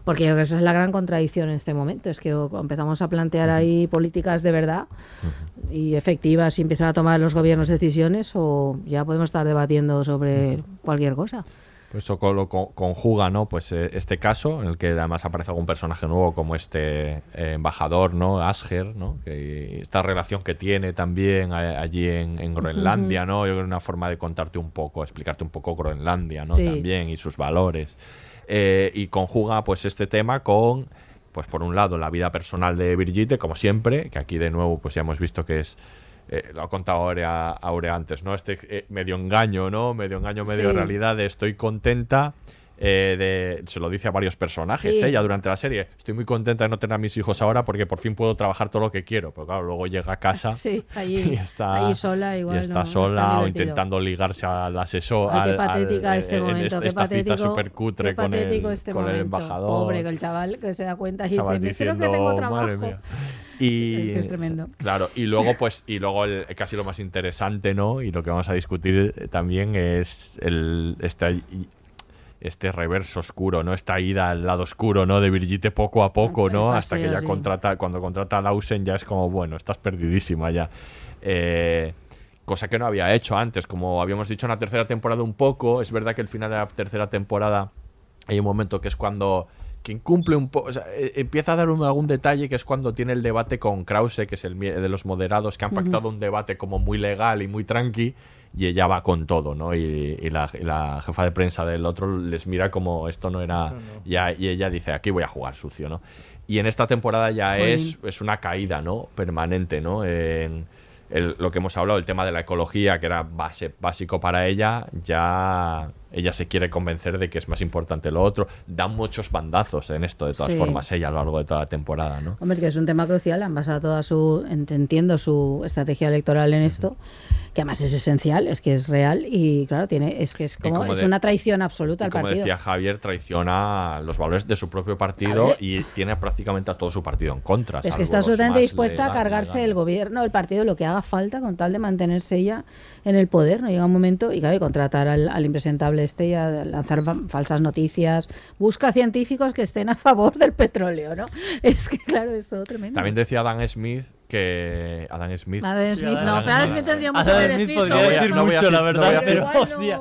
Porque yo creo que esa es la gran contradicción en este momento, es que o empezamos a plantear ahí políticas de verdad y efectivas y empiezan a tomar los gobiernos decisiones o ya podemos estar debatiendo sobre cualquier cosa. Pues eso lo co- conjuga, ¿no? Pues eh, este caso, en el que además aparece algún personaje nuevo como este eh, embajador, ¿no? Asger, ¿no? Que esta relación que tiene también a- allí en, en Groenlandia, ¿no? Yo creo que una forma de contarte un poco, explicarte un poco Groenlandia, ¿no? Sí. También y sus valores. Eh, y conjuga pues este tema con pues por un lado la vida personal de Brigitte, como siempre, que aquí de nuevo pues ya hemos visto que es eh, lo ha contado Aurea, Aurea antes, ¿no? Este eh, medio engaño, ¿no? Medio engaño, medio Sí. realidad de estoy contenta eh, de, se lo dice a varios personajes Sí. ella durante la serie. Estoy muy contenta de no tener a mis hijos ahora porque por fin puedo trabajar todo lo que quiero. Pero claro, luego llega a casa Sí, allí, y está, allí sola igual. y está no, sola o divertido. intentando ligarse al asesor. Ay, qué al- al- patética este en momento, esta, qué esta cita patético, súper cutre qué con, el, este con el embajador. Pobre, que el chaval que se da cuenta y dice, "Me creo que tengo diciendo, trabajo. "Madre mía". Y, Es que es tremendo. Claro, y luego, pues, y luego el, casi lo más interesante, ¿no? Y lo que vamos a discutir eh, también es el este, este reverso oscuro, ¿no? Esta ida al lado oscuro, ¿no? De Brigitte poco a poco, ¿no? paseo, Hasta que ya sí. contrata, cuando contrata a Lausen ya es como, bueno, estás perdidísima ya. Eh, cosa que no había hecho antes, como habíamos dicho en la tercera temporada un poco, es verdad que el final de la tercera temporada hay un momento que es cuando quien cumple un poco, empieza a dar un- algún detalle que es cuando tiene el debate con Krause, que es el de los moderados, que han pactado un debate como muy legal y muy tranqui, y ella va con todo, ¿no? Y, y la, y la jefa de prensa del otro les mira como esto no era... Ya, y ella dice, aquí voy a jugar sucio, ¿no? Y en esta temporada ya es, es una caída, ¿no? Permanente, ¿no? En el- lo que hemos hablado, el tema de la ecología, que era base, básico para ella, ya ella se quiere convencer de que es más importante lo otro. Da muchos bandazos en esto, de todas Sí. formas, ella a lo largo de toda la temporada, ¿no? Hombre, es que es un tema crucial, han basado toda su, ent- entiendo su estrategia electoral en esto, que además es esencial, es que es real y claro, tiene, es que es como, como es de- una traición absoluta Y al como partido. decía Javier, traiciona los valores de su propio partido y tiene prácticamente a todo su partido en contra. Es que está absolutamente dispuesta a cargarse el gobierno, el partido, lo que haga falta con tal de mantenerse ella en el poder. No llega un momento y claro, y contratar al, al impresentable este y a lanzar fa- falsas noticias. Busca científicos que estén a favor del petróleo, ¿no? Es que claro, es todo tremendo. También decía Adam Smith que. Adam Smith. Adam Smith, no, Adam Adam Smith tendría mucho Adam Smith podría decir No voy a mucho, la no verdad, voy a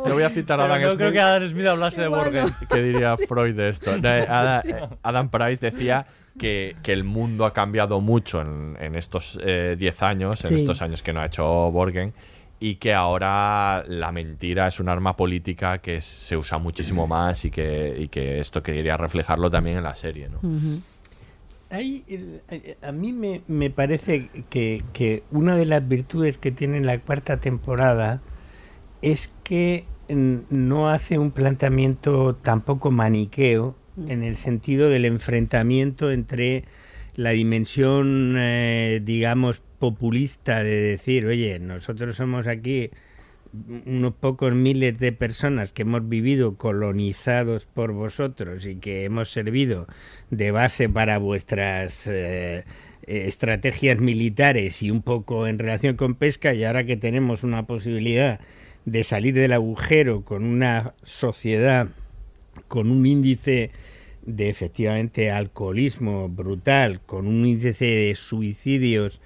pero voy a citar a Adam no Smith. creo que Adam Smith hablase de Borgen. ¿Qué diría Freud de esto? Eh, eh, Adam Price decía que, que el mundo ha cambiado mucho en, en estos 10 años, en Sí. estos años que no ha hecho Borgen, y que ahora la mentira es un arma política que se usa muchísimo más y que, y que esto quería reflejarlo también en la serie. ¿no? Eh, a mí me, me parece que, que una de las virtudes que tiene la cuarta temporada es que no hace un planteamiento tampoco maniqueo en el sentido del enfrentamiento entre la dimensión, eh, digamos, populista de decir, oye, nosotros somos aquí unos pocos miles de personas que hemos vivido colonizados por vosotros y que hemos servido de base para vuestras eh, estrategias militares y un poco en relación con pesca y ahora que tenemos una posibilidad de salir del agujero con una sociedad con un índice de efectivamente alcoholismo brutal, con un índice de suicidios,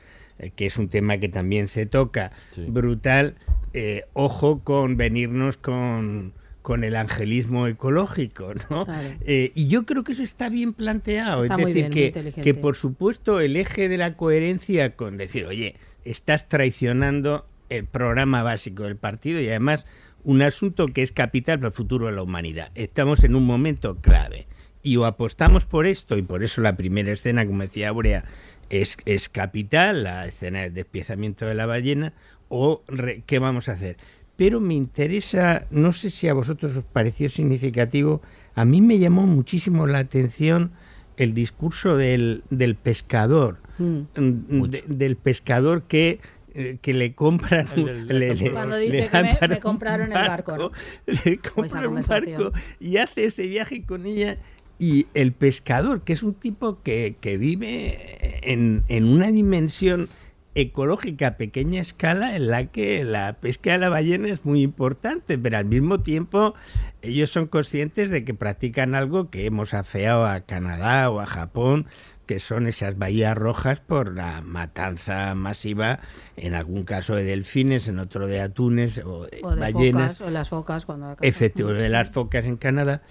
que es un tema que también se toca, brutal, eh, ojo con venirnos con, con el angelismo ecológico, ¿no? Claro. Eh, y yo creo que eso está bien planteado, Está es decir, bien, que, que por supuesto el eje de la coherencia con decir, oye, estás traicionando el programa básico del partido y además un asunto que es capital para el futuro de la humanidad. Estamos en un momento clave y o apostamos por esto y por eso la primera escena, como decía Aurea, es, es capital, la escena del despiezamiento de la ballena, o re- qué vamos a hacer. Pero me interesa, no sé si a vosotros os pareció significativo, a mí me llamó muchísimo la atención el discurso del, del pescador, Mm. mm, de- del pescador que eh, que le compran El le- le- Cuando le dice que me- compraron el barco, ¿no? le compran un barco y hace ese viaje con ella y el pescador que es un tipo que, que vive en, en una dimensión ecológica a pequeña escala en la que la pesca de la ballena es muy importante, pero al mismo tiempo ellos son conscientes de que practican algo que hemos afeado a Canadá o a Japón, que son esas bahías rojas por la matanza masiva, en algún caso de delfines, en otro de atunes o de, O de ballenas. focas, o las focas cuando. Efectivamente, de las focas en Canadá.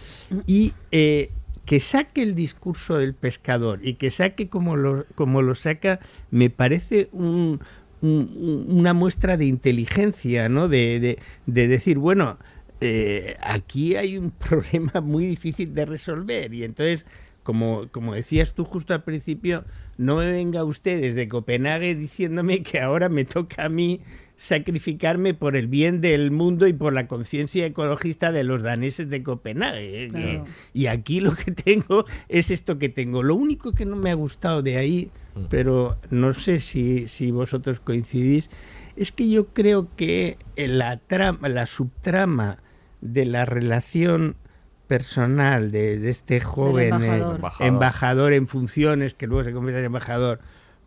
Y eh, que saque el discurso del pescador y que saque como lo, como lo saca, me parece un- un- una muestra de inteligencia, ¿no? De, de- de decir, bueno, eh, aquí hay un problema muy difícil de resolver y entonces como, como decías tú justo al principio, no me venga usted desde Copenhague diciéndome que ahora me toca a mí sacrificarme por el bien del mundo y por la conciencia ecologista de los daneses de Copenhague. ¿eh? Claro. Y aquí lo que tengo es esto que tengo. Lo único que no me ha gustado de ahí, pero no sé si, si vosotros coincidís, es que yo creo que la trama, la subtrama de la relación personal de, de este joven eh, embajador. Embajador. embajador en funciones, que luego se convierte en embajador,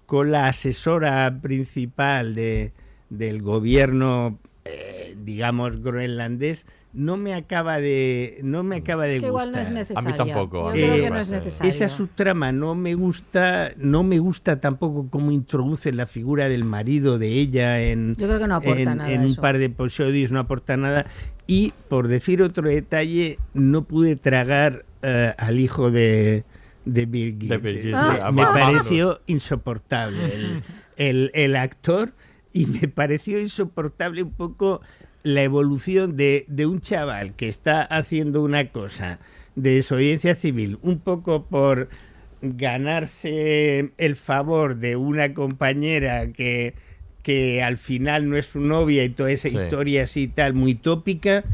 con la asesora principal de, del gobierno, eh, digamos, groenlandés, no me acaba de, no me acaba de Es que igual no es gustar. tampoco, a mí creo me que no es parece. necesario. Esa subtrama no me gusta, no me gusta tampoco cómo introduce la figura del marido de ella en, Yo creo que no aporta en, nada en un eso. par de episodios, no aporta nada. Y por decir otro detalle, no pude tragar eh, al hijo de, de Birgit. De Birgit, Ah, me ah, pareció insoportable el, el- el actor y me pareció insoportable un poco la evolución de, de un chaval que está haciendo una cosa de desobediencia civil, un poco por ganarse el favor de una compañera que, que al final no es su novia y toda esa Sí. historia así tal, muy tópica.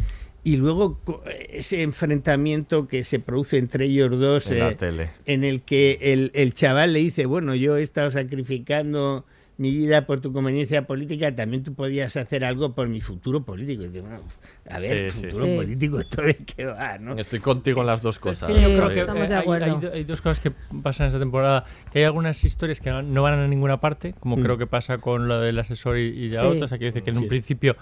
Y luego ese enfrentamiento que se produce entre ellos dos, En la eh, tele. en el que el, el chaval le dice, bueno, yo he estado sacrificando mi vida por tu conveniencia política, también tú podías hacer algo por mi futuro político. Y dice, bueno, a ver, Sí, futuro Sí. político, ¿esto de qué va? ¿no? Estoy contigo en las dos cosas. Sí, yo creo que estamos eh, de hay- acuerdo. Hay, do- hay dos cosas que pasan en esta temporada. Que hay algunas historias que no van a ninguna parte, como Mm. creo que pasa con lo del asesor y, y Sí. otra. O sea, decir que en Sí. un principio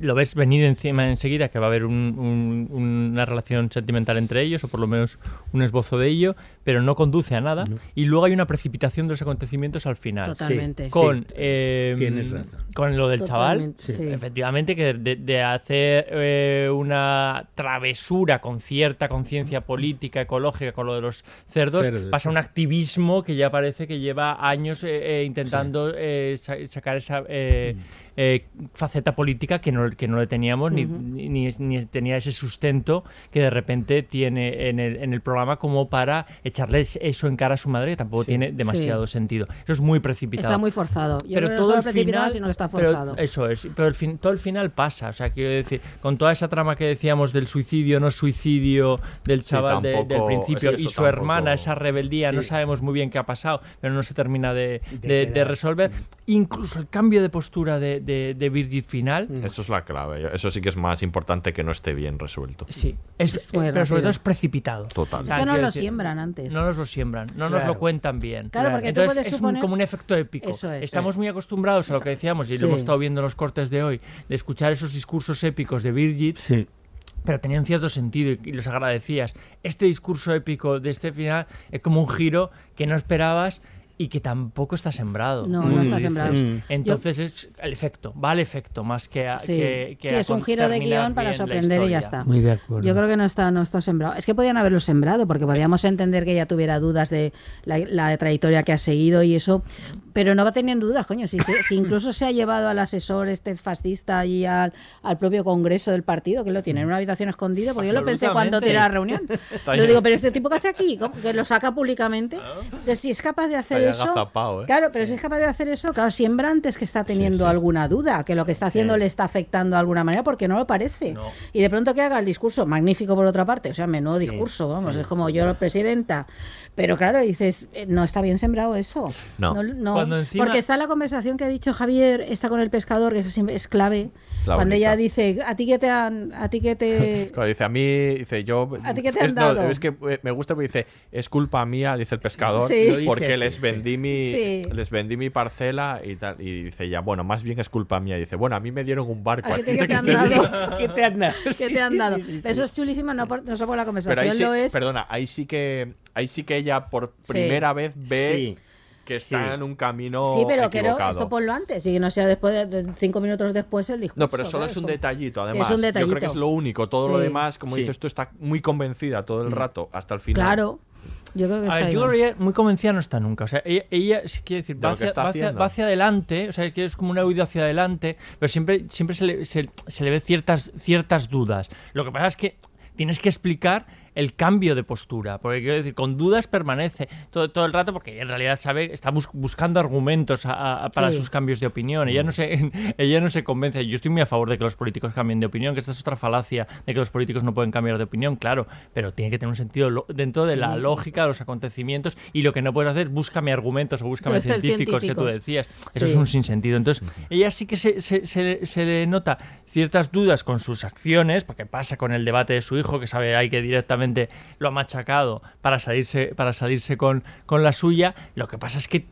lo ves venir encima enseguida que va a haber un- un- una relación sentimental entre ellos, o por lo menos un esbozo de ello, pero no conduce a nada. Y luego hay una precipitación de los acontecimientos al final. Totalmente. Con, Sí. eh, Tienes razón. con lo del chaval, sí. efectivamente, que de, de hacer eh, una travesura con cierta conciencia política, ecológica, con lo de los cerdos, Cerdos, pasa sí. un activismo que ya parece que lleva años eh, eh, intentando eh, sa- sacar esa eh, Mm. Eh, faceta política que no, que no le teníamos ni, ni, ni- ni tenía ese sustento que de repente tiene en el, en el programa como para echarle eso en cara a su madre, que tampoco tiene demasiado sentido. Eso es muy precipitado Está muy forzado. Yo pero creo que no todo el final sino que está pero forzado. eso es pero el fin, todo el final pasa o sea quiero decir con toda esa trama que decíamos del suicidio no suicidio del Sí, chaval de- del tampoco- principio y su tampoco- hermana esa rebeldía no Sí. sabemos muy bien qué ha pasado pero no se termina de, De de- resolver incluso el cambio de postura de, de, de Birgit final Eso es la clave. Eso sí que es más importante que no esté bien resuelto. sí es, Es eh, pero sobre rápido. todo es precipitado Total. O Es sea, que no lo decir, siembran antes. no nos lo siembran, no nos Claro. lo cuentan bien. Claro, porque tú Entonces puedes es un- suponer- como un efecto épico. Eso es. Estamos muy acostumbrados a lo que decíamos y Sí. lo hemos estado viendo en los cortes de hoy, de escuchar esos discursos épicos de Birgit, Sí. pero tenían cierto sentido y los agradecías. Este discurso épico de este final es como un giro que no esperabas y que tampoco está sembrado. No, no tú está sembrado. Mm. Entonces es el efecto, va al efecto más que a, Sí, que, que Sí, a es un giro de guion para sorprender y ya está. Muy de acuerdo. Yo creo que no está, no está sembrado. Es que podían haberlo sembrado, porque podíamos entender que ella tuviera dudas de la, la trayectoria que ha seguido y eso, pero no va teniendo dudas, coño. Si, se- si incluso se ha llevado al asesor este fascista y al, al propio congreso del partido, que lo tiene en una habitación escondida, porque yo lo pensé cuando tiene la reunión. Ahí. digo, pero este tipo que hace aquí, ¿Cómo? que lo saca públicamente. Entonces, si es capaz de hacer eso. agazapao, ¿eh? Claro, pero si es capaz de hacer eso, claro, siembra antes que está teniendo sí. alguna duda, que lo que está haciendo le está afectando de alguna manera, porque no lo parece. No. Y de pronto que haga el discurso, magnífico por otra parte, o sea, menudo discurso, vamos, es como yo, presidenta. Pero claro, dices, eh, no está bien sembrado eso. No. no, Cuando encima- Porque está la conversación que ha dicho Javier, está con el pescador, que siempre es clave. La cuando ella dice, a ti que te han, a ti que te... Claro, dice, a mí, dice, yo... ¿A ti qué te es, han no, dado? es que eh, me gusta porque dice, es culpa mía, dice el pescador, Sí. Lo dice porque les vendí mi Sí. les vendí mi parcela y tal. Y dice ya, bueno, más bien es culpa mía. Y dice, bueno, a mí me dieron un barco. ¿A ¿a ti ti qué te han dado? ¿Qué te han dado? Eso es chulísimo, no, por, no solo por la conversación, Pero ahí sí, lo es... perdona, ahí sí que ahí sí que ella por Sí. primera vez ve Sí. que está Sí. en un camino Sí, pero equivocado. esto ponlo antes y que no sea después de, de cinco minutos después el discurso. No, pero solo es un detallito, Sí, es además. un Yo creo que detallito. es lo único. Todo lo Sí. demás, como Sí. dices tú, está muy convencida todo el rato, hasta el final. Claro, yo creo que A está ver, yo creo que ella muy convencida no está nunca. O sea, ella, ella sí quiere decir, De va hacia, va, hacia, va hacia adelante, o sea, que es como una huida hacia adelante, pero siempre, siempre se, le, se, se le ve ciertas, ciertas dudas. Lo que pasa es que tienes que explicar el cambio de postura. Porque quiero decir, con dudas permanece todo, todo el rato porque en realidad sabe, está bus- buscando argumentos a- a- para Sí. sus cambios de opinión. Ella no, se, ella no se convence. Yo estoy muy a favor de que los políticos cambien de opinión, que esta es otra falacia de que los políticos no pueden cambiar de opinión, claro, pero tiene que tener un sentido dentro de la lógica de los acontecimientos y lo que no puedes hacer es búscame argumentos o búscame científicos, que tú decías. Eso es un sinsentido. Entonces, ella sí que se, se- se- se le nota ciertas dudas con sus acciones, porque pasa con el debate de su hijo, que sabe ahí que directamente lo ha machacado para salirse, para salirse con, con la suya. Lo que pasa es que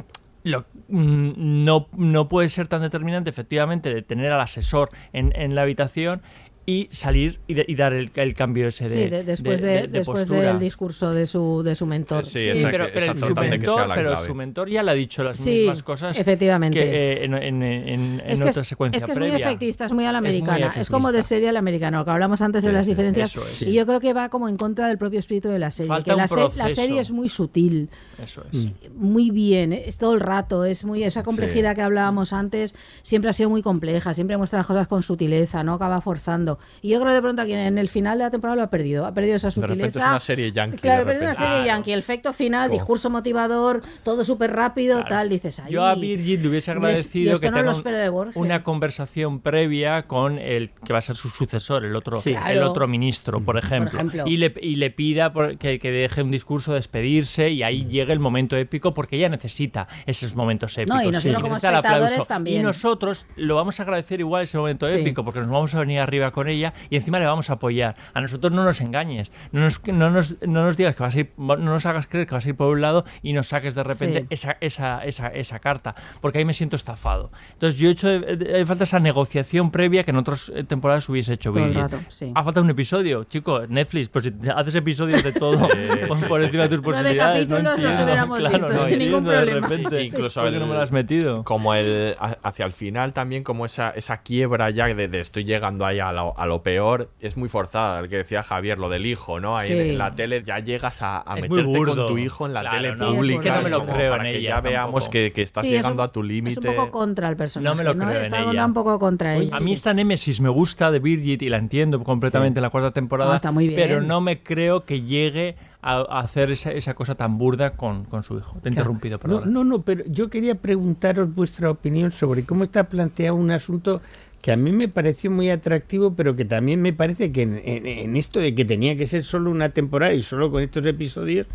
lo- mm, no, no puede ser tan determinante, efectivamente, de tener al asesor en, en la habitación y salir y, de- y dar el, el cambio ese de, Sí, de- después, de, después postura. del discurso de su, de su mentor. Sí, Sí, esa- pero, pero su mentor, pero su mentor ya le ha dicho las Sí, mismas cosas efectivamente. que eh, en, en- en- en Es que otra es, secuencia es que es muy previa. efectista, es muy a la Es muy americana. Es, como de serie a la americana, lo que hablamos antes de Sí, las sí, diferencias. eso es. Y yo creo que va como en contra del propio espíritu de la serie. Falta que un la, se- la serie es muy sutil, Eso es. muy bien, es todo el rato, es muy esa complejidad Sí. que hablábamos antes, siempre ha sido muy compleja, siempre muestra las cosas con sutileza, no acaba forzando. Y yo creo que de pronto aquí en el final de la temporada lo ha perdido, ha perdido esa De sutileza. repente es una serie yankee. Claro, de pero es una serie yankee, el efecto final, Oh. discurso motivador, todo súper rápido, Claro. tal, dices ahí. Yo a Birgit le hubiese es- agradecido esto que no tenga de una conversación previa con el que va a ser su sucesor, el otro, Sí. el Claro. otro ministro, por ejemplo. ejemplo. Y, le, y le pida por- que, que deje un discurso, despedirse y ahí llegue el momento épico porque ella necesita esos momentos épicos. y nosotros como necesita el espectadores también. Y nosotros lo vamos a agradecer igual ese momento Sí. épico porque nos vamos a venir arriba con ella y encima le vamos a apoyar. A nosotros no nos engañes, no nos, no nos, no nos digas que vas a ir, no nos hagas creer que vas a ir por un lado y nos saques de repente Sí. esa, esa, esa, esa carta, porque ahí me siento estafado. Entonces yo he hecho de, de- de falta esa negociación previa que en otras eh, temporadas hubiese hecho el rato, sí. Ha faltado un episodio, chico, Netflix, pues si haces episodios de todo Eh, por, sí, por sí, encima sí. de tus posibilidades, no hubiéramos claro, visto no sin ningún entiendo de problema. repente. Incluso ¿Por qué no el- me lo has metido? como el hacia el final también como esa, esa quiebra ya de, de estoy llegando ahí a lo, a lo peor es muy forzada el que decía Javier lo del hijo no ahí en- Sí. en la tele ya llegas a, Es meterte burdo. con tu hijo en la Claro, tele no, es pública. Es que no me lo creo para en que ella ya veamos que, que estás Sí, es llegando un- a tu Es límite un poco contra el personaje. No me lo creo en Está ella. un poco contra ella. A mí sí. esta Nemesis me gusta de Birgit y la entiendo completamente en la cuarta temporada, No, está muy bien. pero no me creo que llegue a, hacer esa, esa cosa tan burda con, con su hijo. Te he interrumpido, No, perdón. no, no, pero yo quería preguntaros vuestra opinión sobre cómo está planteado un asunto que a mí me pareció muy atractivo, pero que también me parece que en, en- en esto de que tenía que ser solo una temporada y solo con estos episodios,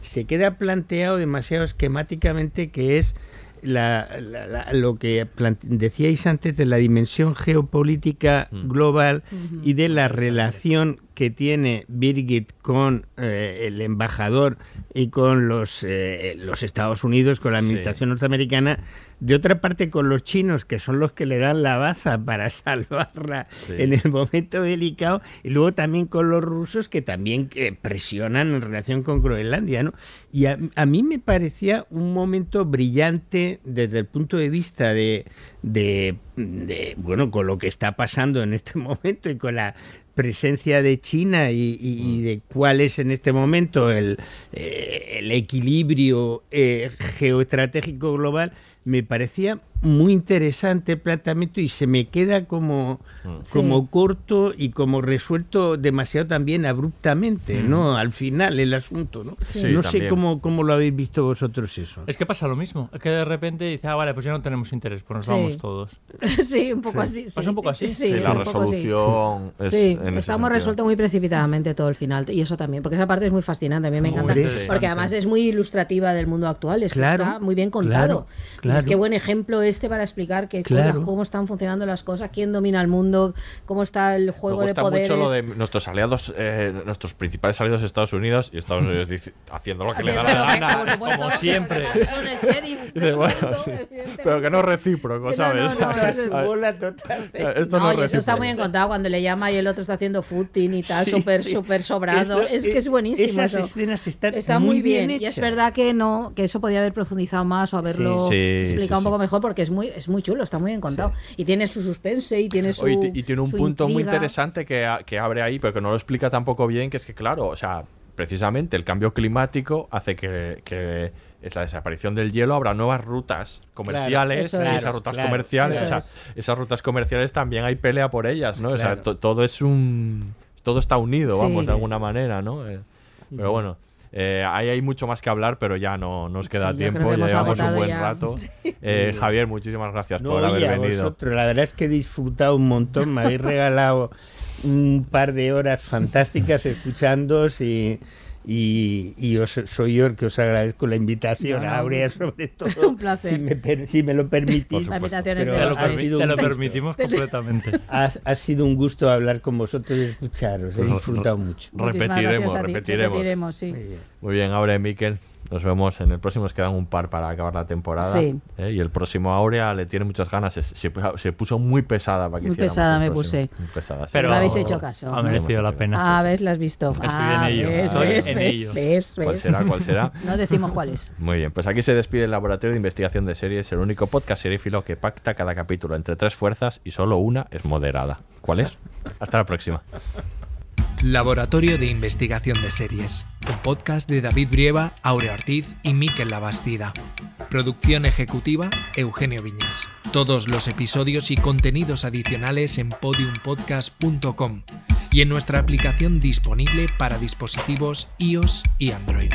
se queda planteado demasiado esquemáticamente que es la- la- la- lo que decíais antes de la dimensión geopolítica global y de la relación que tiene Birgit con eh, el embajador y con los, eh, los Estados Unidos, con la administración norteamericana, de otra parte con los chinos, que son los que le dan la baza para salvarla Sí. en el momento delicado, y luego también con los rusos, que también eh, presionan en relación con Groenlandia. ¿no? Y a, a mí me parecía un momento brillante desde el punto de vista de, de, de, bueno, con lo que está pasando en este momento y con la presencia de China y, y- y de cuál es en este momento el, eh, el equilibrio eh, geoestratégico global, me parecía muy interesante el planteamiento y se me queda como, como Sí. corto y como resuelto demasiado también abruptamente, ¿no? Al final el asunto, ¿no? Sí, no sé cómo, cómo lo habéis visto vosotros eso. Es que pasa lo mismo. Es que de repente dice, ah, vale, pues ya no tenemos interés, pues nos Sí. vamos todos. sí, un poco así. Pasa sí. un poco así. Sí, la resolución es Sí, en sentido. resuelto muy precipitadamente todo el final. Y eso también, porque esa parte es muy fascinante. A mí me Muy encanta. Porque además es muy ilustrativa del mundo actual. Es que está muy bien contado. Claro. Es que buen ejemplo este para explicar que, Claro. cosas- cómo están funcionando las cosas, quién domina el mundo, cómo está el juego Me de gusta poderes. mucho lo de nuestros aliados, eh, nuestros principales aliados Estados Unidos y Estados Unidos dice- haciendo lo que le da la gana. como siempre. Bueno, sí, pero que no es recíproco, ¿sabes? no, no, eso es A ver, bola total. Esto no, No, es y eso está muy bien contado cuando le llama y el otro está haciendo footing y tal, Sí, súper sí. súper sobrado. Eso, es que es eh, buenísimo. esas eso. escenas están Está muy bien, bien y es verdad que no que eso podía haber profundizado más o haberlo Sí, sí, explicado un poco mejor porque es muy es muy chulo, está muy bien contado y tiene su suspense y tiene su Oye, y ti- y tiene un punto muy intriga. interesante que, que abre ahí, pero que no lo explica tampoco bien, que es que, claro, o sea, precisamente el cambio climático hace que, que es la desaparición del hielo, habrá nuevas rutas comerciales, y es. esas rutas Claro, comerciales, eso o sea, es. esas rutas comerciales también hay pelea por ellas, ¿no? O sea, Claro. to- todo es un... Todo está unido, Sí. vamos, de alguna manera, ¿no? Eh, Pero bueno, eh, ahí hay mucho más que hablar, pero ya no nos queda Sí, tiempo, que ya hemos llevamos un buen ya. rato. Eh, Javier, muchísimas gracias No, por haber a venido. vosotros, la verdad es que he disfrutado un montón, me habéis regalado un par de horas fantásticas escuchándoos y, y, y os, soy yo el que os agradezco la invitación, No, Aurea sobre todo, Un placer. Si, me, per- si me lo permitís. La Pero de Te lo, te permitimos completamente. Ha, ha sido un gusto hablar con vosotros y escucharos, he Pues, disfrutado mucho. Repetiremos, repetiremos. Repetiremos, sí. Muy bien. Muy bien, Aurea y Miquel. Nos vemos en el próximo. Nos quedan un par para acabar la temporada. Sí. ¿eh? Y el próximo Aurea le tiene muchas ganas. Se, se- se puso muy pesada para que Muy pesada me próximo. puse. Muy pesada, sí. Pero me habéis hecho caso. Ha merecido la pena. Ah, ves, la has visto. Estoy ah, en ello, ves, ves, en ves, ello. ves, ¿Cuál ves. será? ¿Cuál será? No decimos cuál es. Muy bien, pues aquí se despide el Laboratorio de Investigación de Series, el único podcast serífilo que pacta cada capítulo entre tres fuerzas y solo una es moderada. ¿Cuál es? Hasta la próxima. Laboratorio de Investigación de Series, un podcast de David Brieva, Aurea Ortiz y Miquel Labastida. Producción ejecutiva, Eugenio Viñas. Todos los episodios y contenidos adicionales en podiumpodcast.com y en nuestra aplicación disponible para dispositivos iOS y Android.